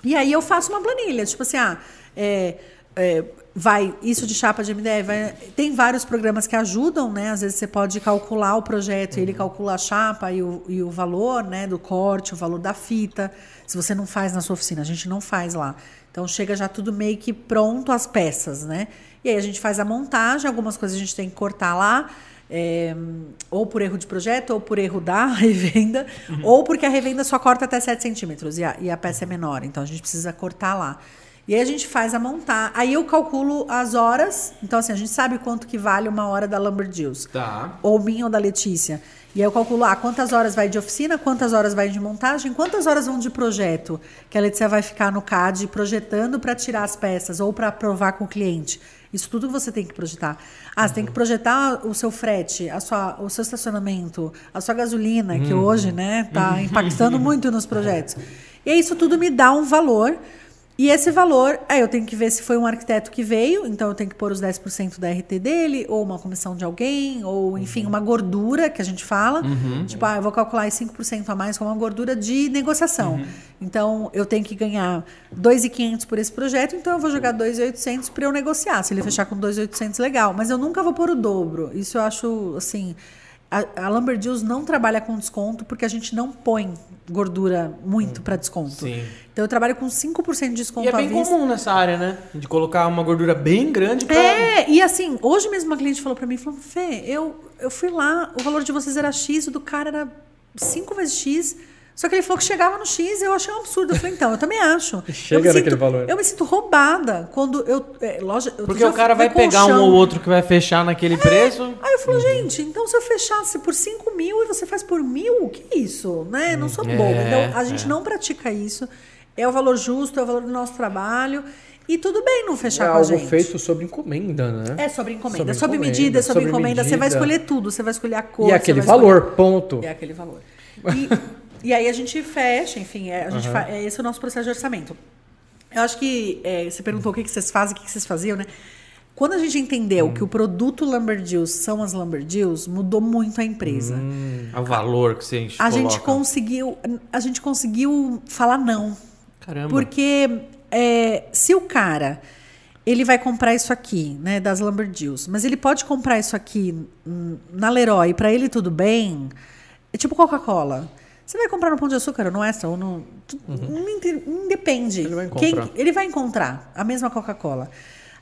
E aí eu faço uma planilha, tipo assim, ah, é, é, vai isso de chapa de MDF, vai- tem vários programas que ajudam, né? Às vezes você pode calcular o projeto e ele calcula a chapa e o, e o valor, né, do corte, o valor da fita. Se você não faz na sua oficina, a gente não faz lá. Então chega já tudo meio que pronto as peças, né? E aí a gente faz a montagem, algumas coisas a gente tem que cortar lá. é, ou por erro de projeto, ou por erro da (laughs) revenda, ou porque a revenda só corta até 7 centímetros e a, e a peça é menor, então a gente precisa cortar lá. E aí a gente faz a montar. Aí eu calculo as horas. Então, assim, a gente sabe quanto que vale uma hora da Lumberjills. Tá. Ou minha ou da Letícia. E aí eu calculo, ah, quantas horas vai de oficina, quantas horas vai de montagem, quantas horas vão de projeto. Que a Letícia vai ficar no CAD projetando para tirar as peças ou para aprovar com o cliente. Isso tudo você tem que projetar. Ah, você tem que projetar o seu frete, a sua, o seu estacionamento, a sua gasolina, que hoje, né, tá impactando muito nos projetos. E aí isso tudo me dá um valor. E esse valor, aí eu tenho que ver se foi um arquiteto que veio, então eu tenho que pôr os 10% da RT dele, ou uma comissão de alguém, ou enfim, uma gordura que a gente fala. Tipo, ah, eu vou calcular aí 5% a mais como uma gordura de negociação. Então eu tenho que ganhar 2.500 por esse projeto, então eu vou jogar 2.800 para eu negociar. Se ele fechar com 2.800, legal. Mas eu nunca vou pôr o dobro. Isso eu acho, assim. A, a Lumberjills não trabalha com desconto porque a gente não põe gordura muito para desconto. Sim. Então eu trabalho com 5% de desconto E é bem comum nessa área, né? De colocar uma gordura bem grande pra. É, e assim, hoje mesmo uma cliente falou pra mim, falou, Fê, eu, eu fui lá, o valor de vocês era X, o do cara era 5 vezes X. Só que ele falou que chegava no X eu achei um absurdo. Eu falei, então, eu também acho. (laughs) Chega eu naquele sinto, valor. Eu me sinto roubada quando eu. É, loja, outro Porque o cara eu vai pegar um ou outro que vai fechar naquele preço. Aí eu falo, gente, então se eu fechasse por 5 mil e você faz por mil, que isso? Né? Não sou É, boba. Então, a gente é. não pratica isso. É o valor justo, é o valor do nosso trabalho. E tudo bem não É fechar com a algo gente. feito sob encomenda, né? É sobre encomenda. Sobre É sobre encomenda, medida, é sobre, sobre encomenda. Você vai medida. escolher tudo. Você vai escolher a cor. E você aquele vai escolher- valor, ponto. É aquele valor. (laughs) E, e aí a gente fecha, enfim, é, a gente fa- é esse é o nosso processo de orçamento. Eu acho que é, você perguntou o que, que vocês fazem, o que, que vocês faziam, né? Quando a gente entendeu que o produto Lumberjills são as Lumberjills, mudou muito a empresa. O valor que você A gente conseguiu, a gente conseguiu falar não. Caramba. Porque é, se o cara ele vai comprar isso aqui, né, das Lumberjills, mas ele pode comprar isso aqui hum, na Leroy, para ele tudo bem. É tipo Coca-Cola. Você vai comprar no Pão de Açúcar ou no Extra ou no tu- não inte- não depende. Ele vai Quem- encontrar. ele vai encontrar a mesma Coca-Cola.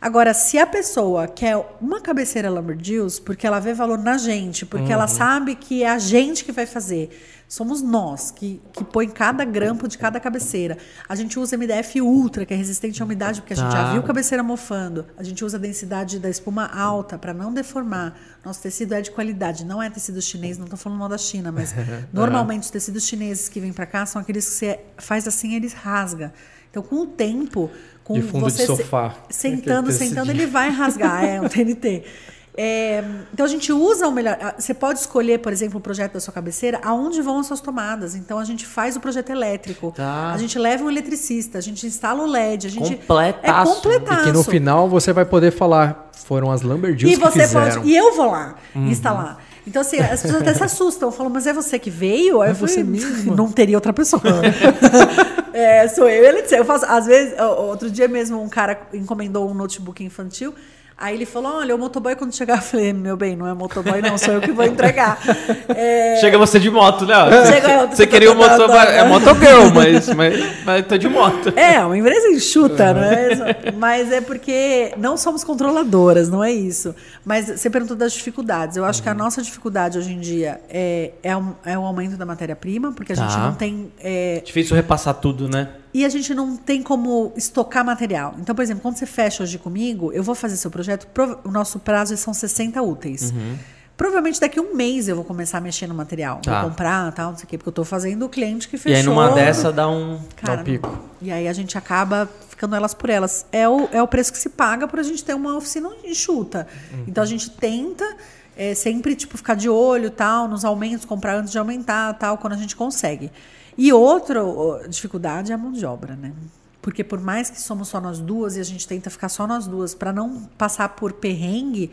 Agora, se a pessoa quer uma cabeceira Lumberjills, porque ela vê valor na gente, porque ela sabe que é a gente que vai fazer, somos nós que, que põe cada grampo de cada cabeceira. A gente usa MDF Ultra, que é resistente à umidade, porque a gente já Tá. viu cabeceira mofando. A gente usa a densidade da espuma alta para não deformar. Nosso tecido é de qualidade, não é tecido chinês, não estou falando mal da China, mas (laughs) normalmente os tecidos chineses que vêm para cá são aqueles que você faz assim, eles rasga. Então, com o tempo, com De fundo de você se- sofá. sentando, Aquele sentando, ele vai rasgar, é um TNT. É, então a gente usa o melhor. Você pode escolher, por exemplo, o projeto da sua cabeceira, aonde vão as suas tomadas. Então a gente faz o projeto elétrico. Tá. A gente leva um eletricista, a gente instala o LED, a gente. Completaço. É completaço. E que no final você vai poder falar, foram as Lumberjills E que você fizeram. pode. E eu vou lá instalar. Então, assim, as pessoas até se assustam. Falam, mas é você que veio? Aí falei, você mesmo? Não teria outra pessoa. (laughs) é, sou eu ele. Eu faço, às vezes, outro dia mesmo, um cara encomendou um notebook infantil. Aí ele falou: Olha, o motoboy, quando chegar, eu falei: Meu bem, não é motoboy, não, sou eu que vou entregar. (laughs) É, Chega você de moto, né? Chega eu, Você queria o motor. É motogirl, mas, mas, mas tô de moto. É, uma empresa enxuta, não é isso? Mas é porque não somos controladoras, não é isso. Mas você perguntou das dificuldades. Eu acho que a nossa dificuldade hoje em dia é, é, um, é o aumento da matéria-prima, porque a gente Tá. não tem. é, Difícil repassar tudo, né? E a gente não tem como estocar material. Então, por exemplo, quando você fecha hoje comigo, eu vou fazer seu projeto, o nosso prazo são 60 úteis. Uhum. Provavelmente daqui a um mês eu vou começar a mexer no material. Tá. Vou comprar, tal, não sei o quê, porque eu estou fazendo o cliente que E fechou. aí numa dessa dá um. Cara, Dá um pico. E aí a gente acaba ficando elas por elas. É o, é o preço que se paga por a gente ter uma oficina enxuta. Então a gente tenta é, sempre tipo, ficar de olho tal, nos aumentos, comprar antes de aumentar, tal, quando a gente consegue. E outra dificuldade é a mão de obra, né? Porque por mais que somos só nós duas e a gente tenta ficar só nós duas para não passar por perrengue,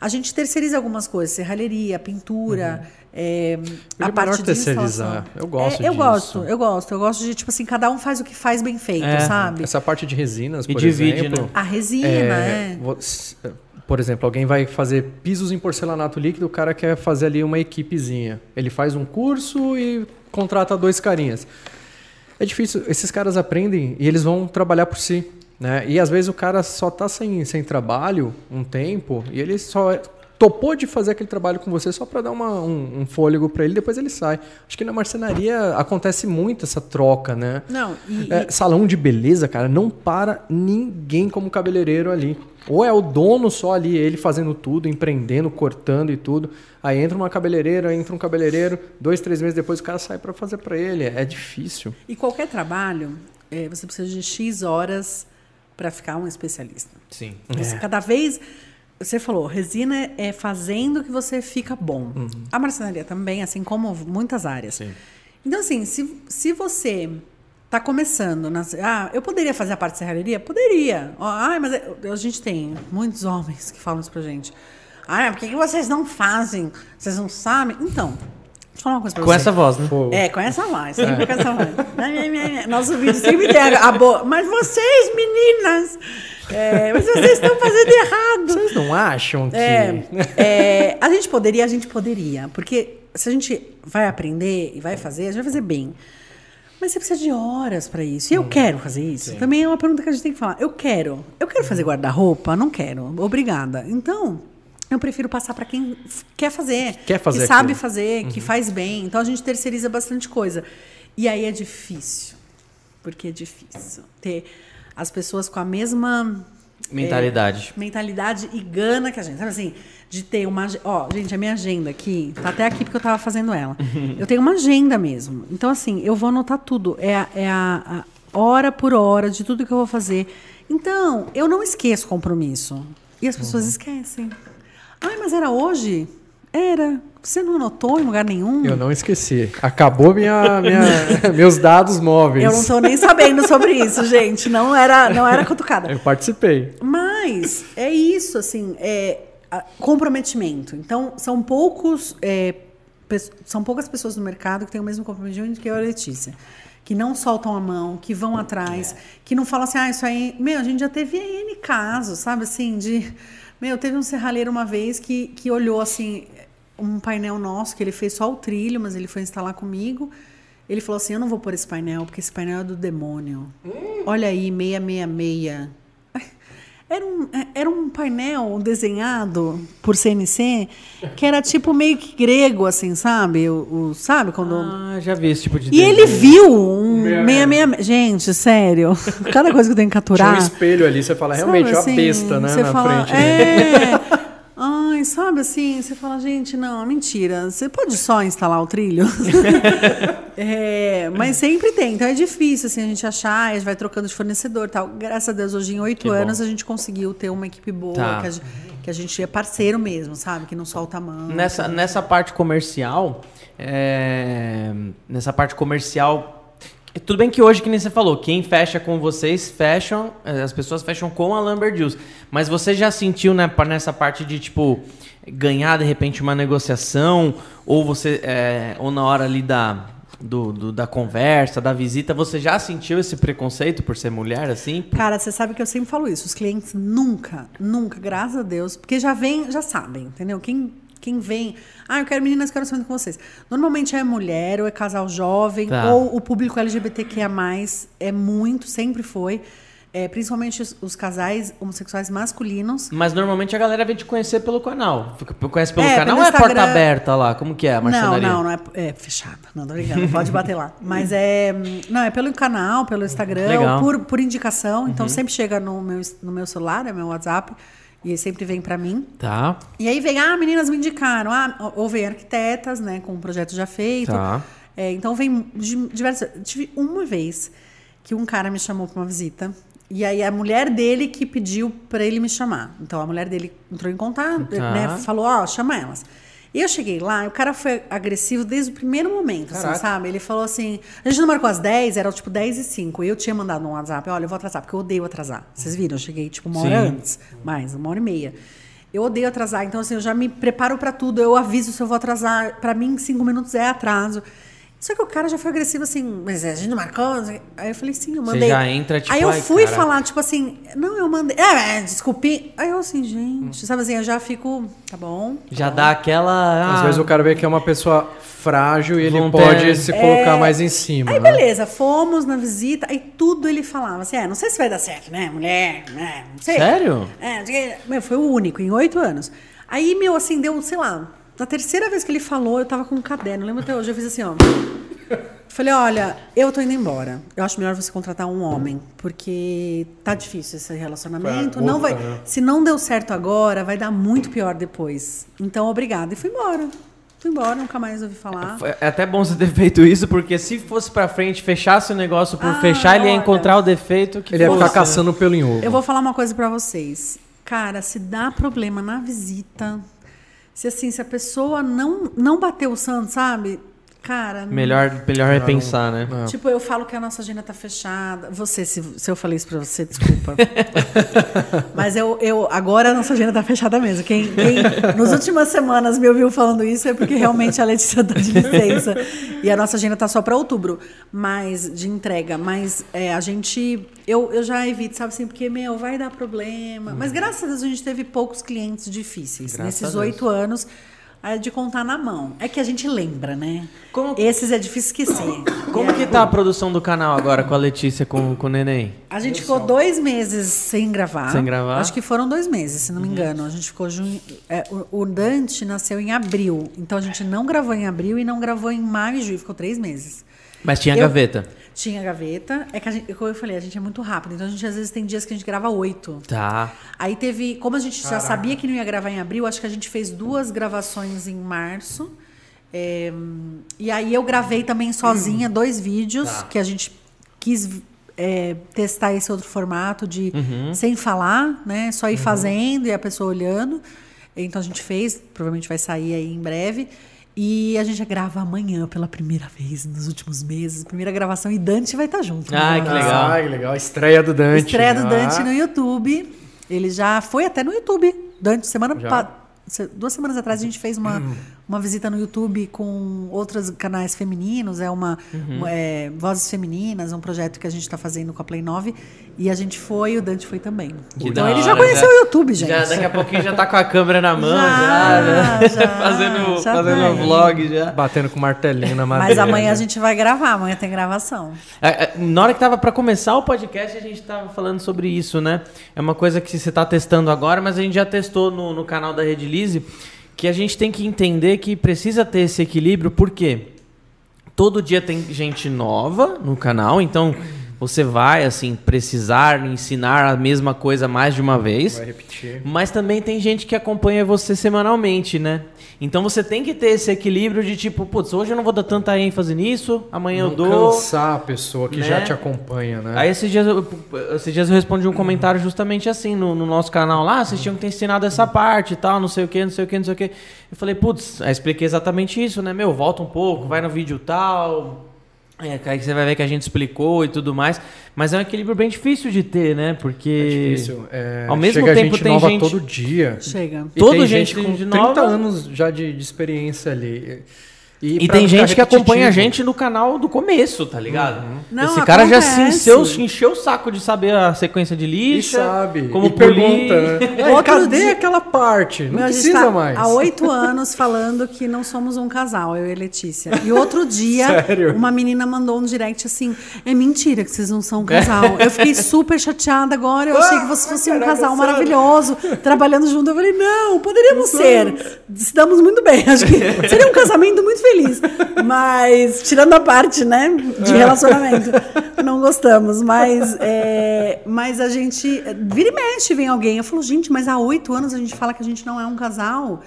A gente terceiriza algumas coisas, serralheria, pintura, é, Ele a é parte melhor de terceirizar. Eu gosto É, eu disso. gosto, eu gosto. Eu gosto de, tipo assim, cada um faz o que faz bem feito, É. sabe? Essa parte de resinas, E por divide, exemplo. né? A resina, é, é. Por exemplo, alguém vai fazer pisos em porcelanato líquido, o cara quer fazer ali uma equipezinha. Ele faz um curso e contrata dois carinhas. É difícil, esses caras aprendem e eles vão trabalhar por si. Né? E às vezes o cara só tá sem, sem trabalho um tempo e ele só topou de fazer aquele trabalho com você só para dar uma- um, um fôlego para ele, depois ele sai. Acho que na marcenaria acontece muito essa troca, né? Não, e, É, salão de beleza, cara, não para ninguém como cabeleireiro ali. Ou é o dono só ali, ele fazendo tudo, empreendendo, cortando e tudo. Aí entra uma cabeleireira, entra um cabeleireiro, dois, três meses depois o cara sai pra fazer pra ele. É difícil. e qualquer trabalho, é, você precisa de X horas para ficar um especialista. Sim. Você, cada vez. Você falou, resina é fazendo que você fica bom. A marcenaria também, assim como muitas áreas. Então, assim, se, se você está começando. Nas, ah, eu poderia fazer a parte de serralheria? Poderia. Ah, mas é- a gente tem muitos homens que falam isso pra gente. Ah, por que, que vocês não fazem? Vocês não sabem? Então, deixa eu falar uma coisa pra Com você. essa voz, né? Pô, É, com essa voz, sempre com essa voz. Nosso vídeo sempre tem a boa. Mas vocês, meninas, é, mas vocês estão fazendo errado. Vocês não acham que. É, é, a gente poderia, a gente poderia. Porque se a gente vai aprender e vai fazer, a gente vai fazer bem. Mas você precisa de horas para isso. E eu quero fazer isso. Também é uma pergunta que a gente tem que falar. Eu quero. Eu quero fazer guarda-roupa? Não quero. Obrigada. Então, eu prefiro passar para quem quer fazer. Quer fazer Que sabe aquilo. fazer, que faz bem. Então, a gente terceiriza bastante coisa. E aí é difícil. Porque é difícil ter as pessoas com a mesma Mentalidade. mentalidade e gana que a gente. Sabe assim, de ter uma. Ó, gente, a minha agenda aqui, tá até aqui porque eu tava fazendo ela. (laughs) Eu tenho uma agenda mesmo. Então, assim, eu vou anotar tudo. É, a, é a, a hora por hora de tudo que eu vou fazer. Então, eu não esqueço compromisso. E as pessoas esquecem. Ai, mas era hoje? Era. Você não anotou em lugar nenhum? Eu não esqueci. Acabou minha, minha- (laughs) meus dados móveis. Eu não tô nem sabendo sobre isso, gente. Não era, não era cutucada. Eu participei. Mas é isso, assim, é comprometimento. Então, são poucos, é, são poucas pessoas no mercado que têm o mesmo comprometimento que eu e a Letícia. Que não soltam a mão, que vão atrás, que não falam assim, ah, isso aí. Meu, a gente já teve N casos, sabe assim, de. Meu, teve um serralheiro uma vez que, que olhou assim, um painel nosso, que ele fez só o trilho, mas ele foi instalar comigo. Ele falou assim: Eu não vou pôr esse painel, porque esse painel é do demônio. Olha aí, 666. (laughs) Era um, era um painel desenhado por CNC que era tipo meio que grego, assim, sabe? O, o- sabe quando. Ah, já vi esse tipo de e ele viu um 666. Gente, sério. (laughs) Cada coisa que eu tenho que Tinha capturar. um espelho ali, você fala, realmente, Sabe, a assim, besta, né? Você na fala, frente. né? É. (laughs) Sabe assim, você fala, gente, não, mentira. Você pode só instalar o trilho? (laughs) É, mas sempre tem, então é difícil assim, a gente achar, a gente vai trocando de fornecedor tal. Graças a Deus, hoje em oito Que bom. anos a gente conseguiu ter uma equipe boa, Tá. que, a, gente- que a gente é parceiro mesmo, sabe? Que não solta a mão. Nessa, nessa parte comercial, é, nessa parte comercial, tudo bem que hoje, que nem você falou, quem fecha com vocês, fecham, eh, as pessoas fecham com a Lambert Deals. Mas você já sentiu né, nessa parte de, tipo, ganhar de repente uma negociação, ou você, é, ou na hora ali da, do, do- da conversa, da visita, você já sentiu esse preconceito por ser mulher, assim? Cara, você sabe que eu sempre falo isso. Os clientes nunca, nunca, graças a Deus, porque já vem, já sabem, entendeu? Quem, quem vem, ah, eu quero meninas, quero sair com vocês. Normalmente é mulher, ou é casal jovem, Tá. ou o público LGBTQIA+, é muito, sempre foi. É, principalmente os, os casais homossexuais masculinos. Mas normalmente a galera vem te conhecer pelo canal. Conhece pelo É, canal pelo ou é porta aberta lá? Como que é a Não, marcenaria? não, não é, é fechada. Não, tô brincando, pode bater lá. Mas é. Não, é pelo canal, pelo Instagram, por, por indicação. Então sempre chega no meu, no meu celular, é meu WhatsApp, e sempre vem pra mim. Tá. E aí vem, ah, meninas me indicaram. Ah, ou vem arquitetas, né, com um projeto já feito. Tá. É, então vem diversas. Tive uma vez que um cara me chamou pra uma visita. E aí a mulher dele que pediu pra ele me chamar. Então a mulher dele entrou em contato, Tá. né? Falou, ó, chama elas. E eu cheguei lá e o cara foi agressivo desde o primeiro momento, assim, sabe? Ele falou assim: a gente não marcou às 10, era tipo 10 e 5. E eu tinha mandado um WhatsApp: olha, eu vou atrasar, porque eu odeio atrasar. Vocês viram? Eu cheguei tipo uma hora Sim. antes, mais, uma hora e meia. Eu odeio atrasar, então assim, eu já me preparo pra tudo, eu aviso se eu vou atrasar. Pra mim, cinco minutos é atraso. Só que o cara já foi agressivo assim, mas a gente não marcou? Aí eu falei, sim, eu Você mandei. já entra, tipo, Aí eu fui cara. falar, tipo assim, não, eu mandei. É, é, desculpe. Aí eu assim, gente, sabe assim, eu já fico, tá bom. Já dá aquela. Às ah, vezes o cara vê que é uma pessoa frágil e ele pode ter- se colocar mais em cima. Aí né? beleza, fomos na visita, aí tudo ele falava assim, é, não sei se vai dar certo, né, mulher, né, não sei. Sério? É, meu, foi o único, em oito anos. Aí, meu, assim, deu, sei lá, na terceira vez que ele falou, eu tava com um caderno, lembro até hoje, eu fiz assim, ó. Falei, olha, eu tô indo embora. Eu acho melhor você contratar um homem, porque tá difícil esse relacionamento. Não vai, né? se não deu certo agora, vai dar muito pior depois. Então, obrigada. E fui embora. Fui embora, nunca mais ouvi falar. É até bom você ter (laughs) feito isso, porque se fosse pra frente, fechasse o negócio por Ah, fechar, ele ia olha. encontrar o defeito que Ele ia ficar fosse, caçando pelo em ovo. Eu vou falar uma coisa pra vocês. Cara, se dá problema na visita, se assim, se a pessoa não não bateu o santo, sabe? Cara, Melhor, melhor é pensar, né? É. Tipo, eu falo que a nossa agenda tá fechada. Você, se, se eu falei isso pra você, desculpa. (laughs) Mas eu, eu agora a nossa agenda tá fechada mesmo. Quem, quem nos últimas semanas me ouviu falando isso é porque realmente a Letícia tá de licença. E a nossa agenda tá só pra outubro, mas de entrega. Mas é, a gente. Eu, eu já evito, sabe assim, porque, meu, vai dar problema. Mas graças a Deus a gente teve poucos clientes difíceis. Graças Nesses oito anos. É de contar na mão. É que a gente lembra, né? Como- Esses é difícil esquecer. Como E que tá a produção do canal agora com a Letícia, com, com o neném? A gente ficou dois meses sem gravar. Sem gravar? Acho que foram dois meses, se não me engano. A gente ficou junho. é, o, Dante nasceu em abril. Então a gente não gravou em abril e não gravou em maio e junho. Ficou três meses. Mas tinha Eu- gaveta. Tinha gaveta. É que a gente, como eu falei, a gente é muito rápido. Então a gente às vezes tem dias que a gente grava oito. Tá. Aí teve, como a gente já sabia que não ia gravar em abril, acho que a gente fez duas gravações em março. É, e aí eu gravei também sozinha dois vídeos que a gente quis é, testar esse outro formato de sem falar, né? Só ir fazendo e a pessoa olhando. Então a gente fez, provavelmente vai sair aí em breve. E a gente já grava amanhã pela primeira vez nos últimos meses. Primeira gravação e Dante vai estar junto. né? Ai, que legal. Ah, que legal. Estreia do Dante. Estreia do Ah. Dante no YouTube. Ele já foi até no YouTube. Dante, semana Duas semanas atrás a gente fez uma, (clears throat) uma visita no YouTube com outros canais femininos, é uma Uhum. é, Vozes Femininas, um projeto que a gente está fazendo com a Play 9. E a gente foi e o Dante foi também. Que então ele já hora, conheceu já- o YouTube, gente. Já, daqui a pouquinho já tá com a câmera na mão, já, Já, né? já, (laughs) fazendo já fazendo tá um vlog já. Batendo com martelinho na madeira. Mas amanhã a gente vai gravar, amanhã tem gravação. É, é, Na hora que tava pra começar o podcast, a gente tava falando sobre isso, né? É uma coisa que você tá testando agora, mas a gente já testou no, no canal da Rede Lise, que a gente tem que entender que precisa ter esse equilíbrio, porque todo dia tem gente nova no canal, então você vai, assim, precisar ensinar a mesma coisa mais de uma vez. Vai repetir. Mas também tem gente que acompanha você semanalmente, né? Então você tem que ter esse equilíbrio de tipo, putz, hoje eu não vou dar tanta ênfase nisso, amanhã Não eu dou. cansar a pessoa que né? já te acompanha, né? Aí esses dias, eu, esses dias eu respondi um comentário justamente assim no, no nosso canal lá, "Ah, vocês tinham que ter ensinado essa parte e tal, não sei o que, não sei o que, não sei o que. Eu falei, putz, aí expliquei exatamente isso, né? Meu, volta um pouco, vai no vídeo tal. É, aí você vai ver que a gente explicou e tudo mais. Mas é um equilíbrio bem difícil de ter, né? Porque. É difícil. É, Ao mesmo chega tempo gente tem nova gente- todo dia. Chega. E Todo tem gente gente com de 30 nova- anos já de, de experiência ali. E pra tem gente que acompanha a gente no canal do começo, tá ligado? Não, Esse cara já se acontece. encheu, encheu o saco de saber a sequência de E lixa, sabe. como e pergunta, né? (laughs) "Ai, Outro cadê dia- aquela parte? Não Meu, precisa tá mais. Há oito anos falando que não somos um casal, eu e Letícia. E outro dia, uma menina mandou um direct assim: é mentira que vocês não são um casal. Eu fiquei (laughs) super chateada agora. Eu achei que vocês fossem um casal maravilhoso, trabalhando junto. Eu falei: não, poderíamos ser. Estamos muito bem. Acho que (laughs) seria um casamento muito feliz. Mas, tirando a parte, né, de relacionamento, não gostamos. Mas, é, mas a gente. Vira e mexe, vem alguém. Eu falo, gente, mas há oito anos a gente fala que a gente não é um casal.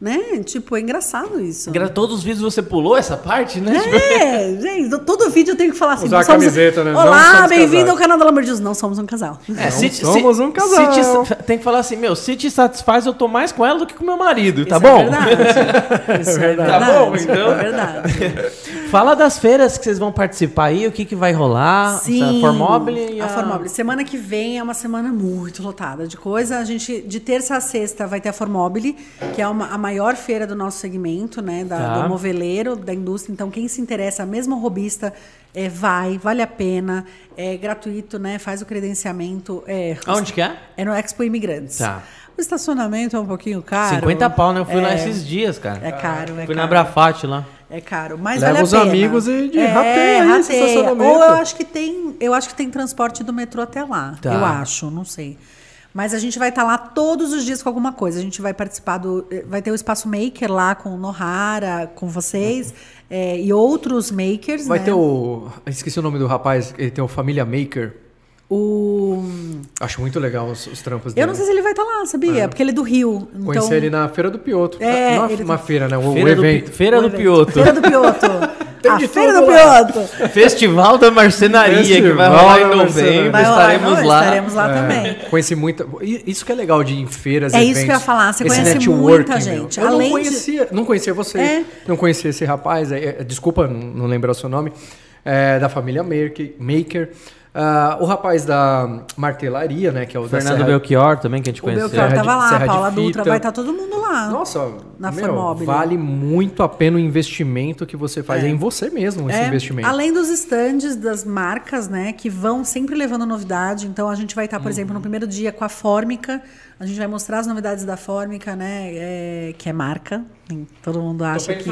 Né? Tipo, é engraçado isso. Gra- Todos os vídeos você pulou essa parte, né? Tipo, É, (laughs) gente, todo vídeo eu tenho que falar assim. Usar a somos- camiseta, né? Olá, bem-vindo ao canal da Lamborghini. Não somos um casal. É, Não se somos se- um casal. te- tem que falar assim, meu, se te satisfaz, eu tô mais com ela do que com meu marido, tá Isso bom? (laughs) É verdade. Isso é verdade. verdade. Tá bom, então? É verdade. (laughs) Fala das feiras que vocês vão participar aí, o que, que vai rolar. Sim, a Formobile e a Formobile. Semana que vem é uma semana muito lotada de coisa. A gente, de terça a sexta, vai ter a Formobile, que é uma, a maior feira do nosso segmento, né? Da, Tá. Do moveleiro, da indústria. Então, quem se interessa, mesmo robista, é, vai, vale a pena. É gratuito, né? Faz o credenciamento. É, Aonde que é? É no Expo Imigrantes. Tá. O estacionamento é um pouquinho caro. 50 pau, né? Eu fui lá É, esses dias, cara. É caro, é Fui na caro. Brafate lá. É caro, mas Leva vale a os amigos e de- é, rateia estacionamento. Ou eu acho que tem, eu acho que tem transporte do metrô até lá. Tá. Eu acho, não sei. Mas a gente vai estar lá todos os dias com alguma coisa. A gente vai participar do. eh, Vai ter o Espaço Maker lá com o Nohara, com vocês, eh, e outros makers. Vai né? ter o. Esqueci o nome do rapaz, ele tem o Família Maker. O. Acho muito legal os, os trampos Eu dele. não sei se ele vai estar lá, sabia? Porque ele é do Rio. Conheci então... ele na Feira do Pioto. É, não é ele- uma feira, né? O, Feira, o do, evento. Pi- Feira O do evento. Pioto. Feira do Pioto. (laughs) Tem a de Feira do lá. Pioto. Festival da Marcenaria, que vai rolar em novembro. Vai rolar, estaremos não, lá. Estaremos lá É, também. Conheci muita. Isso que é legal de ir em feiras. É eventos, isso que eu ia falar, você conhece muita meu. gente. Eu Além não de- conhecia, não conhecia você, É. não conhecia esse rapaz. é, é, desculpa, não, não lembro o seu nome. é, da família Maker. Maker. Ah, o rapaz da martelaria, né? Que é o da Fernando Serra- Belchior também, que a gente O conheceu. Belchior Serra de- tava lá, Serra a Paula Dutra, vai estar todo mundo lá. Nossa, Na meu, Formobile. vale muito a pena o investimento que você faz. É, É. em você mesmo esse É, investimento. Além dos estandes das marcas, né, que vão sempre levando novidade. Então a gente vai estar, por Uhum. exemplo, no primeiro dia com a Fórmica. A gente vai mostrar as novidades da Fórmica, né, é, que é marca. Todo mundo acha que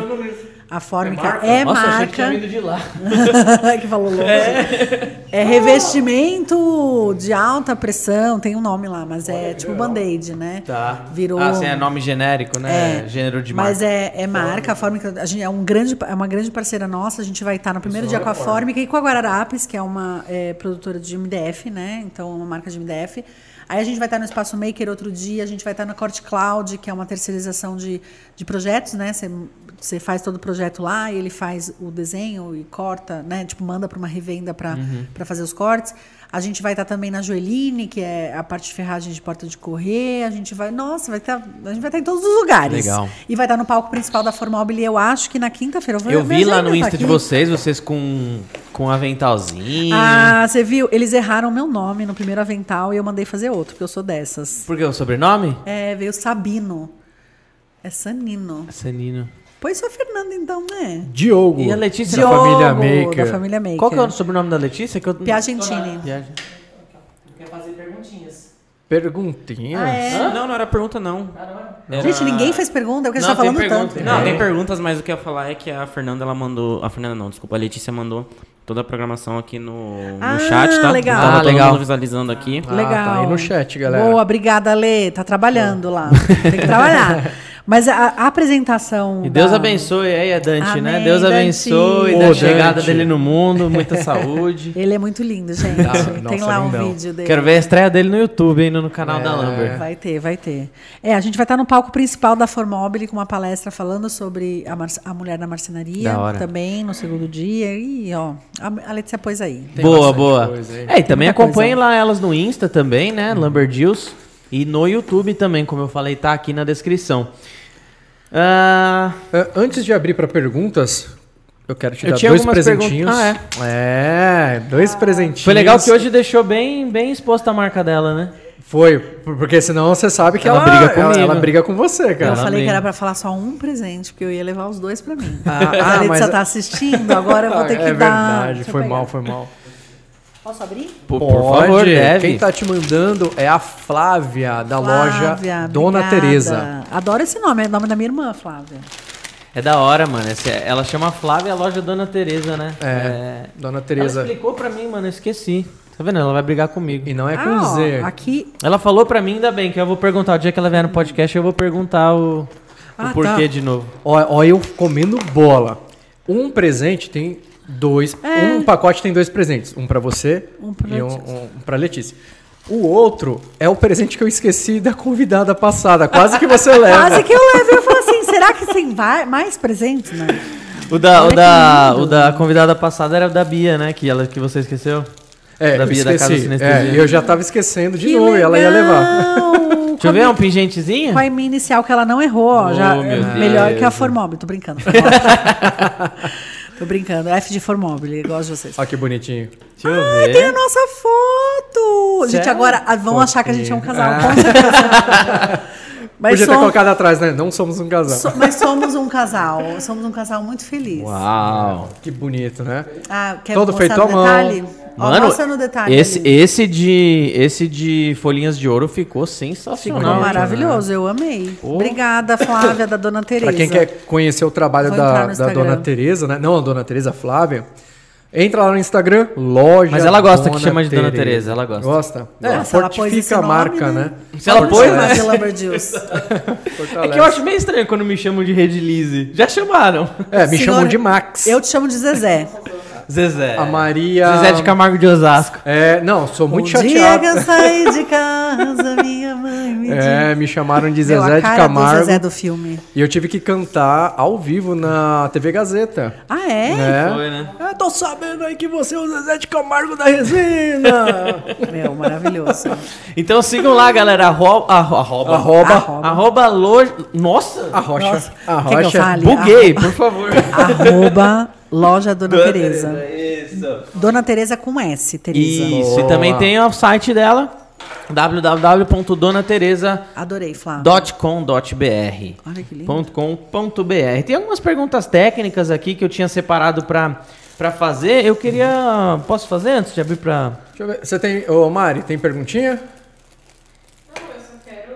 a Fórmica é Nossa, marca. achei que tinha vindo de lá. (laughs) que falou louco. É. revestimento de alta pressão, tem um nome lá, mas é tipo band-aid, né? Tá. Virou. Ah, assim, é nome genérico, né? É, Gênero de Mas marca. é, é marca, a Fórmica, a gente é, um grande, é uma grande parceira nossa. A gente vai estar no primeiro dia com a Fórmica e com a Guararapes, que é uma é, produtora de MDF, né? Então, uma marca de MDF. Aí a gente vai estar no Espaço Maker outro dia, a gente vai estar na Corte Cloud, que é uma terceirização de, de projetos, né? Você, faz todo o projeto lá e ele faz o desenho e corta, né? Tipo, manda para uma revenda para Uhum. fazer os cortes. A gente vai estar também na Joeline, que é a parte de ferragem de porta de correr. A gente vai, nossa, vai estar, a gente vai estar em todos os lugares. Legal. E vai estar no palco principal da Formobile, eu acho que na quinta-feira. vou- Eu vi lá no tá Insta de vocês, vocês com, com um aventalzinho. Ah, você viu? Eles erraram meu nome no primeiro avental e eu mandei fazer outro, porque eu sou dessas. Por que o sobrenome? É, veio Sabino. É Sanino. Sanino. Pois sou Fernanda, então, né? Diogo. E a Letícia da Diogo, família Maker. Da família Maker. Qual que é o sobrenome da Letícia? Que eu... Piagentini. Quer fazer perguntinhas. Perguntinha. Ah, é? Não, não era pergunta, não. Era- Gente, ninguém fez pergunta, é o que a gente Não, tá falando pergunta. tanto. Não, É. tem perguntas, mas o que eu ia falar é que a Fernanda, ela mandou... A Fernanda não, desculpa, a Letícia mandou toda a programação aqui no, no Ah, chat, tá? legal. Tava Ah, todo legal. mundo visualizando aqui. Ah, Legal. tá aí no chat, galera. Boa, obrigada, Lê. Tá trabalhando lá. Tem que trabalhar. (laughs) Mas a, a apresentação. E Deus da- abençoe aí a Dante, né? Amém, Deus Dante. abençoe Ô, da chegada Dante. dele no mundo, muita saúde. Ele é muito lindo, gente. Ah, Tem nossa, lá um vídeo dele. Quero ver a estreia dele no YouTube, hein, no canal da É. Lambert. Vai ter, vai ter. É, a gente vai estar no palco principal da Formobile com uma palestra falando sobre a, mar- a mulher na marcenaria. Da hora. Também no segundo dia. E, ó, a, a Letícia pôs aí. Tem boa, boa. coisa. É, e também acompanhem lá elas no Insta também, né? Lambert Deals. E no YouTube também, como eu falei, tá aqui na descrição. Ah, Ah, Antes de abrir para perguntas, eu quero te Eu dar tinha dois presentinhos. perguntas- é. dois presentinhos. foi legal que hoje deixou bem, bem exposta a marca dela, né? Foi, porque senão você sabe que Ela ela, briga ela- comigo. Ela, briga com você, Eu cara. Ela falei que era pra falar só um presente, porque eu ia levar os dois pra mim. Ah, a ah, Letícia mas- tá assistindo, agora eu vou ter que é dar. verdade, Deixa eu foi pegar. mal, foi mal. Posso abrir? Por, por Pode. favor, deve. Quem tá te mandando é a Flávia, da Flávia, loja Dona obrigada. Teresa. Adoro esse nome, é o nome da minha irmã, Flávia. É da hora, mano. Esse- ela chama Flávia a loja Dona Teresa, né? É, Dona Ela Teresa. explicou pra mim, mano, eu esqueci. Tá vendo? Ela vai brigar comigo. E não é com Ah, ó, Z. aqui. Ela falou pra mim, ainda bem, que eu vou perguntar. O dia que ela vier no podcast, eu vou perguntar o, o Ah, porquê tá. de novo. Ó, ó, eu comendo bola. Um presente tem dois. Um pacote tem dois presentes. Um pra você É. Um pra e um, Letícia. um pra Letícia. O outro é o presente que eu esqueci da convidada passada. Quase que você leva. Quase que eu levei. Eu falei assim: será que tem vai- mais presentes, né? O da, o Olha da, lindo. o da convidada passada era o da Bia, né? Que, ela, que você esqueceu. É, da eu Bia da Casa. Sinestesia. É, eu já tava esquecendo de Que novo e ela ia levar. legal! Deixa eu ver, um pingentezinho? Com a minha inicial que ela não errou, ó, Oh, já meu é Deus. melhor que a Formobile, tô brincando. (laughs) Tô brincando. F de Formobile, gosto de vocês. Olha que bonitinho. Deixa eu Ai, tem a ver. nossa foto! Gente, Sério? agora ah, vão achar que a gente é um casal, Ah. com certeza. (laughs) Mas, Podia ter colocado atrás, né? Não somos um casal. so- mas somos um casal. Somos um casal muito feliz. Uau. Que bonito, né? Ah, quer Todo feito à mão. detalhe? Ó, Mano, no detalhe. esse, ali. esse, de, esse de folhinhas de ouro ficou sensacional. Ficou bonito, maravilhoso, eu amei. Obrigada, Flávia, da Dona Tereza. Pra quem quer conhecer o trabalho Vou da, da dona Tereza, né? Não, a dona Tereza Flávia. Entra lá no Instagram, loja. Mas ela gosta que chama de Dona Tereza, ela gosta. Gosta? É, Nossa, fortifica a nome, marca, né? né? Se ela pôs, né? (laughs) É que eu acho meio estranho quando me chamam de Rede Lise. Já chamaram. É, me Senhora, chamam de Max. Eu te chamo de Zezé. Zezé. A Maria. Zezé de Camargo de Osasco. É, não, sou muito o dia chateado. que eu saí de (laughs) casa, minha mãe me. É, me chamaram de Meu, a Zezé de cara Camargo. do Zezé do filme. E eu tive que cantar ao vivo na TV Gazeta. Ah, é? É. Foi, né? Eu tô sabendo aí que você é o Zezé de Camargo da Resina. (laughs) Meu, maravilhoso. Então sigam lá, galera. Arro, arro, arroba. Arroba. Arroba. Arroba loja. Nossa! A rocha. Nossa, A quer que eu rocha. fale? Buguei, por favor. Arroba loja Dona Tereza. Isso. Dona Tereza com S, Tereza. Isso. E também tem o site dela www.donatereza.com.br. Olha que lindo. .com.br. Tem algumas perguntas técnicas aqui que eu tinha separado para para fazer. Eu queria, posso fazer antes de abrir para Deixa eu ver. Você tem. Ô, Mari, tem perguntinha? Não, eu só quero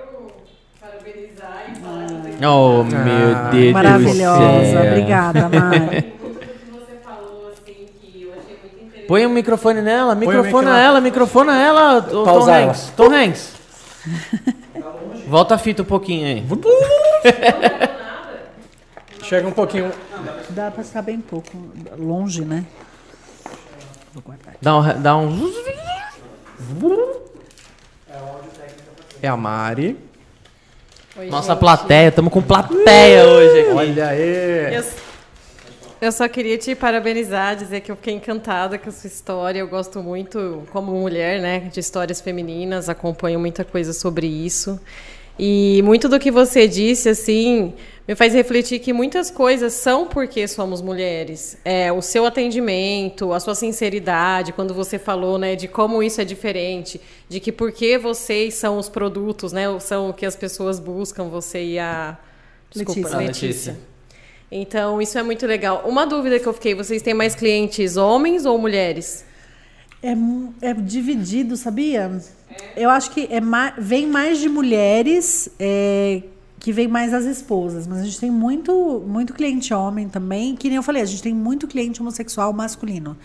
parabenizar e falar que Oh, meu Deus do Maravilhosa. Obrigada, Mari. (laughs) tudo que você falou, assim, que eu achei muito interessante. Põe o microfone nela, o microfona mic na- ela, microfona ela, ô, Tom Pausar ela. Hanks. Tom Hanks. Volta a fita um pouquinho aí. Chega um pouquinho. Dá pra ficar bem pouco. Longe, né? Vou guardar. Dá um, dá um É a Mari. Oi, Nossa gente. plateia, estamos com plateia hoje aqui. Olha aí. Eu, eu só queria te parabenizar, dizer que eu fiquei encantada com a sua história. Eu gosto muito, como mulher, né, de histórias femininas, acompanho muita coisa sobre isso. E muito do que você disse, assim, me faz refletir que muitas coisas são porque somos mulheres. É, o seu atendimento, a sua sinceridade, quando você falou, né, de como isso é diferente, de que porque vocês são os produtos, né, são o que as pessoas buscam, você e a... Desculpa, Letícia. Letícia. Então, isso é muito legal. Uma dúvida que eu fiquei, vocês têm mais clientes homens ou mulheres? É, é dividido, sabia? Eu acho que é ma- vem mais de mulheres é, que vem mais as esposas, mas a gente tem muito, muito cliente homem também, que nem eu falei, a gente tem muito cliente homossexual masculino.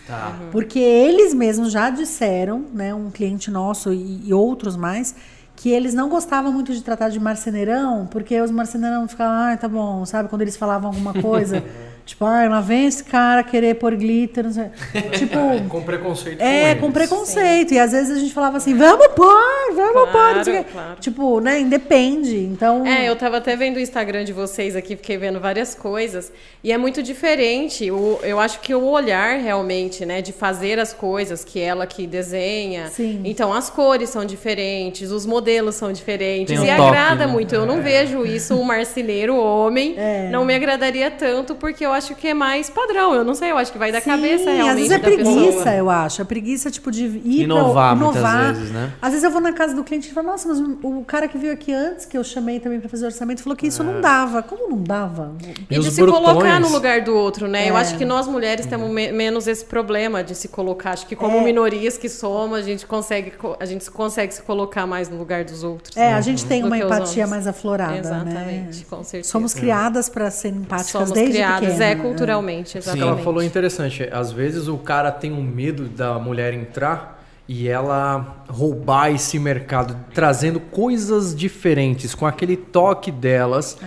Porque eles mesmos já disseram, né, um cliente nosso e, e outros mais, que eles não gostavam muito de tratar de marceneirão, porque os marceneirão ficavam, ah, tá bom, sabe? Quando eles falavam alguma coisa, (laughs) tipo, ah, lá vem esse cara querer pôr glitter, não sei. (laughs) tipo, Com preconceito é, com com preconceito. E às vezes a gente falava assim, vamos pôr, vamos pôr. não sei o quê. claro. Tipo, né, independe. Então. É, eu tava até vendo o Instagram de vocês aqui, fiquei vendo várias coisas. E é muito diferente. O, eu acho que o olhar realmente, né, de fazer as coisas, que ela que desenha. Sim. Então as cores são diferentes, os modelos são diferentes. Um e toque, agrada né? muito. Eu não vejo isso, um marceneiro homem. É. Não me agradaria tanto, porque eu acho que é mais padrão. Eu não sei, eu acho que vai da Sim, cabeça realmente. às vezes é da preguiça, pessoa. eu acho. É preguiça, tipo, de ir Inovar pra, muitas inovar. vezes, né? Às vezes eu vou na casa do cliente e falo, nossa, mas o cara que veio aqui antes, que eu chamei também pra fazer orçamento, falou que isso É. não dava. Como não dava? E E, de se colocar brutões? no lugar do outro, né? Eu É. acho que nós mulheres temos me- menos esse problema de se colocar. Acho que como É. minorias que somos, a gente consegue co- a gente consegue se colocar mais no lugar dos outros. É, a gente tem Do uma empatia mais aflorada, Exatamente, né? com certeza. Somos criadas pra ser empáticas Somos desde criadas, pequena. é né? culturalmente, Ela exatamente. falou interessante. Às vezes o cara tem um medo da mulher entrar e ela roubar esse mercado, trazendo coisas diferentes, com aquele toque delas.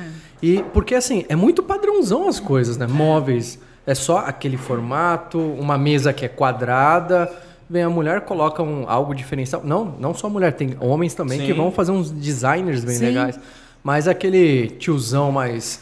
E porque assim, é muito padrãozão as coisas, né? Móveis. É só aquele formato, uma mesa que é quadrada. Vem a mulher, coloca um, algo diferencial. Não, não só a mulher, tem homens também que Sim. vão fazer uns designers bem Sim. legais. Mas aquele tiozão mais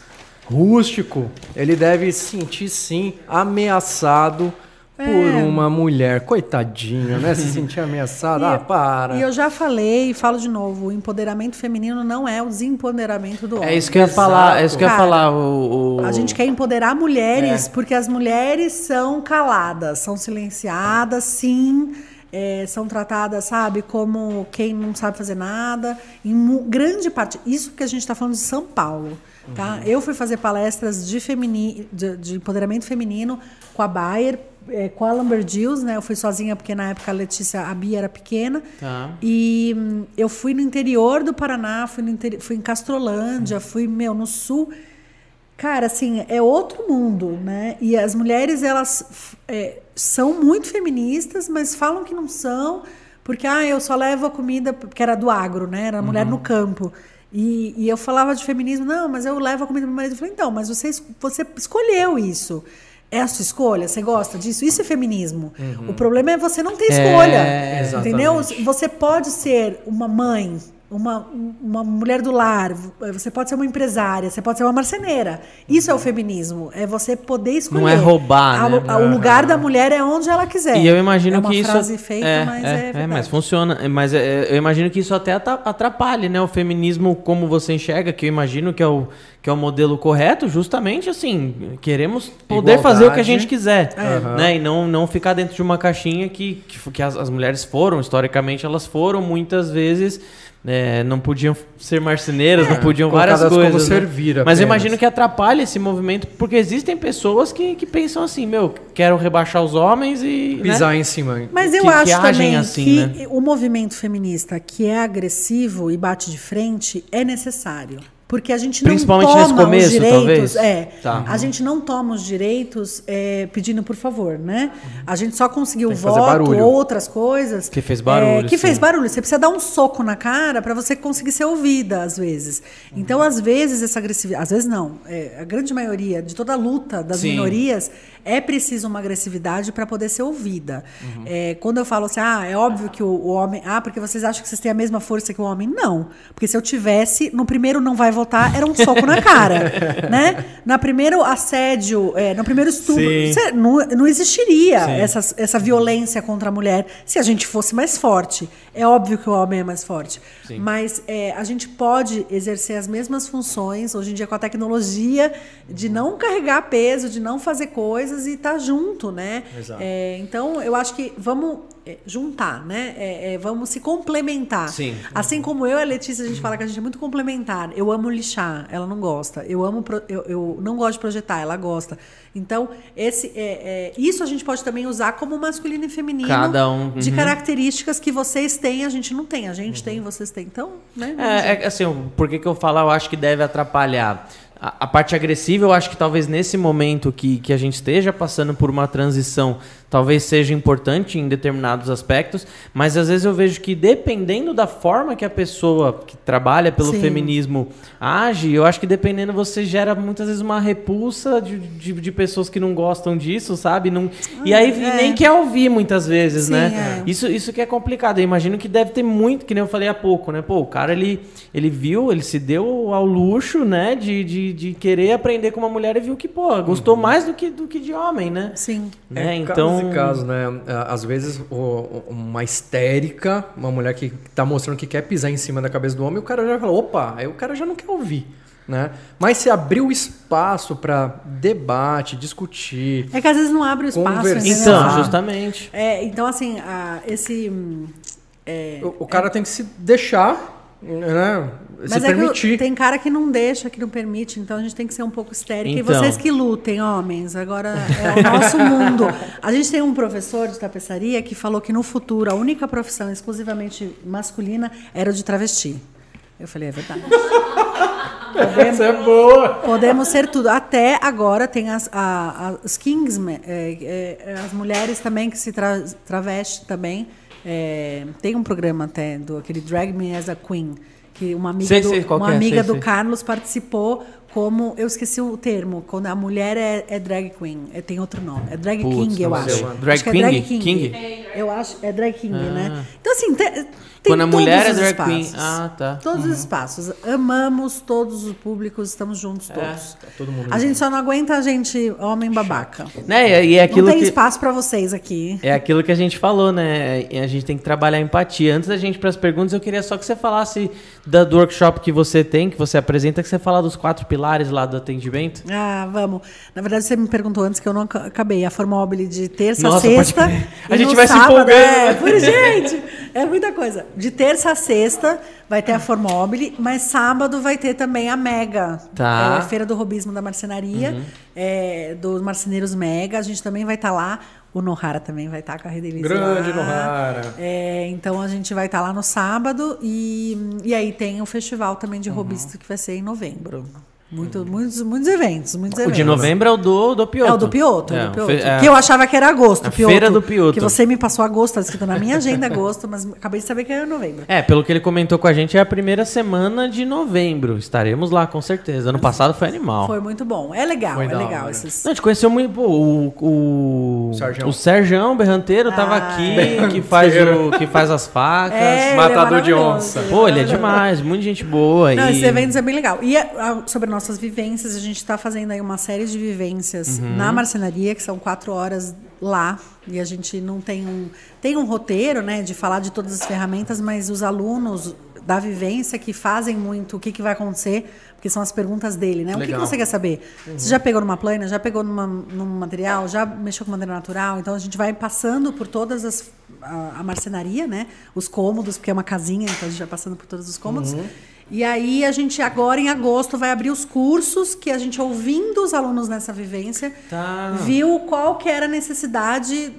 rústico, ele deve se sentir sim ameaçado por uma mulher, coitadinha, né? Se (laughs) sentir ameaçada, ah, para. E eu já falei e falo de novo, o empoderamento feminino não é o desempoderamento do homem. É isso que eu ia falar, é isso que eu ia falar. O, o- A gente quer empoderar mulheres É. porque as mulheres são caladas, são silenciadas, sim, é, são tratadas, sabe, como quem não sabe fazer nada. Em grande parte, isso que a gente está falando de São Paulo. Tá? Eu fui fazer palestras de, femini, de, de empoderamento feminino com a Bayer, é, com a Lambert né? Eu fui sozinha porque na época a Letícia, a Bia era pequena. Tá. E hum, eu fui no interior do Paraná, fui, no interi- fui em Castrolândia, fui, meu, no sul. Cara, assim, é outro mundo, né? E as mulheres, elas é, são muito feministas, mas falam que não são, porque, ah, eu só levo a comida, porque era do agro, né? Era mulher no campo. E, e eu falava de feminismo, não, mas eu levo a comida pro meu marido. Eu falei, então, mas você, você escolheu isso. É a sua escolha? Você gosta disso? Isso é feminismo. O problema é você não ter escolha. É, entendeu? exatamente. Você pode ser uma mãe, uma, uma mulher do lar, você pode ser uma empresária, você pode ser uma marceneira. Isso é o feminismo. É você poder escolher. Não é roubar, A- né? a- O lugar da mulher é onde ela quiser. E eu imagino é uma que isso. frase feita, é, mas é, é, é, mas funciona. É, Mas é, eu imagino que isso até atrapalhe, né? O feminismo como você enxerga, que eu imagino que é o, que é o modelo correto, justamente assim, queremos poder Igualdade. fazer o que a gente quiser. Aham. Né? E não, não ficar dentro de uma caixinha que, que, que as, as mulheres foram, historicamente, elas foram muitas vezes. É, não podiam ser marceneiras, não podiam várias Colocadas como coisas. né? servir Mas eu imagino que atrapalha esse movimento, porque existem pessoas que, que pensam assim, meu, quero rebaixar os homens e. né? Pisar em cima. Mas eu que- que acho agem também assim, que né? o movimento feminista que é agressivo e bate de frente é necessário. Porque a gente não toma começo, os direitos. talvez? É, Tá. A gente não toma os direitos é, pedindo por favor, né? A gente só conseguiu voto, barulho. outras coisas. Que fez barulho, é, que fez sim. barulho. Você precisa dar um soco na cara para você conseguir ser ouvida, às vezes. Então, às vezes, essa agressividade. Às vezes não. É, a grande maioria de toda a luta das Sim. minorias é preciso uma agressividade para poder ser ouvida. Uhum. É, quando eu falo assim, ah, é óbvio que o, o homem. Ah, porque vocês acham que vocês têm a mesma força que o homem? Não. Porque se eu tivesse, no primeiro não vai votar, era um soco na cara. (laughs) né? Na primeiro assédio, é, no primeiro estupro, Sim. cê- não, não existiria Sim. essa, essa violência contra a mulher se a gente fosse mais forte. É óbvio que o homem é mais forte. Mas é, a gente pode exercer as mesmas funções, hoje em dia, com a tecnologia, de não carregar peso, de não fazer coisas e estar junto, né? Exato. É, então, eu acho que vamos é, juntar, né? É, é, vamos se complementar. Sim. Assim como eu e a Letícia, a gente fala que a gente é muito complementar. Eu amo lixar, ela não gosta. Eu amo, pro- eu, eu não gosto de projetar, ela gosta. Então, esse, é, é, isso a gente pode também usar como masculino e feminino. Cada um, De uhum. características que vocês têm, a gente não tem. A gente tem, vocês têm. Então, né? É, é assim, por que, que eu falo, eu acho que deve atrapalhar? A, parte agressiva, eu acho que talvez nesse momento que, que a gente esteja passando por uma transição, talvez seja importante em determinados aspectos, mas às vezes eu vejo que dependendo da forma que a pessoa que trabalha pelo Sim. feminismo age, eu acho que dependendo você gera muitas vezes uma repulsa de, de, de pessoas que não gostam disso, sabe? Não, e aí é. nem quer ouvir muitas vezes, Sim, né? é. Isso, isso que é complicado. Eu imagino que deve ter muito, que nem eu falei há pouco, né? Pô, o cara ele, ele viu, ele se deu ao luxo, né? De, de, de querer aprender com uma mulher e viu que, pô, gostou mais do que, do que de homem, né? Sim. né? É, então. Casos e casos, né? É, Às vezes, uma histérica, uma mulher que tá mostrando que quer pisar em cima da cabeça do homem, o cara já fala, opa, aí o cara já não quer ouvir, né? Mas se abriu espaço para debate, discutir, É que às vezes não abre o espaço. Conversar. Então, justamente. É, então, assim, a- esse. hum, é, o, o cara tem que se deixar, né? Se Mas é que permitir. tem cara que não deixa, que não permite, então a gente tem que ser um pouco histérica. Então. E vocês que lutem, homens, agora é o nosso (laughs) mundo. A gente tem um professor de tapeçaria que falou que no futuro a única profissão exclusivamente masculina era o de travesti. Eu falei, é verdade. (laughs) Essa é boa. Podemos ser tudo. Até agora tem as, a, a- os Kingsmen, é, é, as mulheres também que se tra, travestem também. É, tem um programa até do aquele Drag Me as a Queen. Que uma amiga, Sei, do, sei uma é, amiga sei, do. Carlos participou como. Eu esqueci o termo, quando a mulher é, é drag queen. É, tem outro nome. É drag Putz, king, eu acho. Drag acho que é drag king. King? Eu acho. É drag king, né? Então, assim, te- tem, Quando a mulher é drag queen. Ah, tá. Todos os espaços. Amamos todos os públicos, estamos juntos todos. todo mundo a gente só não aguenta a gente, homem babaca. Né? E é aquilo não tem que. espaço pra vocês aqui. É aquilo que a gente falou, né? E A gente tem que trabalhar a empatia. Antes da gente ir para as perguntas, eu queria só que você falasse da, do workshop que você tem, que você apresenta, que você fala dos quatro pilares lá do atendimento. Ah, vamos. Na verdade, você me perguntou antes que eu não ac- acabei. A Formobile de terça a Nossa, pode sexta. e A gente vai se sábado, empolgando. É, por gente. (laughs) É muita coisa. De terça a sexta vai ter a Formobile, mas sábado vai ter também a Mega. Tá. Uhum. É, Feira do Robismo da Marcenaria, é, dos Marceneiros Mega. A gente também vai estar lá. O Nohara também vai estar com a Rede Elise Grande lá. Nohara. É, então a gente vai estar lá no sábado e, e aí tem o festival também Uhum. de Robisto que vai ser em novembro. Muito, muitos, muitos eventos, muitos O eventos. de novembro é o do, do Pioto. É o do Pioto, É, do Pioto. fe- é. Que eu achava que era agosto, a Pioto. Feira do Pioto. Que você me passou agosto, tá escrito na minha agenda agosto, mas acabei de saber que era novembro. É, pelo que ele comentou com a gente, é a primeira semana de novembro. Estaremos lá, com certeza. Ano passado foi animal. Foi muito bom. É legal, Foi é da legal. hora. Esses... Não, a gente conheceu muito. Pô, o, o, o Sergião Berranteiro tava Ah, aqui, que faz, o, que faz as facas. É, ele é Matador de maravilhoso, onça. Pô, ele é maravilhoso. demais, muita gente boa. Não, e... esses eventos é bem legal. E a- a- sobre nossas vivências, a gente está fazendo aí uma série de vivências Uhum. na marcenaria, que são quatro horas lá. E a gente não tem um. Tem um roteiro, né, de falar de todas as ferramentas, mas os alunos da vivência que fazem muito o que, que vai acontecer, porque são as perguntas dele, né? O que, que Legal. você quer saber? Você já pegou numa plana, já pegou numa, num material, já mexeu com madeira natural? Então a gente vai passando por todas as. a, a marcenaria, né? Os cômodos, porque é uma casinha, então a gente vai passando por todos os cômodos. E aí a gente agora em agosto vai abrir os cursos que a gente ouvindo os alunos nessa vivência Tá. viu qual que era a necessidade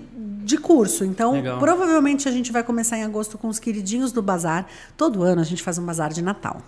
de curso. Então, Legal. provavelmente a gente vai começar em agosto com os queridinhos do bazar. Todo ano a gente faz um bazar de Natal.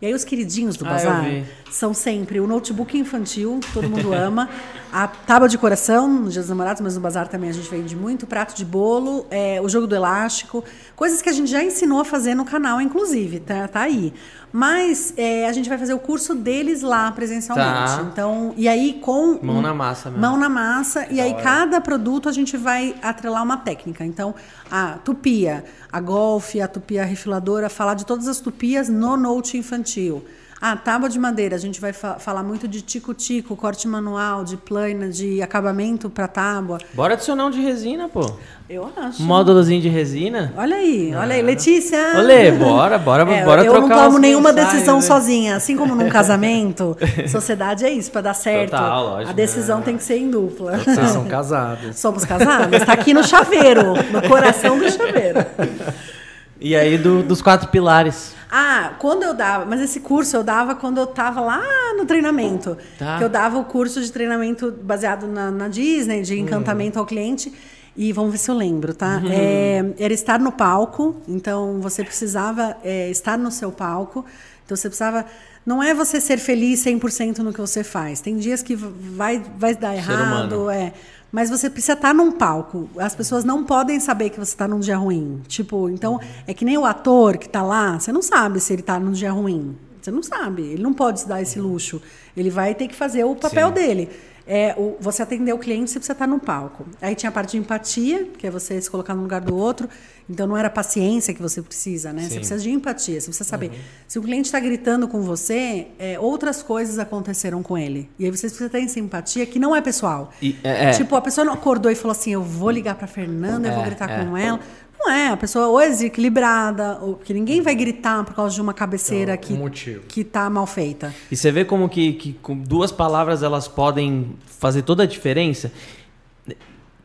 E aí os queridinhos do Ah, bazar vi. são sempre o notebook infantil, todo mundo ama, a tábua de coração, nos dias dos namorados, mas no bazar também a gente vende muito, prato de bolo, é, o jogo do elástico, coisas que a gente já ensinou a fazer no canal, inclusive, tá, tá aí. Mas é, a gente vai fazer o curso deles lá presencialmente. Tá. Então, e aí com Mão na massa mesmo. Mão na massa. E aí, cada produto a gente vai atrelar uma técnica. Então, a tupia, a golfe, a tupia refiladora, falar de todas as tupias no note infantil. A tábua de madeira, a gente vai fa- falar muito de tico-tico, corte manual, de plana, de acabamento para tábua. Bora adicionar um de resina, pô. Eu acho. Um módulozinho de resina. Olha aí, olha aí. Letícia! Olê, bora, bora, É, bora eu trocar não tomo nenhuma mensagens, decisão né? sozinha. Assim como num (laughs) casamento, (laughs) sociedade é isso, para dar certo. Total, lógico. a decisão tem que ser em dupla. Vocês são casados. Somos casados? Tá aqui no chaveiro, no coração do chaveiro. (laughs) E aí, do- dos quatro pilares. Ah, quando eu dava, mas esse curso eu dava quando eu tava lá no treinamento. Tá. Que eu dava o curso de treinamento baseado na, na Disney, de encantamento ao cliente. E vamos ver se eu lembro, tá? É, era estar no palco, então você precisava é, estar no seu palco. Então você precisava. Não é você ser feliz 100% no que você faz. Tem dias que vai, vai dar errado, humano. é. Mas você precisa estar num palco. As pessoas não podem saber que você está num dia ruim. Tipo, então, é que nem o ator que está lá, você não sabe se ele está num dia ruim. Você não sabe. Ele não pode se dar esse luxo. Ele vai ter que fazer o papel Sim. dele. É, o- você atender o cliente, você precisa estar no palco. Aí tinha a parte de empatia, que é você se colocar no lugar do outro. Então não era paciência que você precisa, né? Você precisa de empatia, você precisa saber. Se o cliente está gritando com você, é, outras coisas aconteceram com ele. E aí você precisa ter essa empatia que não é pessoal. E- é, é. Tipo, a pessoa não acordou e falou assim: eu vou ligar pra Fernanda, eu vou É, gritar é. com ela. Não é, a pessoa ou é desequilibrada, ou que ninguém vai gritar por causa de uma cabeceira Então, que, um motivo. que tá mal feita. E você vê como que, que com duas palavras elas podem fazer toda a diferença?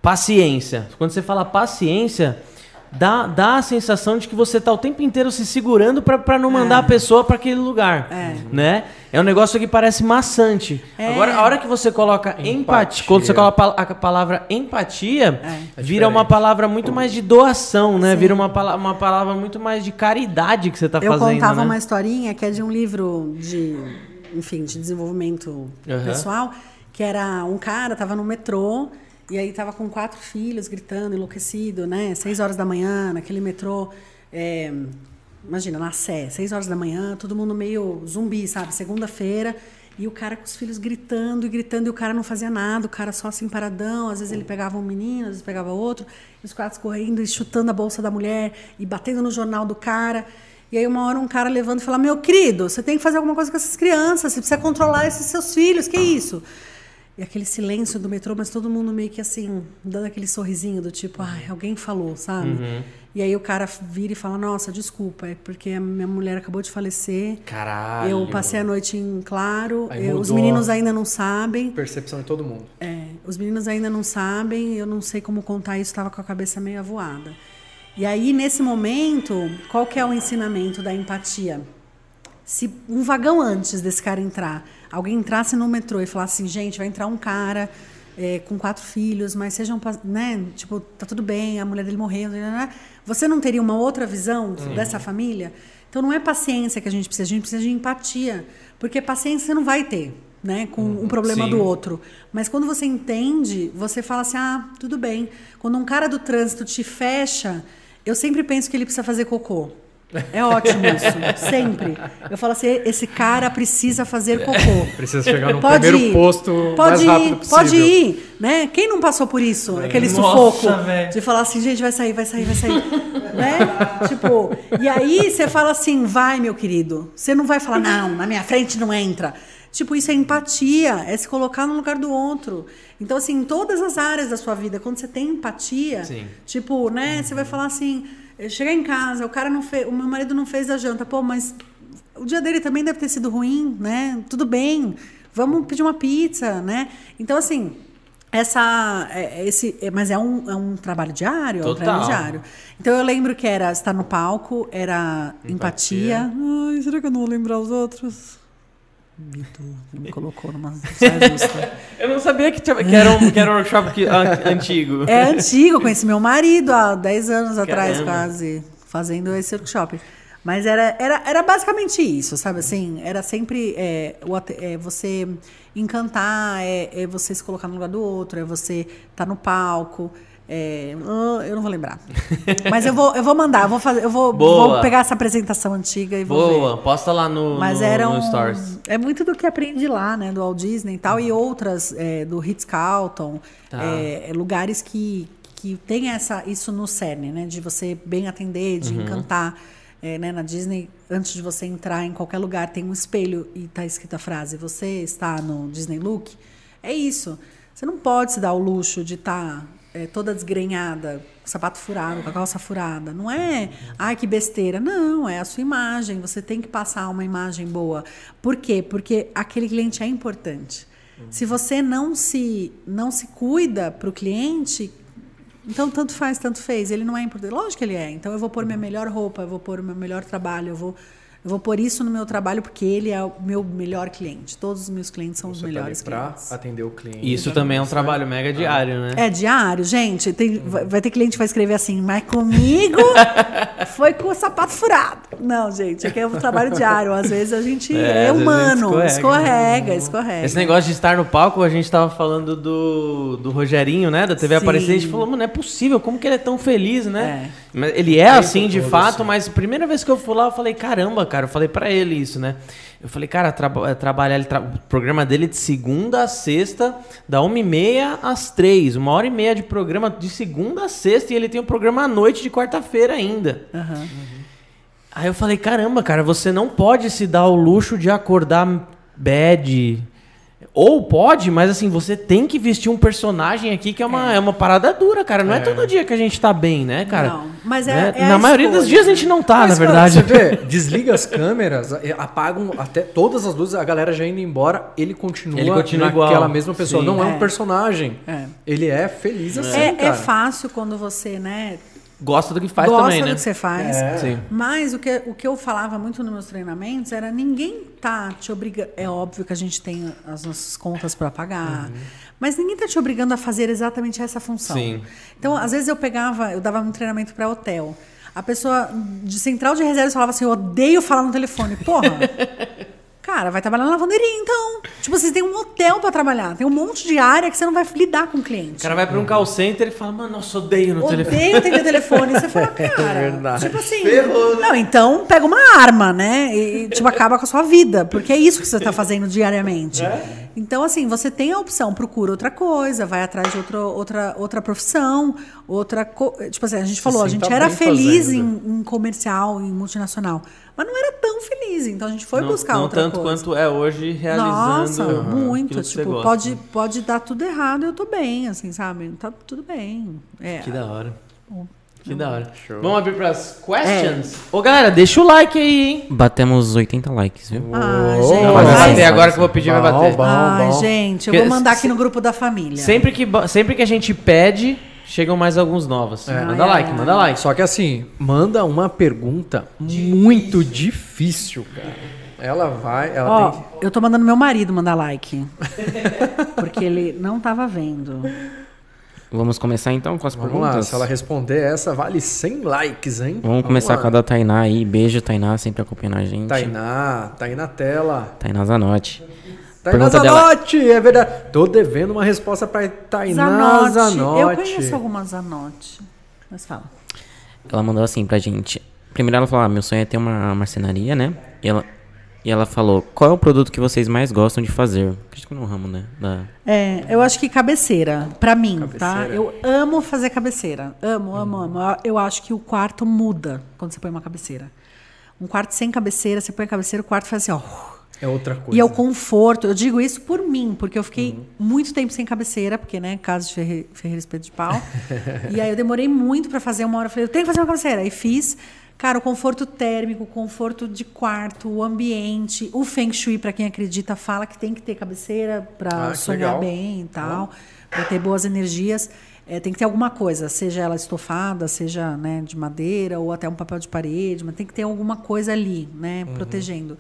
Paciência. Quando você fala paciência, dá, dá a sensação de que você tá o tempo inteiro se segurando para não mandar a pessoa para aquele lugar. É. Né? É um negócio que parece maçante. É. Agora, a hora que você coloca empatia, Empatia. quando você coloca a pal- a palavra empatia, É. vira uma palavra muito mais de doação, né? Vira uma, pala- uma palavra muito mais de caridade que você tá Eu fazendo. contava né? uma historinha que é de um livro de, enfim, de desenvolvimento Aham. pessoal, que era um cara, tava no metrô, e aí tava com quatro filhos gritando, enlouquecido, né? Seis horas da manhã, naquele metrô. é, imagina, na Sé, seis horas da manhã, todo mundo meio zumbi, sabe? Segunda-feira. E o cara com os filhos gritando e gritando, e o cara não fazia nada, o cara só assim paradão. Às vezes ele pegava um menino, às vezes pegava outro, e os quatro correndo e chutando a bolsa da mulher e batendo no jornal do cara. E aí uma hora um cara levanta e fala: Meu querido, você tem que fazer alguma coisa com essas crianças, você precisa controlar esses seus filhos, que isso? E aquele silêncio do metrô, mas todo mundo meio que assim, dando aquele sorrisinho do tipo, ai, alguém falou, sabe? E aí o cara vira e fala, nossa, desculpa, é porque a minha mulher acabou de falecer. Caralho. Eu passei a noite em claro, eu- os meninos ainda não sabem. Percepção de todo mundo. É, os meninos ainda não sabem, eu não sei como contar isso, estava com a cabeça meio avoada. E aí, nesse momento, qual que é o ensinamento da empatia? Se um vagão antes desse cara entrar, alguém entrasse no metrô e falasse assim, gente, vai entrar um cara é, com quatro filhos, mas sejam, né, tipo, tá tudo bem, a mulher dele morreu, né, você não teria uma outra visão dessa família? Então não é paciência que a gente precisa, a gente precisa de empatia, porque paciência você não vai ter, né, com um problema sim. do outro. Mas quando você entende, você fala assim, ah, tudo bem. Quando um cara do trânsito te fecha, eu sempre penso que ele precisa fazer cocô. É ótimo isso, sempre. Eu falo assim, esse cara precisa fazer cocô. Precisa chegar no Pode primeiro ir, posto pode mais rápido ir, possível. pode ir, né? Quem não passou por isso? Aquele Nossa, sufoco de falar assim, gente, vai sair, vai sair, vai sair, né? Tipo, e aí você fala assim, vai, meu querido. Você não vai falar, não, na minha frente não entra. Tipo, isso é empatia, é se colocar no lugar do outro. Então, assim, em todas as áreas da sua vida, quando você tem empatia, Sim. tipo, né, você vai falar assim, chegar em casa, o cara não fez, o meu marido não fez a janta, pô, mas o dia dele também deve ter sido ruim, né? Tudo bem, vamos pedir uma pizza, né? Então, assim, essa, é- esse, é- mas é um, é um trabalho diário, é um Total. trabalho diário. Então eu lembro que era estar no palco, era empatia. Ai, será que eu não vou lembrar os outros? Você me (laughs) colocou numa. (laughs) Eu não sabia que, tinha- que era, um, que era um workshop que- an- antigo. É antigo, eu conheci meu marido há 10 anos atrás, Caramba. quase, fazendo esse workshop. Mas era, era, era basicamente isso, sabe assim? Era sempre é, o é, você encantar, é, é você se colocar no lugar do outro, é você estar no palco. É, ah, eu não vou lembrar. Mas eu vou, eu vou mandar, eu vou, fazer, eu vou, vou pegar essa apresentação antiga e vou ver. Boa, posta lá no, Mas no, era no Stories. é muito do que aprendi lá, né, do Walt Disney e tal, e outras é, do Ritz Carlton, Tá. é, lugares que que tem essa isso no cerne, né, de você bem atender, de encantar. É, né, na Disney, antes de você entrar em qualquer lugar, tem um espelho e tá escrita a frase: "Você está no Disney Look". É isso. Você não pode se dar o luxo de estar é, toda desgrenhada, sapato furado, com a calça furada. Não é, ai que besteira. Não, é a sua imagem. Você tem que passar uma imagem boa. Por quê? Porque aquele cliente é importante. Se você não se não se cuida para o cliente, então tanto faz, tanto fez. Ele não é importante. Lógico que ele é. Então eu vou pôr minha melhor roupa, eu vou pôr o meu melhor trabalho, eu vou eu vou pôr isso no meu trabalho porque ele é o meu melhor cliente. Todos os meus clientes são os Você tá ali melhores pra clientes. atender o cliente. Isso também é um trabalho mega diário, né? É diário, gente. Tem, vai vai ter cliente que vai escrever assim, mas comigo (laughs) foi com o sapato furado. Não, gente, aqui é um trabalho diário. Às vezes a gente É, é, a gente humano, escorrega. escorrega, escorrega. Esse negócio de estar no palco, a gente tava falando do, do Rogerinho, né? Da TV Sim. Aparecida, a gente falou, mano, não é possível, como que ele é tão feliz, né? É. Mas ele é assim, de fato, assim. mas a primeira vez que eu fui lá, eu falei, caramba, cara, eu falei pra ele isso, né? Eu falei, cara, traba é, trabalhar, ele tra- o programa dele é de segunda a sexta, da uma e meia às três, uma hora e meia de programa de segunda a sexta, e ele tem um programa à noite de quarta-feira ainda. Aham. Aí eu falei, caramba, cara, você não pode se dar o luxo de acordar bad. Ou pode, mas assim, você tem que vestir um personagem aqui que é uma, é. uma parada dura, cara. Não é. todo dia que a gente tá bem, né, cara? Não, mas é- Né? é Na maioria dos escolha, dias a gente não tá, Mas, na verdade. você vê, (laughs) desliga as câmeras, eh, apagam até todas as luzes, a galera já indo embora, ele continua, Ele continua naquela igual. mesma pessoa. Sim. Não é, É. um personagem. É. Ele é feliz assim, É, é cara. fácil quando você, né, Gosta do que faz gosta também, do né? que você faz. É. Sim. Mas o que, o que eu falava muito nos meus treinamentos era ninguém tá te obrigando. É óbvio que a gente tem as nossas contas para pagar, mas ninguém tá te obrigando a fazer exatamente essa função. Sim. Então, às vezes eu pegava, eu dava um treinamento para hotel. A pessoa de central de reservas falava assim: eu odeio falar no telefone. Porra! (laughs) Cara, vai trabalhar na lavanderia, então. Tipo, vocês têm um hotel pra trabalhar. Tem um monte de área que você não vai lidar com o cliente. O cara vai pra um call center e fala, mano, nossa, odeio no telefone. Odeio atender (laughs) telefone. Você fala, (laughs) cara. verdade. Tipo assim. Ferrou, né? Não, então pega uma arma, né? E, tipo, acaba com a sua vida. Porque é isso que você tá fazendo diariamente. É. Então, assim, você tem a opção, procura outra coisa, vai atrás de outra, outra, outra profissão, outra. co- Tipo assim, a gente falou, a gente era feliz em, em comercial, em multinacional. Mas não era tão feliz. Então a gente foi não, buscar não outra tanto coisa. quanto é hoje realizando. Nossa, muito. que você Tipo, gosta. pode, pode dar tudo errado, eu tô bem, assim, sabe? Tá tudo bem. É. Que da hora. Que da hora. Show. Vamos abrir pras questions? É. Ô, galera, deixa o like aí, hein? Batemos 80 likes, viu? Ah, gente. Não, mas vai Ai, bater agora que eu vou pedir, vai Bom, bater. bom. Ai, gente, eu vou mandar aqui no grupo da família. Sempre que, sempre que a gente pede, chegam mais alguns novos. Manda Ai, like, manda like. Só que assim, manda uma pergunta muito difícil, cara. Ela vai, ela Ó, tem eu tô mandando meu marido mandar like. (laughs) porque ele não tava vendo. Vamos começar então com as Vamos perguntas? lá, se ela responder essa, vale 100 likes, hein? Vamos começar lá. com a da Tainá aí. Beijo, Tainá, sempre acompanhando a gente. Tainá, tá aí na tela. Tainá Zanotti. Tainá Pergunta dela. Zanotti, é verdade. Tô devendo uma resposta pra Tainá Zanotti. Eu conheço algumas Zanotti. Mas fala. Ela mandou assim pra gente. Primeiro ela falou, ah, meu sonho é ter uma marcenaria, né? E ela, e ela falou, qual é o produto que vocês mais gostam de fazer? Acredito que no ramo, né? Da... É, eu acho que cabeceira, pra mim, tá? Cabeceira. Eu amo fazer cabeceira. Amo, amo, amo. Eu acho que o quarto muda quando você põe uma cabeceira. Um quarto sem cabeceira, você põe a cabeceira, o quarto faz assim, ó. É outra coisa. E é o conforto. Eu digo isso por mim, porque eu fiquei Uhum. muito tempo sem cabeceira, porque, né, casa de Ferre- Ferreira Espeto de Pau. (laughs) e aí eu demorei muito pra fazer uma hora. Eu falei, eu tenho que fazer uma cabeceira. Aí fiz. Cara, o conforto térmico, o conforto de quarto, o ambiente, o Feng Shui, pra quem acredita, fala que tem que ter cabeceira pra Ah, sonhar bem e tal, pra ter boas energias. É, tem que ter alguma coisa, seja ela estofada, seja né, de madeira ou até um papel de parede, mas tem que ter alguma coisa ali, né, Uhum. protegendo.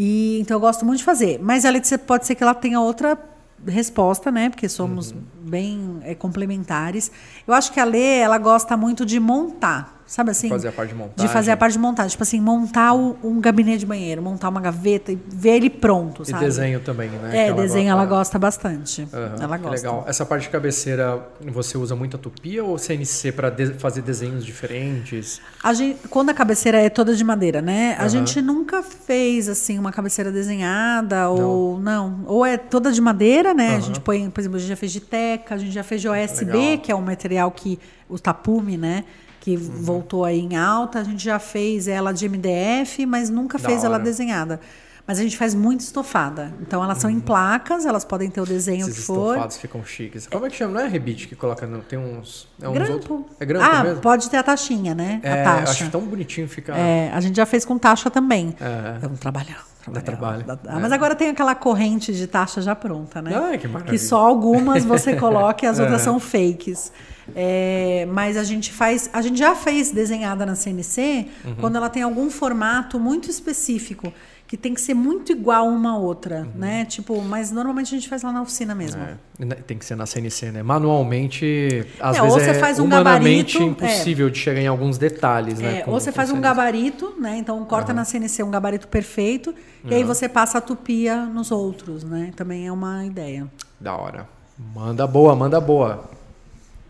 E então eu gosto muito de fazer. Mas a Letícia pode ser que ela tenha outra resposta, né? Porque somos Uhum. bem é, complementares. Eu acho que a Lê, ela gosta muito de montar, sabe assim? Fazer a parte de De montagem. fazer a parte de montagem. Tipo assim, montar um gabinete de banheiro, montar uma gaveta e ver ele pronto, E sabe? desenho também, né? É, que desenho ela gosta. gosta bastante. Aham, ela gosta. legal. Essa parte de cabeceira, você usa muita tupia ou CNC para fazer desenhos diferentes? A gente, quando a cabeceira é toda de madeira, né? A gente nunca fez assim uma cabeceira desenhada ou não. Ou é toda de madeira, né? A gente põe, por exemplo, a gente já fez de teca, a gente já fez de OSB, Legal. que é um material que o tapume, né? Que Uhum. voltou aí em alta. A gente já fez ela de MDF, mas nunca Da fez ela hora. desenhada. Mas a gente faz muito estofada. Então elas são em placas, elas podem ter o desenho Uhum. Esses que for. estofados ficam chiques. Como é que chama? Não é rebite que coloca, não. Tem uns. É uns Grampo. outros. É grampo ah, mesmo? pode ter a taxinha, né? É, a taxa. acho tão bonitinho ficar. É, a gente já fez com taxa também. É. É um trabalhão. Dá trabalho. Dá- É. Mas agora tem aquela corrente de taxa já pronta, né? Ai, que maravilha. só algumas você coloca e as (laughs) outras É. são fakes. É, mas a gente faz. A gente já fez desenhada na CNC Uhum. quando ela tem algum formato muito específico. Que tem que ser muito igual uma à outra, né? Tipo, mas normalmente a gente faz lá na oficina mesmo. Uhum. É, né, tem que ser na CNC, né? Manualmente, às É, ou vezes você é faz um humanamente gabarito, impossível de chegar em alguns detalhes, né? É, com- ou você faz um CNC. gabarito, né? Então corta na CNC um gabarito perfeito e aí você passa a tupia nos outros, né? Também é uma ideia. Da hora. Manda boa, manda boa.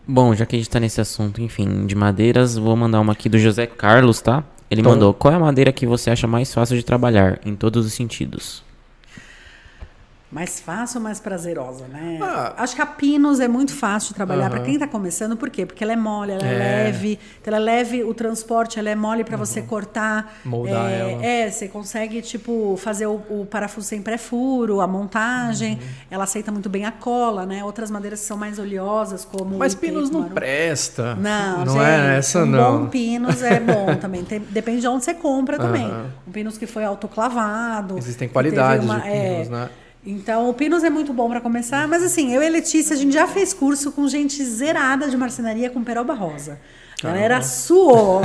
Bom, já que a gente tá nesse assunto, enfim, de madeiras, vou mandar uma aqui do José Carlos, tá? Ele Então- mandou, qual é a madeira que você acha mais fácil de trabalhar, em todos os sentidos? Mais fácil ou mais prazerosa, né? Ah. Acho que a Pinos é muito fácil de trabalhar Aham. para quem está começando, por quê? Porque ela é mole, ela é, É. leve, então ela é leve, o transporte ela é mole para você cortar. Moldar é, ela. É, você consegue, tipo, fazer o, o parafuso sem pré-furo, a montagem. Uhum. Ela aceita muito bem a cola, né? Outras madeiras que são mais oleosas, como Mas pinos não presta. Não, não gente, é essa um não. bom pinos é bom (laughs) também. Tem- depende de onde você compra também. Um pinos que foi autoclavado. Existem qualidades teve de é, pinos, né? Então, o Pinos é muito bom para começar, mas assim, eu e a Letícia, a gente já fez curso com gente zerada de marcenaria com peroba rosa. A galera suou,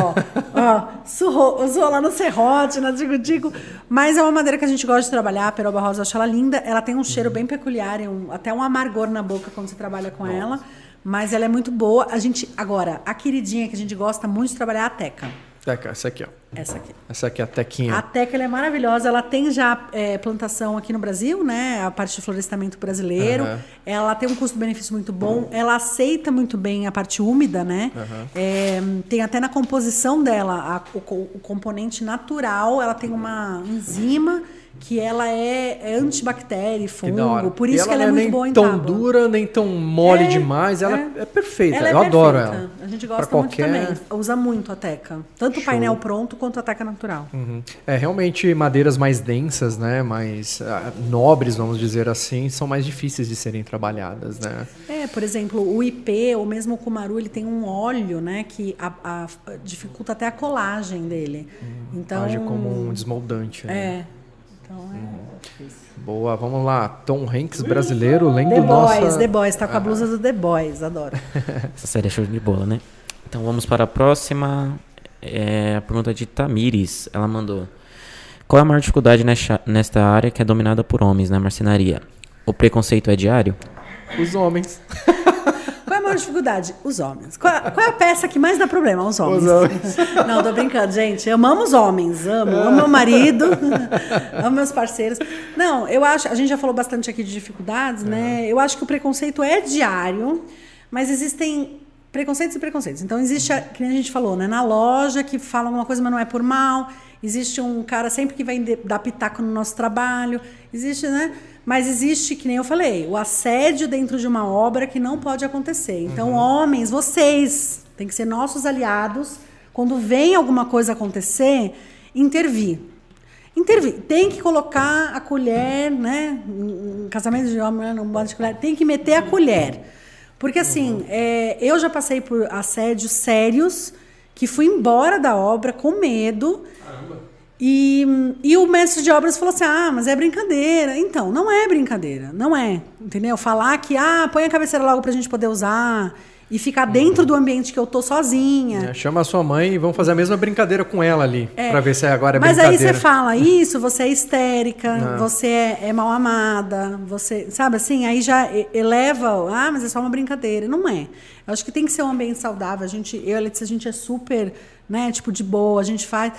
ó, suou, suou lá no serrote, na Digo Digo. Mas é uma madeira que a gente gosta de trabalhar, a peroba rosa, eu acho ela linda. Ela tem um cheiro bem peculiar, e um- até um amargor na boca quando você trabalha com ela. Mas ela é muito boa. A gente, agora, a queridinha que a gente gosta muito de trabalhar é a teca. Teca, essa aqui, ó. Essa aqui. Essa aqui é a tequinha. A Teca ela é maravilhosa, ela tem já é, plantação aqui no Brasil, né? A parte de florestamento brasileiro. Aham. Ela tem um custo-benefício muito bom, ela aceita muito bem a parte úmida, né? É, tem até na composição dela a- o, o componente natural, ela tem uma enzima que ela é, é antibactéria, fungo, por E isso que ela é não muito nem boa em tão tábua. dura, nem tão mole É, demais. Ela é. é, perfeita. Ela é Eu adoro perfeita. ela. A gente Pra gosta qualquer- muito também. Usa muito a teca. Tanto o painel pronto quanto a teca natural. Uhum. É, realmente madeiras mais densas, né? Mais ah, nobres, vamos dizer assim, são mais difíceis de serem trabalhadas, né? É, por exemplo, o IP ou mesmo o Kumaru, ele tem um óleo, né, que a- a- dificulta até a colagem dele. Então, Age como um desmoldante. né? é. Então é. Boa, vamos lá. Tom Hanks brasileiro, lendo The Boys, nossa... The Boys, tá com a blusa do The Boys, adoro. (laughs) Essa série é show de bola, né? Então vamos para a próxima. É a pergunta de Tamires. Ela mandou: Qual é a maior dificuldade nesta, nesta área que é dominada por homens na marcenaria? O preconceito é diário? Os homens. (laughs) É maior dificuldade? Os homens. Qual, qual é a peça que mais dá problema? Os homens. Os homens. (laughs) Não, tô brincando, gente. Amamos homens, amo. Amo meu marido, (laughs) amo meus parceiros. Não, eu acho, a gente já falou bastante aqui de dificuldades, né? Eu acho que o preconceito é diário, mas existem preconceitos e preconceitos. Então existe, a, que a gente falou, né? Na loja que fala alguma coisa, mas não é por mal. Existe um cara sempre que vai dar pitaco no nosso trabalho. Existe, né? Mas existe, que nem eu falei, o assédio dentro de uma obra que não pode acontecer. Então, homens, vocês têm que ser nossos aliados. Quando vem alguma coisa acontecer, intervir. Intervir. Tem que colocar a colher, né? Um casamento de homem, né, não bota de colher. Tem que meter a colher. Porque, assim, é, eu já passei por assédios sérios que fui embora da obra com medo. E, e o mestre de obras falou assim: ah, mas é brincadeira. Então, não é brincadeira, não é. Entendeu? Falar que, ah, põe a cabeceira logo pra gente poder usar e ficar dentro do ambiente que eu tô sozinha. É, chama a sua mãe e vamos fazer a mesma brincadeira com ela ali. Pra ver se agora é Mas aí brincadeira. você fala isso, você é histérica, você é, é mal amada, você, sabe assim, aí já eleva, ah, mas é só uma brincadeira. Não é. Eu acho que tem que ser um ambiente saudável. A gente, eu e a Letícia, a gente é super, né, tipo, de boa, a gente faz.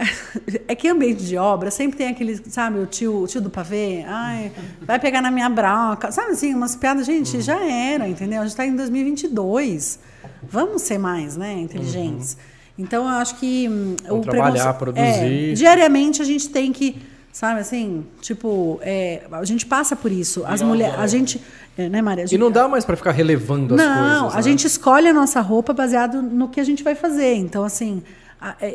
(laughs) É que ambiente de obra sempre tem aquele, sabe, o tio, o tio do pavê, ai, vai pegar na minha broca, sabe assim, umas piadas, gente, Uhum. já era, entendeu? A gente está em 2022, vamos ser mais, né, inteligentes. Então, eu acho que hum, Uhum. Vamos trabalhar, produzir. É, diariamente a gente tem que, sabe assim, tipo, é, a gente passa por isso. As mulheres, a gente, é, né, Maria? A E gente- não dá mais pra ficar relevando as não, coisas. a né? gente escolhe a nossa roupa baseado no que a gente vai fazer. Então, assim,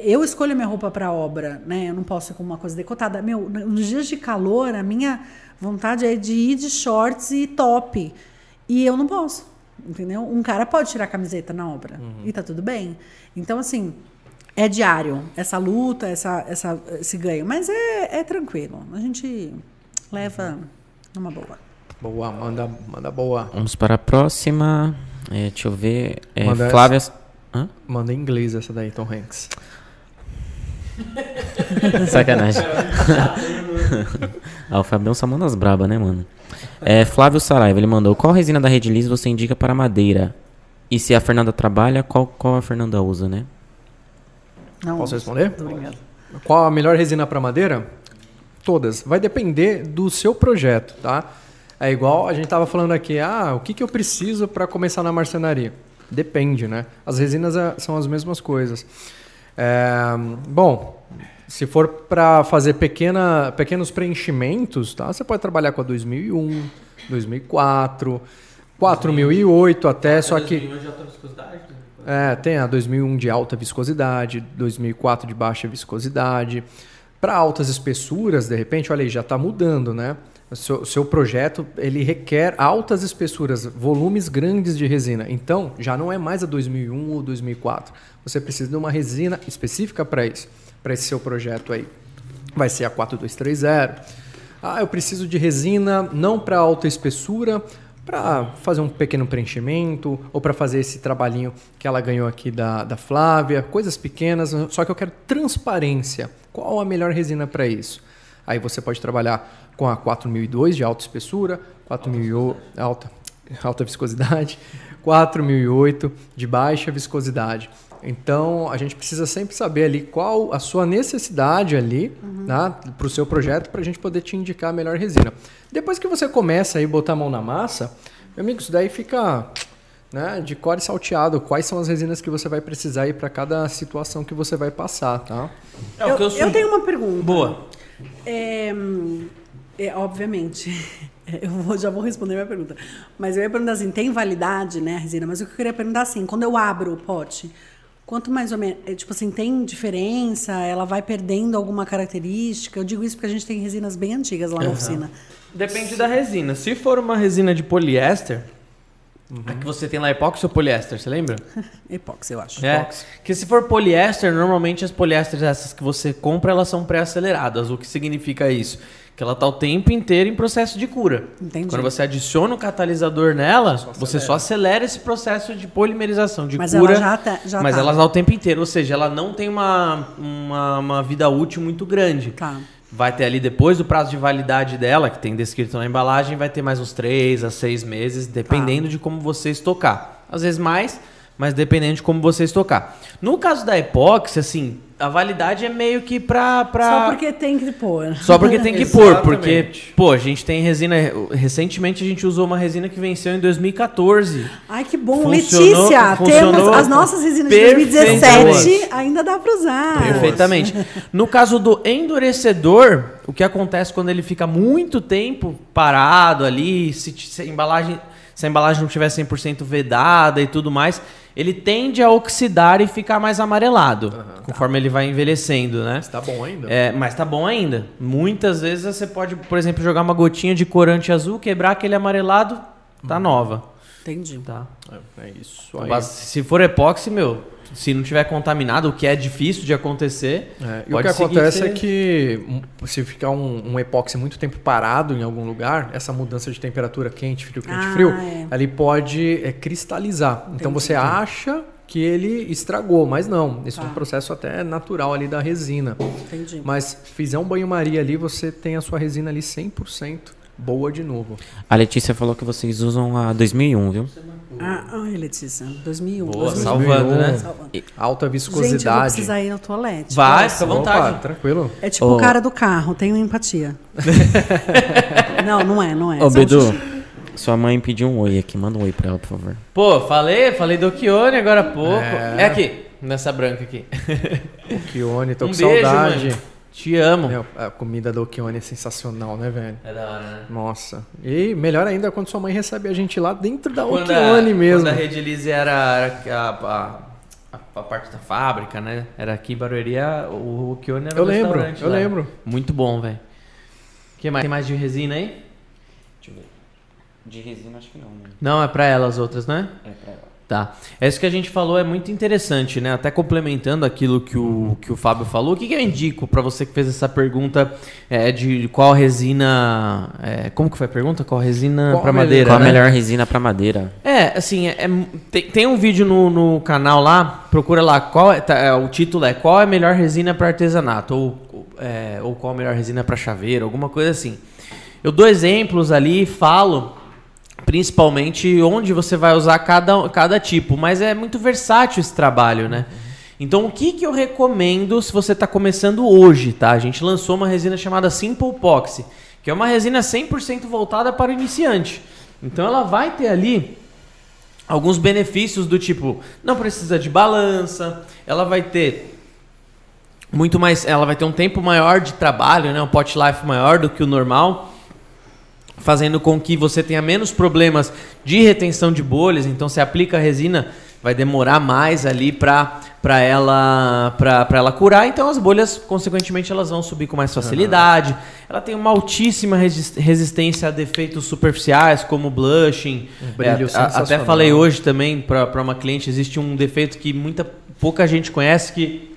eu escolho a minha roupa para obra, né? Eu não posso ir com uma coisa decotada. Meu, nos dias de calor, a minha vontade é de ir de shorts e top. E eu não posso, entendeu? Um cara pode tirar a camiseta na obra Uhum. e tá tudo bem. Então, assim, é diário essa luta, essa, essa, esse ganho. Mas é, é tranquilo. A gente leva numa boa. Boa, manda, manda boa. Vamos para a próxima. É, deixa eu ver. É, Flávia. Hã? Manda em inglês essa daí, Tom Hanks. (laughs) Sacanagem. ah, o Fabião só manda as braba, né, mano? É, Flávio Saraiva, ele mandou: Qual resina da Rede Liz você indica para madeira? E se a Fernanda trabalha, qual, qual a Fernanda usa, né? Não, Posso responder? Obrigada. Qual a melhor resina para madeira? Todas. Vai depender do seu projeto, tá? É igual a gente tava falando aqui, ah, o que, que eu preciso para começar na marcenaria? Depende, né? As resinas é, são as mesmas coisas. É, bom, se for para fazer pequena, pequenos preenchimentos, tá? Você pode trabalhar com a 2001, 2004, 4008 até, só que... É, tem a 2001 de alta viscosidade, 2004 de baixa viscosidade. Para altas espessuras, de repente, olha aí, já está mudando, né? Seu, seu projeto ele requer altas espessuras, volumes grandes de resina. Então, já não é mais a 2001 ou 2004. Você precisa de uma resina específica para isso, para esse seu projeto aí. Vai ser a 4230. Ah, eu preciso de resina não para alta espessura, para fazer um pequeno preenchimento ou para fazer esse trabalhinho que ela ganhou aqui da, da Flávia, coisas pequenas, só que eu quero transparência. Qual a melhor resina para isso? Aí você pode trabalhar com a 4002 de alta espessura, 4008 alta, alta viscosidade, (laughs) 4008 de baixa viscosidade. Então a gente precisa sempre saber ali qual a sua necessidade ali tá? para o seu projeto para a gente poder te indicar a melhor resina. Depois que você começa a botar a mão na massa, meu amigo, isso daí fica né, de core salteado. Quais são as resinas que você vai precisar aí para cada situação que você vai passar, tá? É eu, eu, eu tenho uma pergunta. Boa. É, é, obviamente, (laughs) eu vou- já vou responder a minha pergunta. Mas eu ia perguntar assim, tem validade, né, a resina? Mas o que eu queria perguntar assim, quando eu abro o pote, quanto mais ou menos, é, tipo assim, tem diferença? Ela vai perdendo alguma característica? Eu digo isso porque a gente tem resinas bem antigas lá na oficina. Depende da resina. Se for uma resina de poliéster, a que você tem lá é epóxi ou poliéster, você lembra? (laughs) Epóxi, eu acho. É. Que se for poliéster, normalmente as poliésteres essas que você compra, elas são pré-aceleradas. O que significa isso? Que ela tá o tempo inteiro em processo de cura. Entendi. Quando você adiciona o catalisador nela, você só acelera esse processo de polimerização, de Mas cura. ela já tá- já mas tá. ela tá o tempo inteiro, ou seja, ela não tem uma, uma, uma vida útil muito grande. Tá. Vai ter ali depois do prazo de validade dela, que tem descrito na embalagem, vai ter mais uns 3 a 6 meses, dependendo de como você estocar. Às vezes mais, mas dependendo de como você estocar. No caso da epóxi, assim, a validade é meio que pra. pra... Só porque tem que pôr. Só porque tem que pôr, porque, pô, a gente tem resina. Recentemente a gente usou uma resina que venceu em 2014. Ai, que bom. Funcionou- Letícia, funcionou temos as nossas resinas de perfeitamente. 2017, ainda dá pra usar. Perfeitamente. No caso do endurecedor, o que acontece quando ele fica muito tempo parado ali, se, se a embalagem, se a embalagem não tiver 100% vedada e tudo mais, ele tende a oxidar e ficar mais amarelado, conforme ele vai envelhecendo, né? Tá bom ainda? É, mas tá bom ainda. Muitas vezes você pode, por exemplo, jogar uma gotinha de corante azul, quebrar aquele amarelado, tá nova. Entendi. Tá. É isso Então, aí. se for epóxi, meu, se não tiver contaminado, o que é difícil de acontecer, É, e o que acontece ser- é que um, se ficar um, um epóxi muito tempo parado em algum lugar, essa mudança de temperatura quente, frio, quente, Ah, frio, é. ali pode é, cristalizar. Então você acha que ele estragou, mas não. Isso é um Tá. processo até natural ali da resina. Entendi. Mas fizer um banho-maria ali, você tem a sua resina ali 100% boa de novo. A Letícia falou que vocês usam a 2001, viu? Ah, ai, Letícia, 2001. Boa, 2001. salvando, né? Salvando. Alta Gente, eu vou viscosidade. precisar ir no toalete. Vai, fica à vontade. Opa, tranquilo. É tipo Ô. o cara do carro, tenho empatia. (laughs) não, não é, não é. Ô, Só xixi. sua mãe pediu um oi aqui. Manda um oi pra ela, por favor. Pô, falei, falei do Kione agora há pouco. É, aqui, nessa branca aqui. O Kione, tô (laughs) um com beijo, saudade. mano. Te amo. Meu, a comida do Kione é sensacional, né, velho? É da hora, né? Nossa. E melhor ainda quando sua mãe recebe a gente lá dentro da Quando Okione a, mesmo. Quando a Rede Lise era, era a, a- a- a parte da fábrica, né? Era aqui em Barueri, a- o, o Kione era Eu o lembro, restaurante eu lá. lembro. Muito bom, velho. que mais? Tem mais de resina aí? Deixa eu ver. De resina, acho que não, né? Não, é pra ela as outras, né? É pra ela. Tá. É isso que a gente falou, é muito interessante, né? Até complementando aquilo que o, que o Fábio falou, o que, que eu indico pra você que fez essa pergunta é, de qual resina. é, como que foi a pergunta? Qual resina a melhor- madeira? Qual a né? melhor resina pra madeira? É, assim, é- é- tem, tem um vídeo no, no canal lá, procura lá, qual é, tá, é, o título é Qual é a melhor resina para artesanato? Ou, ou, é, ou qual a melhor resina para chaveiro, alguma coisa assim. Eu dou exemplos ali e falo principalmente onde você vai usar cada, cada tipo, mas é muito versátil esse trabalho, né? Então, o que, que eu recomendo se você está começando hoje, tá? A gente lançou uma resina chamada Simple Epoxy, que é uma resina 100% voltada para o iniciante. Então, ela vai ter ali alguns benefícios do tipo, não precisa de balança, ela vai ter muito mais, ela vai ter um tempo maior de trabalho, né, um pot life maior do que o normal, fazendo com que você tenha menos problemas de retenção de bolhas, então você aplica a resina, vai demorar mais ali para para ela para ela curar, então as bolhas consequentemente elas vão subir com mais facilidade. Ela tem uma altíssima resist- resistência a defeitos superficiais como blushing. Um brilho É, a- até falei hoje também para uma cliente, existe um defeito que muita pouca gente conhece que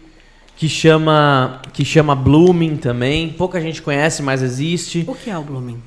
que chama que chama blooming também. Pouca gente conhece, mas existe. O que é o blooming?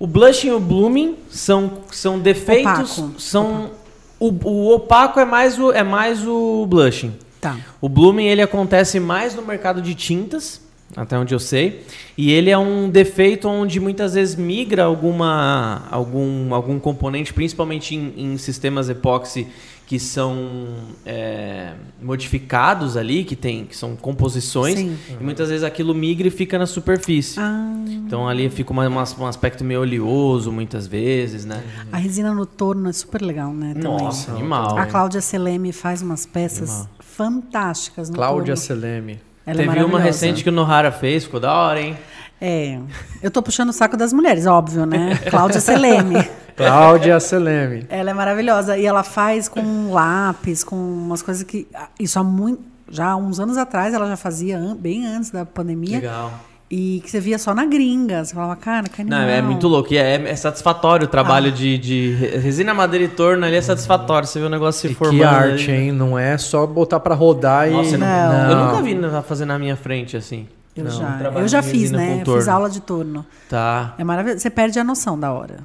O blushing e o blooming são, são defeitos. Opaco. São o, o opaco é mais o, é mais o blushing. Tá. O blooming ele acontece mais no mercado de tintas, até onde eu sei. E ele é um defeito onde muitas vezes migra alguma, algum, algum componente, principalmente em, em sistemas epóxi que são é, modificados ali, que, tem, que são composições, Sim. e muitas vezes aquilo migra e fica na superfície. Ah, Então ali fica uma- uma- um aspecto meio oleoso muitas vezes, né? a resina no torno é super legal, né? também. Nossa, animal. A Cláudia Seleme faz umas peças fantásticas no Cláudia torno. Seleme. Ela é Teve uma maravilhosa. recente que o Nohara fez, ficou da hora, hein? É. Eu tô puxando o saco das mulheres, óbvio, né? Cláudia Seleme. (laughs) Cláudia Seleme. Ela é maravilhosa. E ela faz com lápis, com umas coisas que. Isso há muito. Já há uns anos atrás ela já fazia, bem antes da pandemia. Legal. E que você via só na gringa. Você falava, cara, que Não, animal. é muito louco. E é, é satisfatório o trabalho Ah. de, de re- resina, madeira e torno ali é satisfatório. Você vê o negócio se E formando. que ali. arte, hein? Não é só botar pra rodar Nossa, e. não, Não. eu nunca vi fazer na minha frente assim. Eu Não, já, eu já de fiz, né? Eu fiz aula de torno. Tá. É maravilhoso. Você perde a noção da hora.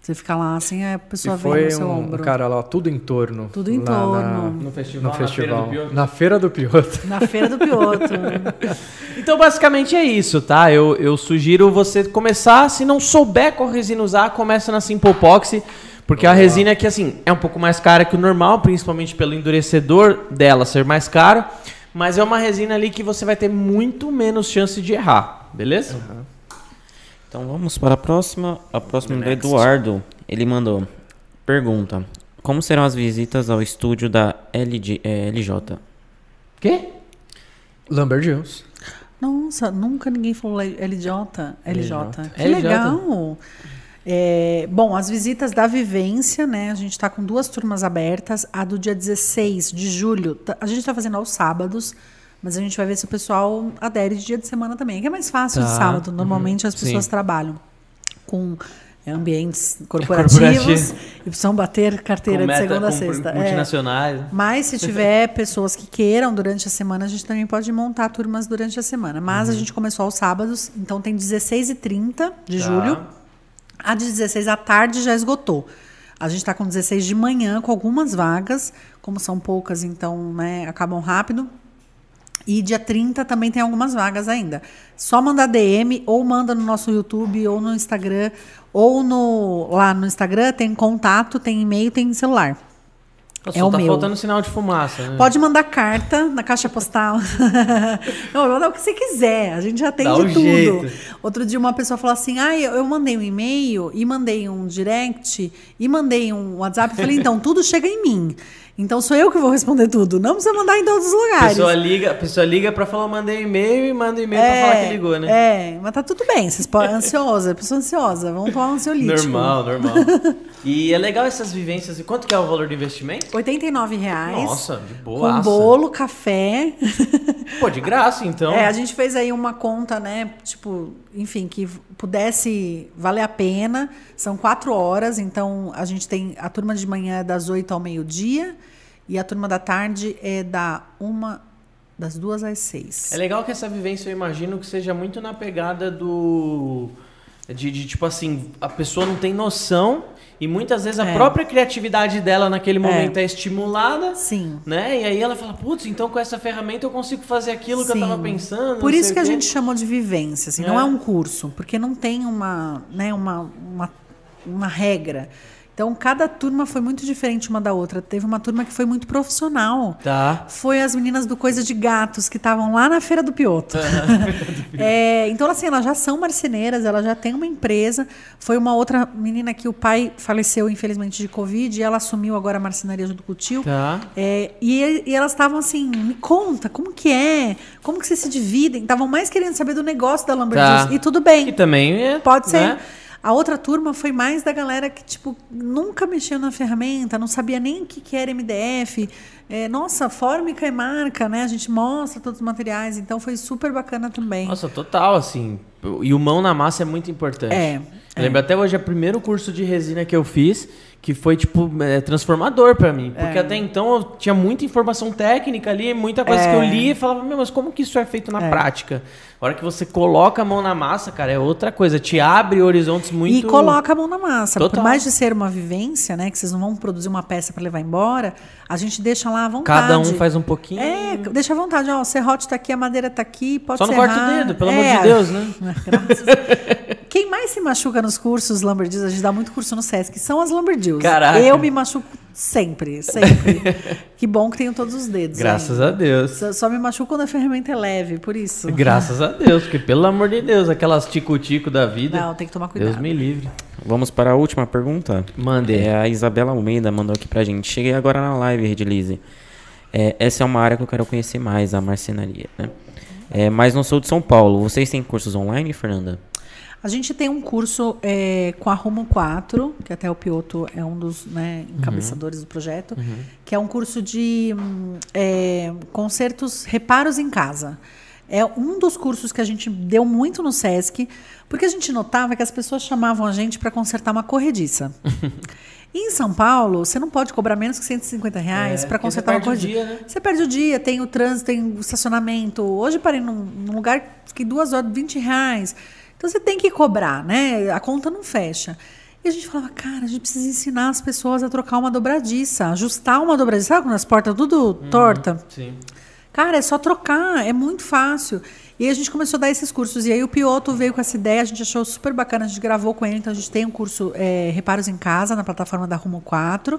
Você fica lá assim, a pessoa E vem foi no seu um, ombro. cara lá, tudo em torno. Tudo em lá torno. No Na, festival. no na festival. Feira do Pioto. Na Feira do Pioto. (laughs) Na feira do Pioto. (laughs) Então, basicamente é isso, tá? Eu, eu sugiro você começar, se não souber qual resina usar, começa na Simple Epoxy, porque a resina que, assim, é um pouco mais cara que o normal, principalmente pelo endurecedor dela ser mais caro, mas é uma resina ali que você vai ter muito menos chance de errar, beleza? Então vamos para a próxima. A próxima é do Eduardo. Ele mandou. Pergunta. Como serão as visitas ao estúdio da LG, é, LJ? Quê? Lambert Jones. Nossa, nunca ninguém falou LJ. LJ. Que LJ. legal. É, bom, as visitas da vivência, né? A gente está com duas turmas abertas. A do dia 16 de julho, tá- a gente está fazendo aos sábados, mas a gente vai ver se o pessoal adere de dia de semana também, que é mais fácil de Tá. sábado. Normalmente as Sim. pessoas trabalham com é, ambientes corporativos Corporativo. e precisam bater carteira Com de meta- segunda a sexta. É. Multinacionais. Mas se tiver pessoas que queiram durante a semana, a gente também pode montar turmas durante a semana. Mas a gente começou aos sábados, então tem 16 e 30 de Tá. julho. A de 16 à tarde já esgotou. A gente está com 16 de manhã, com algumas vagas. Como são poucas, então né, acabam rápido. E dia 30 também tem algumas vagas ainda. Só mandar DM ou manda no nosso YouTube ou no Instagram. Ou no, lá no Instagram tem contato, tem e-mail, tem celular. Nossa, É só o tá meu. faltando sinal de fumaça, né? Pode mandar carta na caixa postal. (laughs) Não, manda o que você quiser. A gente já tem de um tudo. jeito. Outro dia uma pessoa falou assim: ah, eu, eu mandei um e-mail e mandei um direct e mandei um WhatsApp. Eu falei, então, tudo chega em mim. Então sou eu que vou responder tudo. Não precisa mandar em todos os lugares. pessoa liga, a pessoa liga pra falar, mandei e-mail e manda e-mail pra falar que ligou, né? É, mas tá tudo bem. Vocês podem. Ansiosa, pessoa ansiosa. Vamos tomar um ansiolítico. Normal, normal. (laughs) e é legal essas vivências. E quanto que é o valor do investimento? 89 reais. Nossa, de Com boa. bolo, café. (laughs) Pô, de graça, então. É, a gente fez aí uma conta, né? Tipo, enfim, que pudesse valer a pena. São quatro horas, então a gente tem a turma de manhã é das oito ao meio-dia e a turma da tarde é da uma das duas às seis. É legal que essa vivência, eu imagino, que seja muito na pegada do. De, de, tipo assim, a pessoa não tem noção e muitas vezes a É. própria criatividade dela naquele momento é, estimulada. Sim. Né? E aí ela fala, putz, então com essa ferramenta eu consigo fazer aquilo que eu Sim. tava pensando. Por não isso que a gente chamou de vivência, assim, não É. é um curso, porque não tem uma, né, uma, uma, uma regra. Então, cada turma foi muito diferente uma da outra. Teve uma turma que foi muito profissional. Tá. Foi as meninas do Coisa de Gatos, que estavam lá na (laughs) Feira do Pioto. É, então, assim, elas já são marceneiras, elas já têm uma empresa. Foi uma outra menina que o pai faleceu, infelizmente, de Covid, e ela assumiu agora a marcenaria junto com o tio. Tá. É, e, e elas estavam assim, me conta, como que é? Como que vocês se dividem? Estavam mais querendo saber do negócio da Lambert Tá. E tudo bem. E também é. Pode ser. né? A outra turma foi mais da galera que, tipo, nunca mexeu na ferramenta, não sabia nem o que, que era MDF. É, nossa, fórmica e marca, né? A gente mostra todos os materiais, então foi super bacana também. Nossa, total, assim. E o mão na massa é muito importante. É, Eu lembro até hoje, é o primeiro curso de resina que eu fiz, que foi, tipo, é, transformador pra mim. É. Porque até então eu tinha muita informação técnica ali, muita coisa que eu li e falava, meu, mas como que isso é feito na prática? A hora que você coloca a mão na massa, cara, é outra coisa. Te abre horizontes muito... E coloca a mão na massa. Total. Por mais de ser uma vivência, né? Que vocês não vão produzir uma peça para levar embora, a gente deixa lá à vontade. Cada um faz um pouquinho. É, deixa à vontade. Ó, o serrote tá aqui, a madeira tá aqui, pode Só não corta o dedo, pelo É. amor de Deus, né? (laughs) Graças- Quem mais se machuca nos cursos Lumberjills, a gente dá muito curso no Sesc, são as Lumberjills. Caraca. Eu me machuco sempre, sempre. (laughs) que bom que tenho todos os dedos. Graças a Deus. Só, só me machuco quando a ferramenta é leve, por isso. Graças a Deus, porque pelo amor de Deus, aquelas tico-tico da vida. Não, tem que tomar cuidado. Deus me livre. Vamos para a última pergunta. Mande. É a Isabela Almeida mandou aqui pra gente. Cheguei agora na live, Redilize. É, essa é uma área que eu quero conhecer mais, a marcenaria, né? É, mas não sou de São Paulo. Vocês têm cursos online, Fernanda? A gente tem um curso é, com a Rumo 4, que até o Pioto é um dos né, encabeçadores do projeto, que é um curso de é, concertos, reparos em casa. É um dos cursos que a gente deu muito no SESC, porque a gente notava que as pessoas chamavam a gente para consertar uma corrediça. (laughs) Em São Paulo, você não pode cobrar menos que 150 reais É, para consertar uma corrediça. dia, né? Você perde o dia, tem o trânsito, tem o estacionamento. Hoje parei num, num lugar, fiquei duas horas, 20 reais. Então você tem que cobrar, né? A conta não fecha. E a gente falava, cara, a gente precisa ensinar as pessoas a trocar uma dobradiça, ajustar uma dobradiça. Sabe quando as portas tudo torta? Sim. Cara, é só trocar, é muito fácil. E a gente começou a dar esses cursos. E aí o Pioto veio com essa ideia, a gente achou super bacana, a gente gravou com ele. Então a gente tem um curso é, Reparos em Casa, na plataforma da Rumo 4.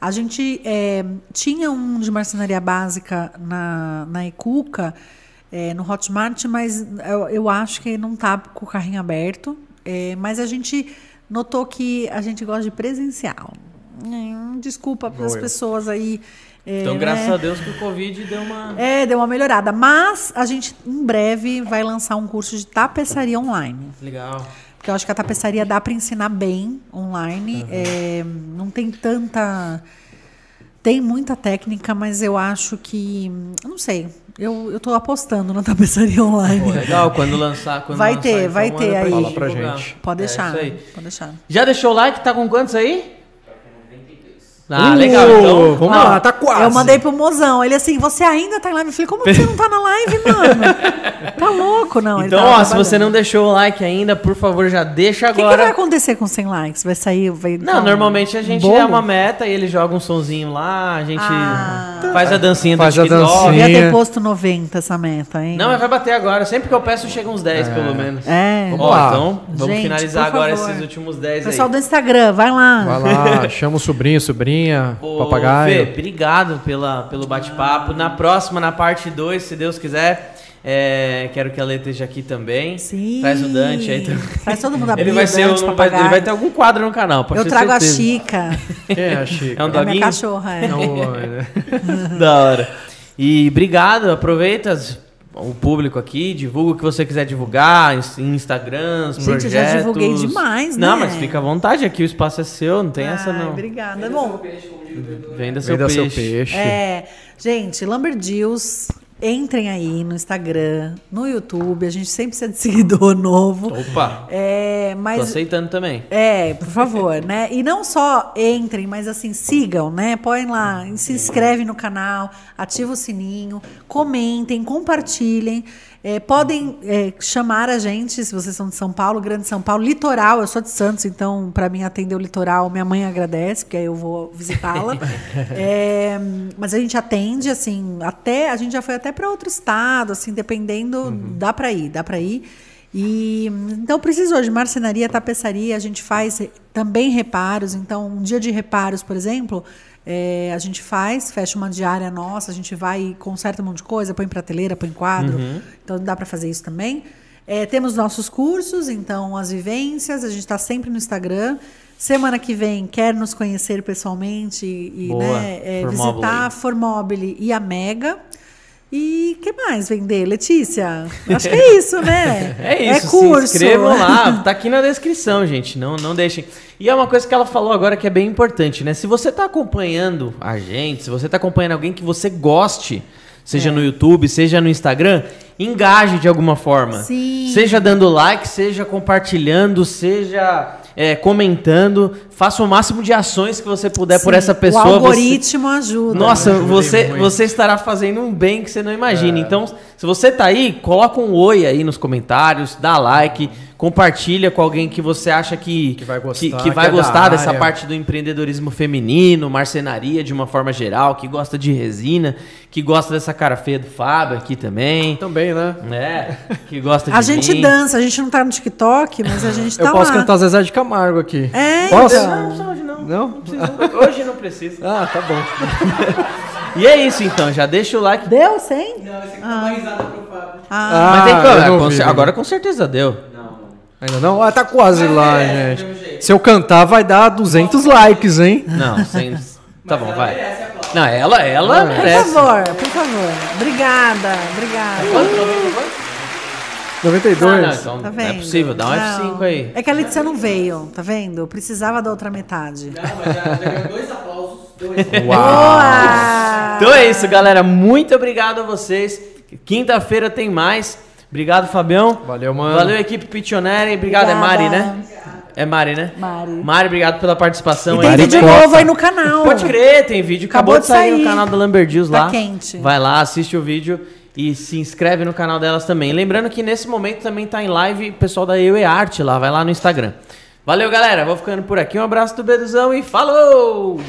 A gente é, tinha um de marcenaria básica na, na Ecuca, é, no Hotmart, mas eu, eu acho que não tá com o carrinho aberto. É, mas a gente notou que a gente gosta de presencial. Hum, Desculpa para as pessoas aí. é, Então, né? graças a Deus que o Covid deu uma. É, deu uma melhorada. Mas a gente, em breve, vai lançar um curso de tapeçaria online. Legal. Porque eu acho que a tapeçaria dá para ensinar bem online. É, não tem tanta. Tem muita técnica, mas eu acho que. Não sei. Eu, eu tô apostando na tapeçaria online. Pô, legal, quando lançar. Quando Vai lançar, ter, então, vai ter aí. Fala pra gente. Pode É deixar. isso aí. pode deixar. Já deixou o like? Tá com quantos aí? Ah, Uh, legal. Então, Vamos Ó, lá, tá quase. Eu mandei pro mozão. Ele assim, você ainda tá em live? Eu falei, como que você não tá na live, mano? (laughs) Tá louco, não. Então, ó, se você não deixou o like ainda, por favor, já deixa O que, que vai agora. acontecer com 100 likes? Vai sair, vai Não, um normalmente a gente bolo? é uma meta e ele joga um sonzinho lá, a gente Ah. faz a dancinha do Faz a TikTok. dancinha. Devia ter posto 90 essa meta, hein? Não, mas vai bater agora. Sempre que eu peço, chega uns 10, pelo menos. É. Ó, lá. então, vamos Gente, finalizar agora favor. esses últimos 10 aí. Pessoal do Instagram, vai lá. Vai lá, (laughs) chama o sobrinho, sobrinha, Ô, papagaio. Fê, obrigado pela, pelo bate-papo. Na próxima, na parte 2, se Deus quiser, é, quero que a Lê esteja aqui também. Sim. Traz o Dante aí também. Traz todo mundo (laughs) a Ele vai, ser, Dante, um- vai, ele vai ter algum quadro no canal, pode Eu ter trago certeza. a Chica. (laughs) Quem é a Chica? É um É minha cachorra, é. É um- né? (laughs) Da hora. E obrigado, aproveita o público aqui, divulga o que você quiser divulgar, ins- Instagrams, Gente, eu projetos. já divulguei demais, Não, né? mas fica à vontade, aqui o espaço é seu, não tem essa Ai, não. Obrigada. Bom, Venda seu Venda peixe. seu peixe. é, gente, Lumberjills, entrem aí no Instagram, no YouTube. A gente sempre precisa de (laughs) seguidor novo. Opa, É, tô mas aceitando também. É, por favor, (laughs) né? E não só entrem, mas assim, sigam, né? Põem lá, se inscrevem no canal, ativa o sininho, comentem, compartilhem. É, podem é, chamar a gente, se vocês são de São Paulo, Grande São Paulo, Litoral, eu sou de Santos, então para mim atender o Litoral, minha mãe agradece, porque aí eu vou visitá-la. (laughs) É, mas a gente atende, assim, até a gente já foi até para outro estado, assim, dependendo, dá para ir, dá para ir. E então precisou de marcenaria, tapeçaria, a gente faz também reparos. Então, um dia de reparos, por exemplo, é, a gente faz, fecha uma diária nossa, a gente vai e conserta um monte de coisa, põe prateleira, põe quadro. Então dá para fazer isso também. É, temos nossos cursos, então as vivências, a gente está sempre no Instagram. Semana que vem quer nos conhecer pessoalmente e Boa, né, é, Formobile visitar a Formobile e a Mega. E que mais vender, Letícia? Acho que é isso, né? (laughs) É isso, curso. se inscrevam lá, tá aqui na descrição, gente, não, não deixem. E é uma coisa que ela falou agora que é bem importante, né? Se você tá acompanhando a gente, se você tá acompanhando alguém que você goste, seja no YouTube, seja no Instagram, engaje de alguma forma. Sim. Seja dando like, seja compartilhando, seja é, comentando. Faça o máximo de ações que você puder por Sim, essa pessoa. O Você- algoritmo ajuda. Nossa, você, muito. você estará fazendo um bem que você não É. imagina. Então, se você tá aí, coloca um oi aí nos comentários, dá like, compartilha com alguém que você acha que, Que vai gostar, que, que que vai é da gostar dessa área. parte do empreendedorismo feminino, marcenaria de uma forma geral, que gosta de resina, que gosta dessa cara feia do Fábio aqui também. Também, né? né? Que gosta (laughs) de A gente mim. dança, a gente não tá no TikTok, mas a gente tá Eu posso lá. cantar Zezé de Camargo aqui. É, Posso? então. Não, não, hoje não. Não? Hoje não precisa. Ah, tá bom. (laughs) E é isso então, já deixa o like. Deu 100? Não, esse aqui tá uma risada pro Fábio. Ah, Mas tem que, não com agora com certeza deu. Ainda não? Ah, tá quase Mas lá, merece, gente. do mesmo jeito. Se eu cantar, vai dar 200 likes, hein? Não, sem. Tá bom, ela vai. Não, ela, ela por merece. favor, por favor. Obrigada, obrigada. 92. Ah, não, então Tá não é vendo? possível, dá um Não. F5 aí. É que a Letícia não veio, tá vendo? Eu precisava da outra metade. Não, mas já, já ganhou dois aplausos. Dois. (laughs) Boa! Então é isso, galera. Muito obrigado a vocês. Quinta-feira tem mais. Obrigado, Fabião. Valeu, mano. Valeu, equipe Pitioneri. Obrigado, é Obrigada. Mari, né? É Mari, né? Mari. Mari, obrigado pela participação E tem aí. vídeo também. novo aí no canal. Pode crer, tem vídeo. Acabou, Acabou de de sair, no sair. canal da Lamberdios Tá lá. quente. Vai lá, assiste o vídeo e se inscreve no canal delas também. Lembrando que nesse momento também tá em live o pessoal da Eu e Arte lá, vai lá no Instagram. Valeu, galera. Vou ficando por aqui. Um abraço do Beduzão e falou!